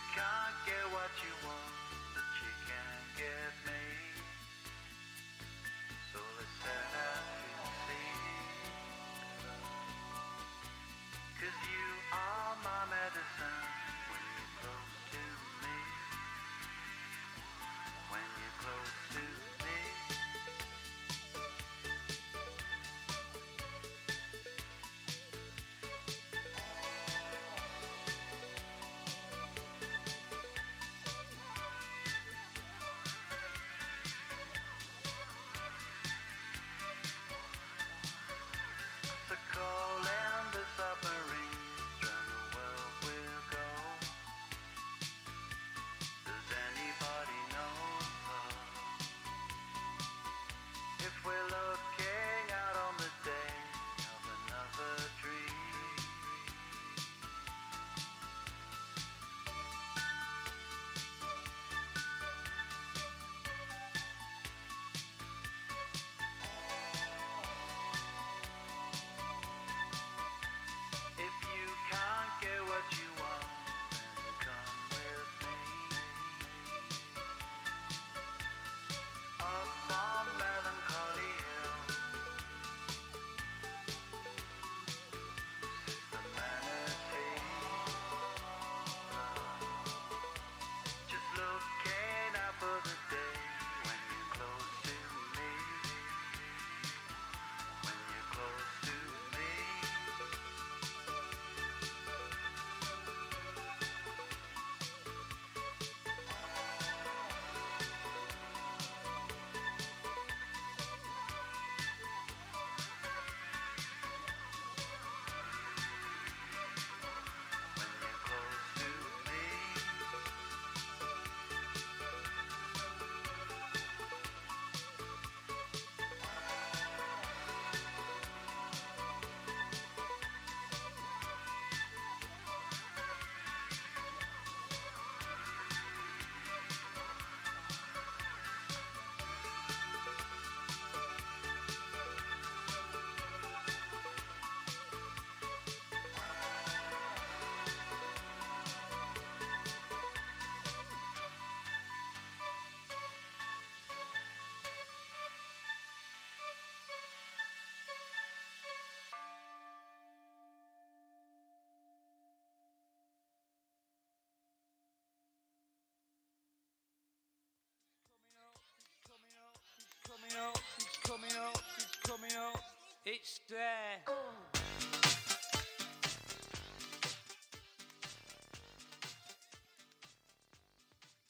up, it's coming up, it's there.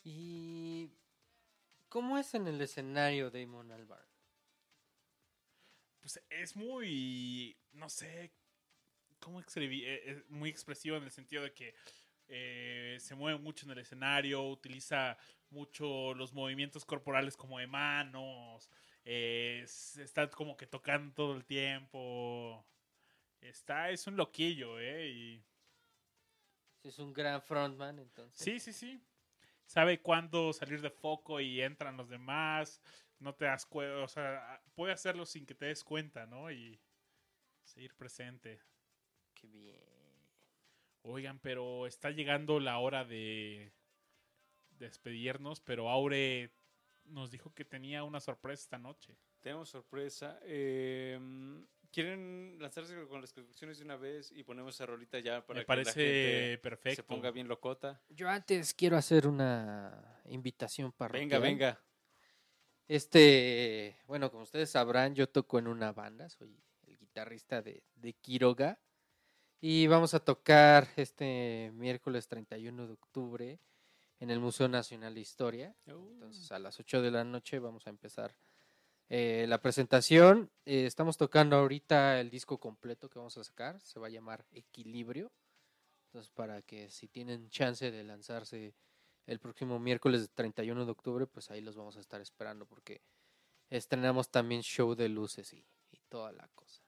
¿Y cómo es en el escenario Damon Albarn? Pues es muy, no sé, ¿cómo escribí? Eh, Es muy expresivo en el sentido de que eh, se mueve mucho en el escenario, utiliza mucho los movimientos corporales como de manos, eh, está como que tocando todo el tiempo. Está, es un loquillo, ¿eh? Y es un gran frontman, entonces. Sí, sí, sí. Sabe cuándo salir de foco y entran los demás. No te das cuenta, o sea, puede hacerlo sin que te des cuenta, ¿no? Y seguir presente. Qué bien. Oigan, pero está llegando la hora de despedirnos, pero Aure nos dijo que tenía una sorpresa esta noche. Tenemos sorpresa. eh, ¿Quieren lanzarse con las conclusiones de una vez y ponemos esa rolita ya para Me que la parece gente perfecto. se ponga bien locota? Yo antes quiero hacer una invitación parroquial. Venga, venga. Este, bueno, como ustedes sabrán, yo toco en una banda, soy el guitarrista de, de Quiroga. Y vamos a tocar este miércoles 31 de octubre en el Museo Nacional de Historia. Entonces, a las 8 de la noche vamos a empezar eh, la presentación. Eh, estamos tocando ahorita el disco completo que vamos a sacar. Se va a llamar Equilibrio. Entonces, para que si tienen chance de lanzarse el próximo miércoles 31 de octubre, pues ahí los vamos a estar esperando porque estrenamos también show de luces y, y toda la cosa.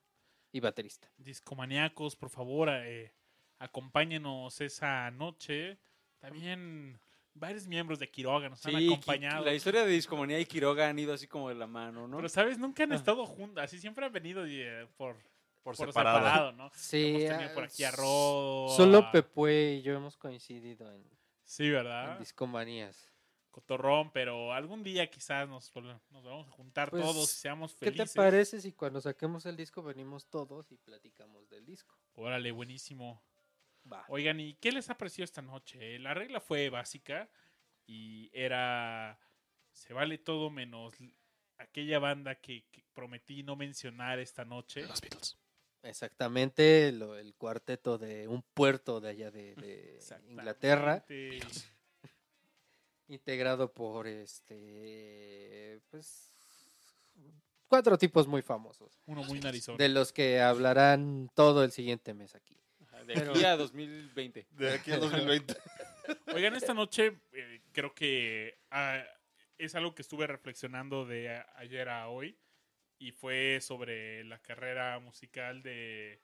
Y baterista. Discomaníacos, por favor, eh, acompáñenos esa noche. También varios miembros de Quiroga nos han Sí, acompañado. La historia de Discomanía y Quiroga han ido así como de la mano, ¿no? Pero, ¿sabes? Nunca han Ah. estado juntas. Así siempre han venido eh, por, Por, por separado. separado, ¿no? Sí, Hemos tenido por aquí a Rodo. Solo a- Pepue y yo hemos coincidido en, Sí, en ¿verdad? discomanías. Cotorrón, pero algún día quizás nos, nos vamos a juntar Pues, todos y seamos ¿Qué felices. te parece si cuando saquemos el disco venimos todos y platicamos del disco? Órale, buenísimo. Va. Oigan, ¿y qué les ha parecido esta noche? La regla fue básica y era se vale todo menos aquella banda que, que prometí no mencionar esta noche. Los Beatles. Exactamente, lo- el cuarteto de un puerto de allá de, de Inglaterra, integrado por este, pues, cuatro tipos muy famosos, Uno muy narizón. de los que hablarán todo el siguiente mes aquí. De Pero- aquí a 2020. De aquí al 2020. Oigan, esta noche eh, creo que ah, es algo que estuve reflexionando de a- ayer a hoy y fue sobre la carrera musical de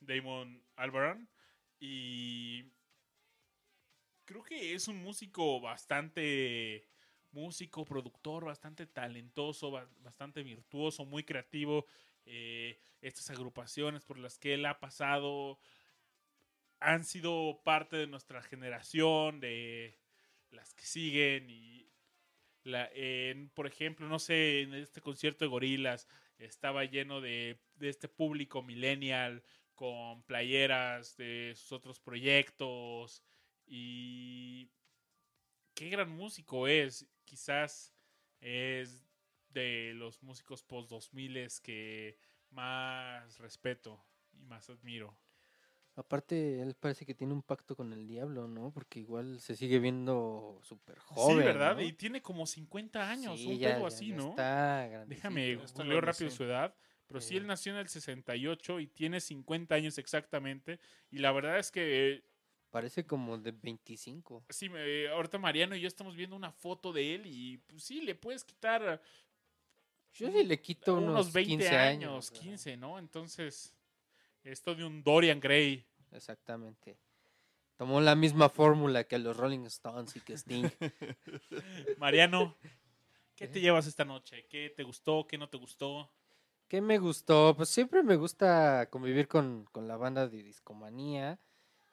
Damon Albarn y creo que es un músico bastante músico, productor, bastante talentoso, ba- bastante virtuoso, muy creativo. Eh, estas agrupaciones por las que él ha pasado han sido parte de nuestra generación, de las que siguen y por ejemplo, no sé, en este concierto de gorilas estaba lleno de este público millennial con playeras de sus otros proyectos y qué gran músico es. Quizás es de los músicos post 2000 que más respeto y más admiro. Aparte, él parece que tiene un pacto con el diablo, ¿no? Porque igual se sigue viendo súper joven. sí, ¿verdad? ¿no? Y tiene como 50 años, Sí, un ya- pedo ya- así, ya ¿no? Está. Déjame googleo rápido su edad. Pero sí, Sí. él nació en el 68 y tiene 50 años exactamente. Y la verdad es que, eh, Parece como de 25. sí, me- ahorita Mariano y yo estamos viendo una foto de él y pues sí, le puedes quitar Yo sí le quito unos, unos, 20 15 años, ajá. 15, ¿no? Entonces, esto de un Dorian Gray. Exactamente. Tomó la misma fórmula que los Rolling Stones y que Sting. Mariano, ¿qué te ¿Qué? llevas esta noche? ¿Qué te gustó? ¿Qué no te gustó? ¿Qué me gustó? Pues siempre me gusta convivir con, con la banda de Discomanía.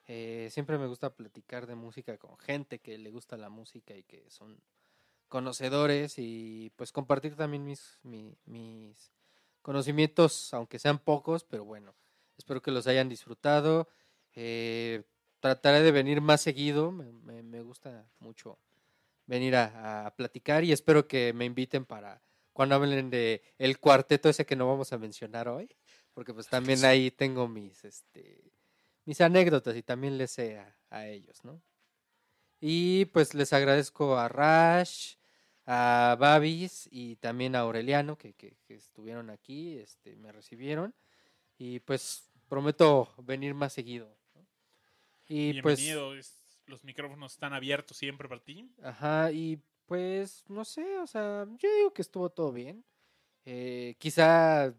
Eh, siempre me gusta platicar de música con gente que le gusta la música y que son conocedores y pues compartir también mis, mi- mis conocimientos, aunque sean pocos, pero bueno, espero que los hayan disfrutado. Eh, trataré de venir más seguido, me, me- me gusta mucho venir a, a platicar y espero que me inviten para, cuando hablen de el cuarteto ese que no vamos a mencionar hoy, porque pues también ahí tengo mis, este, mis anécdotas y también les sé a, a ellos, ¿no? Y pues les agradezco a Rash, a Babis y también a Aureliano que, que- que estuvieron aquí, este, me recibieron y pues prometo venir más seguido. ¿no? Y pues, Bienvenido. es- los micrófonos están abiertos siempre para ti. ajá, y pues no sé, o sea, yo digo que estuvo todo bien. Eh, quizá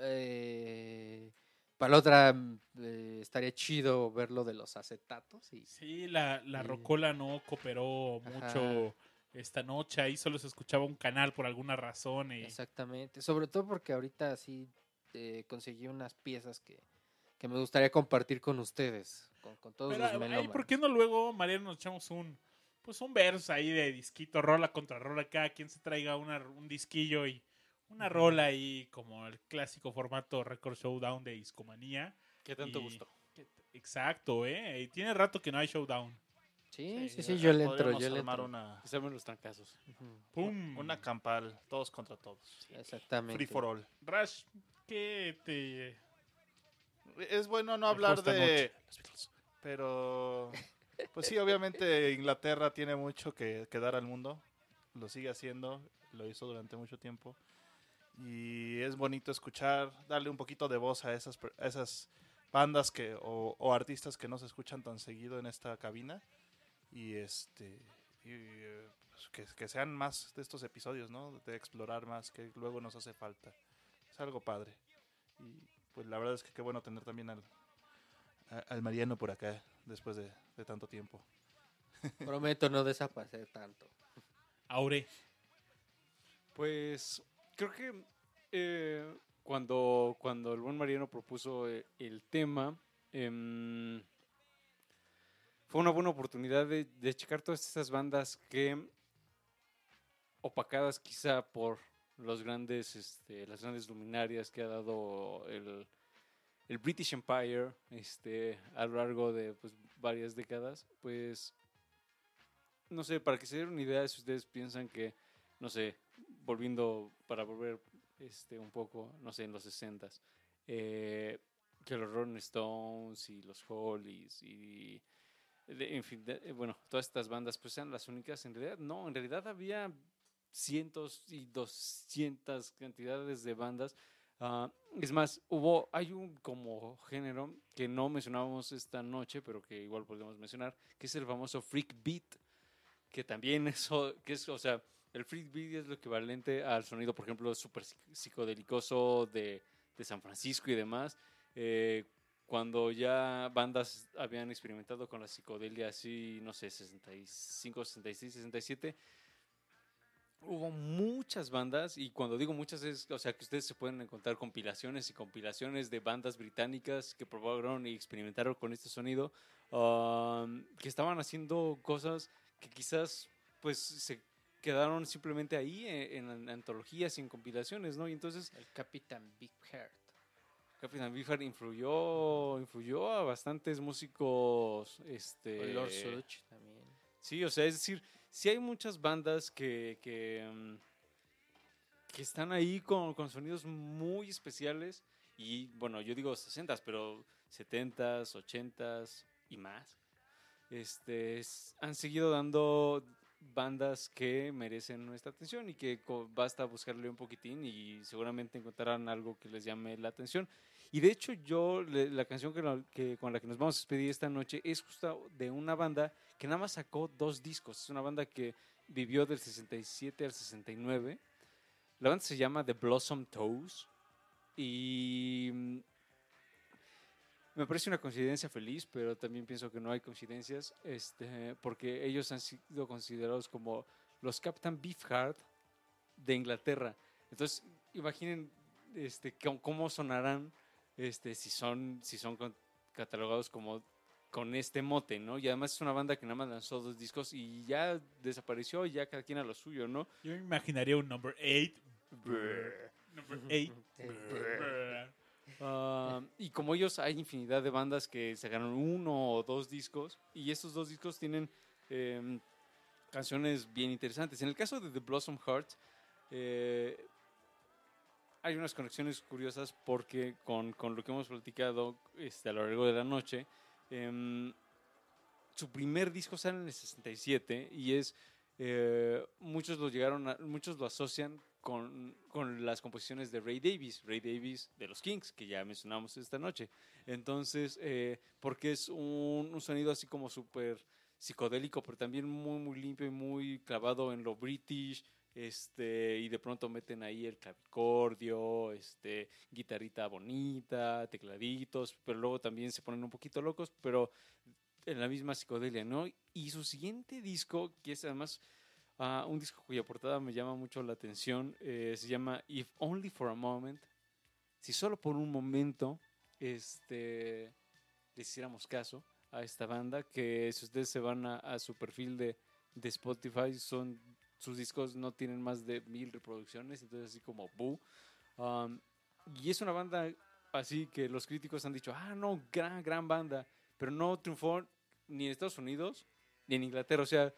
eh, para la otra mm, eh, estaría chido ver lo de los acetatos y Sí, la, la Sí. Rocola no cooperó Ajá. mucho esta noche. Ahí solo se escuchaba un canal por alguna razón. Y... Exactamente, sobre todo porque ahorita sí eh, conseguí unas piezas que, que me gustaría compartir con ustedes, con, con todos Pero, los melómanos. ¿por qué no luego, Mariano, nos echamos un pues un verso ahí de disquito, rola contra rola, cada quien se traiga una, un disquillo y una rola ahí como el clásico formato Record Showdown de Discomanía. ¿Qué tanto Y- gustó? Exacto, ¿eh? Y tiene rato que no hay showdown. Sí, sí, Sí, sí, yo le entro, yo le entro. una, saben los trancazos. ¡Pum! una campal, todos contra todos. Exactamente. Free for all. Rash, ¿qué te... Es bueno no hablar de... noche? Pero... Pues sí, obviamente Inglaterra tiene mucho que, que dar al mundo. Lo sigue haciendo, lo hizo durante mucho tiempo. Y es bonito escuchar, darle un poquito de voz a esas, a esas bandas que, o, o artistas que no se escuchan tan seguido en esta cabina. Y este y, pues, que, que sean más de estos episodios, ¿no? De explorar más, que luego nos hace falta. Es algo padre. Y pues la verdad es que qué bueno tener también al, a- al Mariano por acá después de, de tanto tiempo. Prometo no desaparecer tanto. Aure. Pues creo que eh, cuando, cuando el buen Mariano propuso eh, el tema, em, fue una buena oportunidad de, checar todas esas bandas que, opacadas quizá por los grandes, este, las grandes luminarias que ha dado el, el British Empire este, a lo largo de pues, varias décadas, pues, no sé, para que se den una idea, si ustedes piensan que, no sé, volviendo para volver este un poco, no sé, en los 60 eh, que los Rolling Stones y los Hollies y de- en fin, de- eh, bueno, todas estas bandas pues eran las únicas, en realidad no, en realidad había cientos y doscientas cantidades de bandas. Ah, es más, hubo, hay un como género que no mencionábamos esta noche, pero que igual podemos mencionar, que es el famoso freak beat, que también eso, que es, o sea, el freak beat es lo equivalente al sonido, por ejemplo, súper psic- psicodélicoso de, de San Francisco y demás. eh, cuando ya bandas habían experimentado con la psicodelia así, no sé, 65, 66, 67, hubo muchas bandas y cuando digo muchas es, o sea, que ustedes se pueden encontrar compilaciones y compilaciones de bandas británicas que probaron y experimentaron con este sonido, um, que estaban haciendo cosas que quizás pues se quedaron simplemente ahí en, en antologías y en compilaciones, ¿no? Y entonces El Capitán Big Heart. Capitán Beefheart influyó, influyó a bastantes músicos, este... O Lord Such también. Sí, o sea, es decir, sí hay muchas bandas que, que, mm, que están ahí con, con sonidos muy especiales y, bueno, yo digo 60s, pero 70s, 80s y más. Este, han seguido dando bandas que merecen nuestra atención y que basta buscarle un poquitín y seguramente encontrarán algo que les llame la atención. Y de hecho yo, la canción que- con la que nos vamos a despedir esta noche es justo de una banda que nada más sacó dos discos. Es una banda que vivió del 67 al 69. La banda se llama The Blossom Toes. Y mm, me parece una coincidencia feliz, pero también pienso que no hay coincidencias, este, porque ellos han sido considerados como los Captain Beefheart de Inglaterra. Entonces, imaginen este, cómo, sonarán este, si son, si son con- catalogados como con este mote, ¿no? Y además es una banda que nada más lanzó dos discos y ya desapareció y ya cada quien a lo suyo, ¿no? Yo me imaginaría un number 8. Number 8. Ah, y como ellos, hay infinidad de bandas que sacaron uno o dos discos y estos dos discos tienen em, canciones bien interesantes. En el caso de The Blossom Hearts, eh, hay unas conexiones curiosas porque con, con lo que hemos platicado este, a lo largo de la noche, em, su primer disco sale en el 67 y es, eh, muchos lo llegaron a- muchos lo asocian con, las composiciones de Ray Davis, Ray Davis de los Kings, que ya mencionamos esta noche. Entonces, eh, porque es un, un sonido así como súper psicodélico, pero también muy, muy limpio y muy clavado en lo british, este, y de pronto meten ahí el clavicordio, este, guitarrita bonita, tecladitos, pero luego también se ponen un poquito locos, pero en la misma psicodelia, ¿no? Y su siguiente disco, que es además ah, un disco cuya portada me llama mucho la atención, eh, se llama If Only for a Moment, si solo por un momento, este, les hiciéramos caso a esta banda, que si ustedes se van a, a su perfil de, de Spotify, son sus discos no tienen más de mil reproducciones, entonces así como Boo. Um, y es una banda así que los críticos han dicho, ah, no, gran, gran banda, pero no triunfó ni en Estados Unidos ni en Inglaterra, o sea,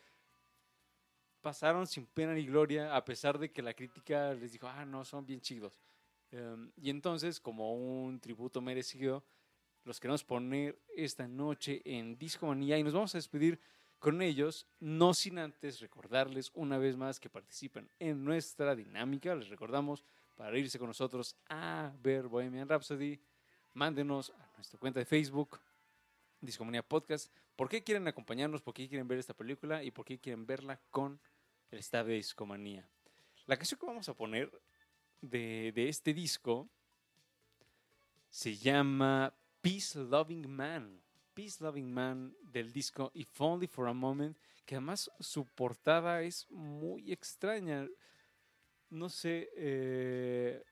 pasaron sin pena ni gloria a pesar de que la crítica les dijo, ah, no, son bien chidos. Um, y entonces, como un tributo merecido, los queremos poner esta noche en Discomanía y nos vamos a despedir con ellos, no sin antes recordarles una vez más que participen en nuestra dinámica. Les recordamos para irse con nosotros a ver Bohemian Rhapsody, mándenos a nuestra cuenta de Facebook, Discomanía Podcast, por qué quieren acompañarnos, por qué quieren ver esta película y por qué quieren verla con el staff de Discomanía. La canción que vamos a poner de, este disco se llama Peace Loving Man. Peace Loving Man del disco If Only for a Moment, que además su portada es muy extraña. No sé, eh,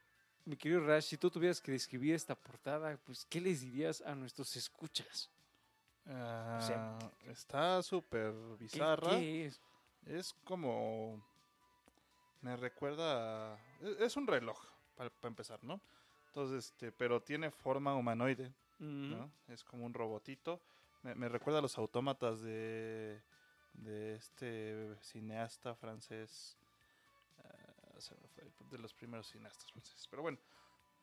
mi querido Rash, si tú tuvieras que describir esta portada, pues, ¿qué les dirías a nuestros escuchas? Sea, está súper ¿Qué- bizarra. qué es? Es como. Me recuerda. a- Es, un reloj, para empezar, ¿no? Entonces, este, pero tiene forma humanoide, ¿no? Ujú. Es como un robotito. Me, me recuerda a los autómatas de. de este cineasta francés. ah, de los primeros cineastas franceses. Pero bueno.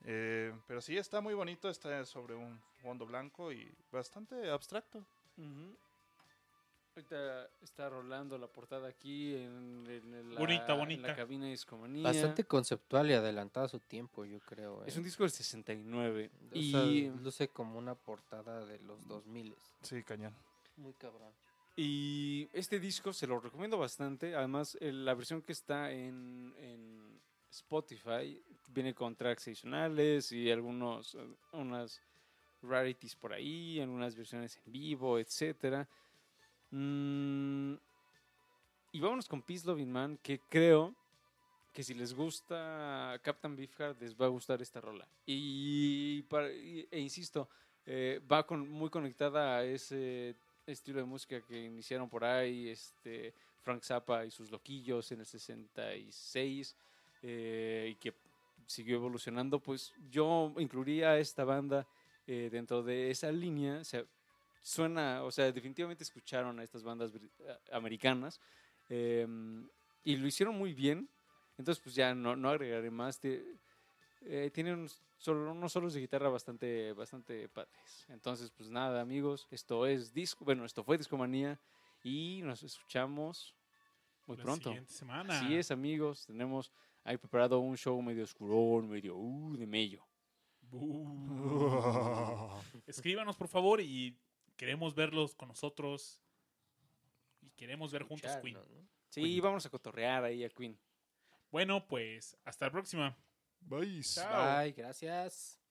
Eh, pero sí está muy bonito, está sobre un fondo blanco y bastante abstracto. Ahorita está rolando la portada aquí en, en la, Bonita, en bonita. la cabina de Discomanía. Bastante conceptual y adelantada a su tiempo, yo creo. Es ¿eh? un disco del 69. O y, sea, luce como una portada de los 2000. Sí, cañón. Muy cabrón. y este disco se lo recomiendo bastante. Además, el- la versión que está en, en Spotify viene con tracks adicionales y algunos eh, unas rarities por ahí, algunas versiones en vivo, etcétera. Mm, y vámonos con Peace Loving Man, que creo que si les gusta Captain Beefheart, les va a gustar esta rola. Y, para- e insisto, eh, va con, muy conectada a ese estilo de música que iniciaron por ahí este, Frank Zappa y sus loquillos en el 66 eh, y que siguió evolucionando, pues yo incluiría a esta banda eh, dentro de esa línea. O sea, suena, o sea, definitivamente escucharon a estas bandas americanas eh, y lo hicieron muy bien. Entonces, pues ya no, no agregaré más. Te- eh, tienen unos, solo, unos solos de guitarra bastante, bastante padres. Entonces, pues nada, amigos, esto es disco, bueno, esto fue Discomanía y nos escuchamos muy La pronto. siguiente semana. Así es, amigos, tenemos ahí preparado un show medio oscurón, medio uh, de mello. Bu. Escríbanos, por favor, y queremos verlos con nosotros. Y queremos ver juntos Queen. Sí, vamos a cotorrear ahí a Queen. Bueno, pues hasta la próxima. Bye. Chao. Bye, gracias.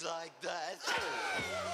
Like that.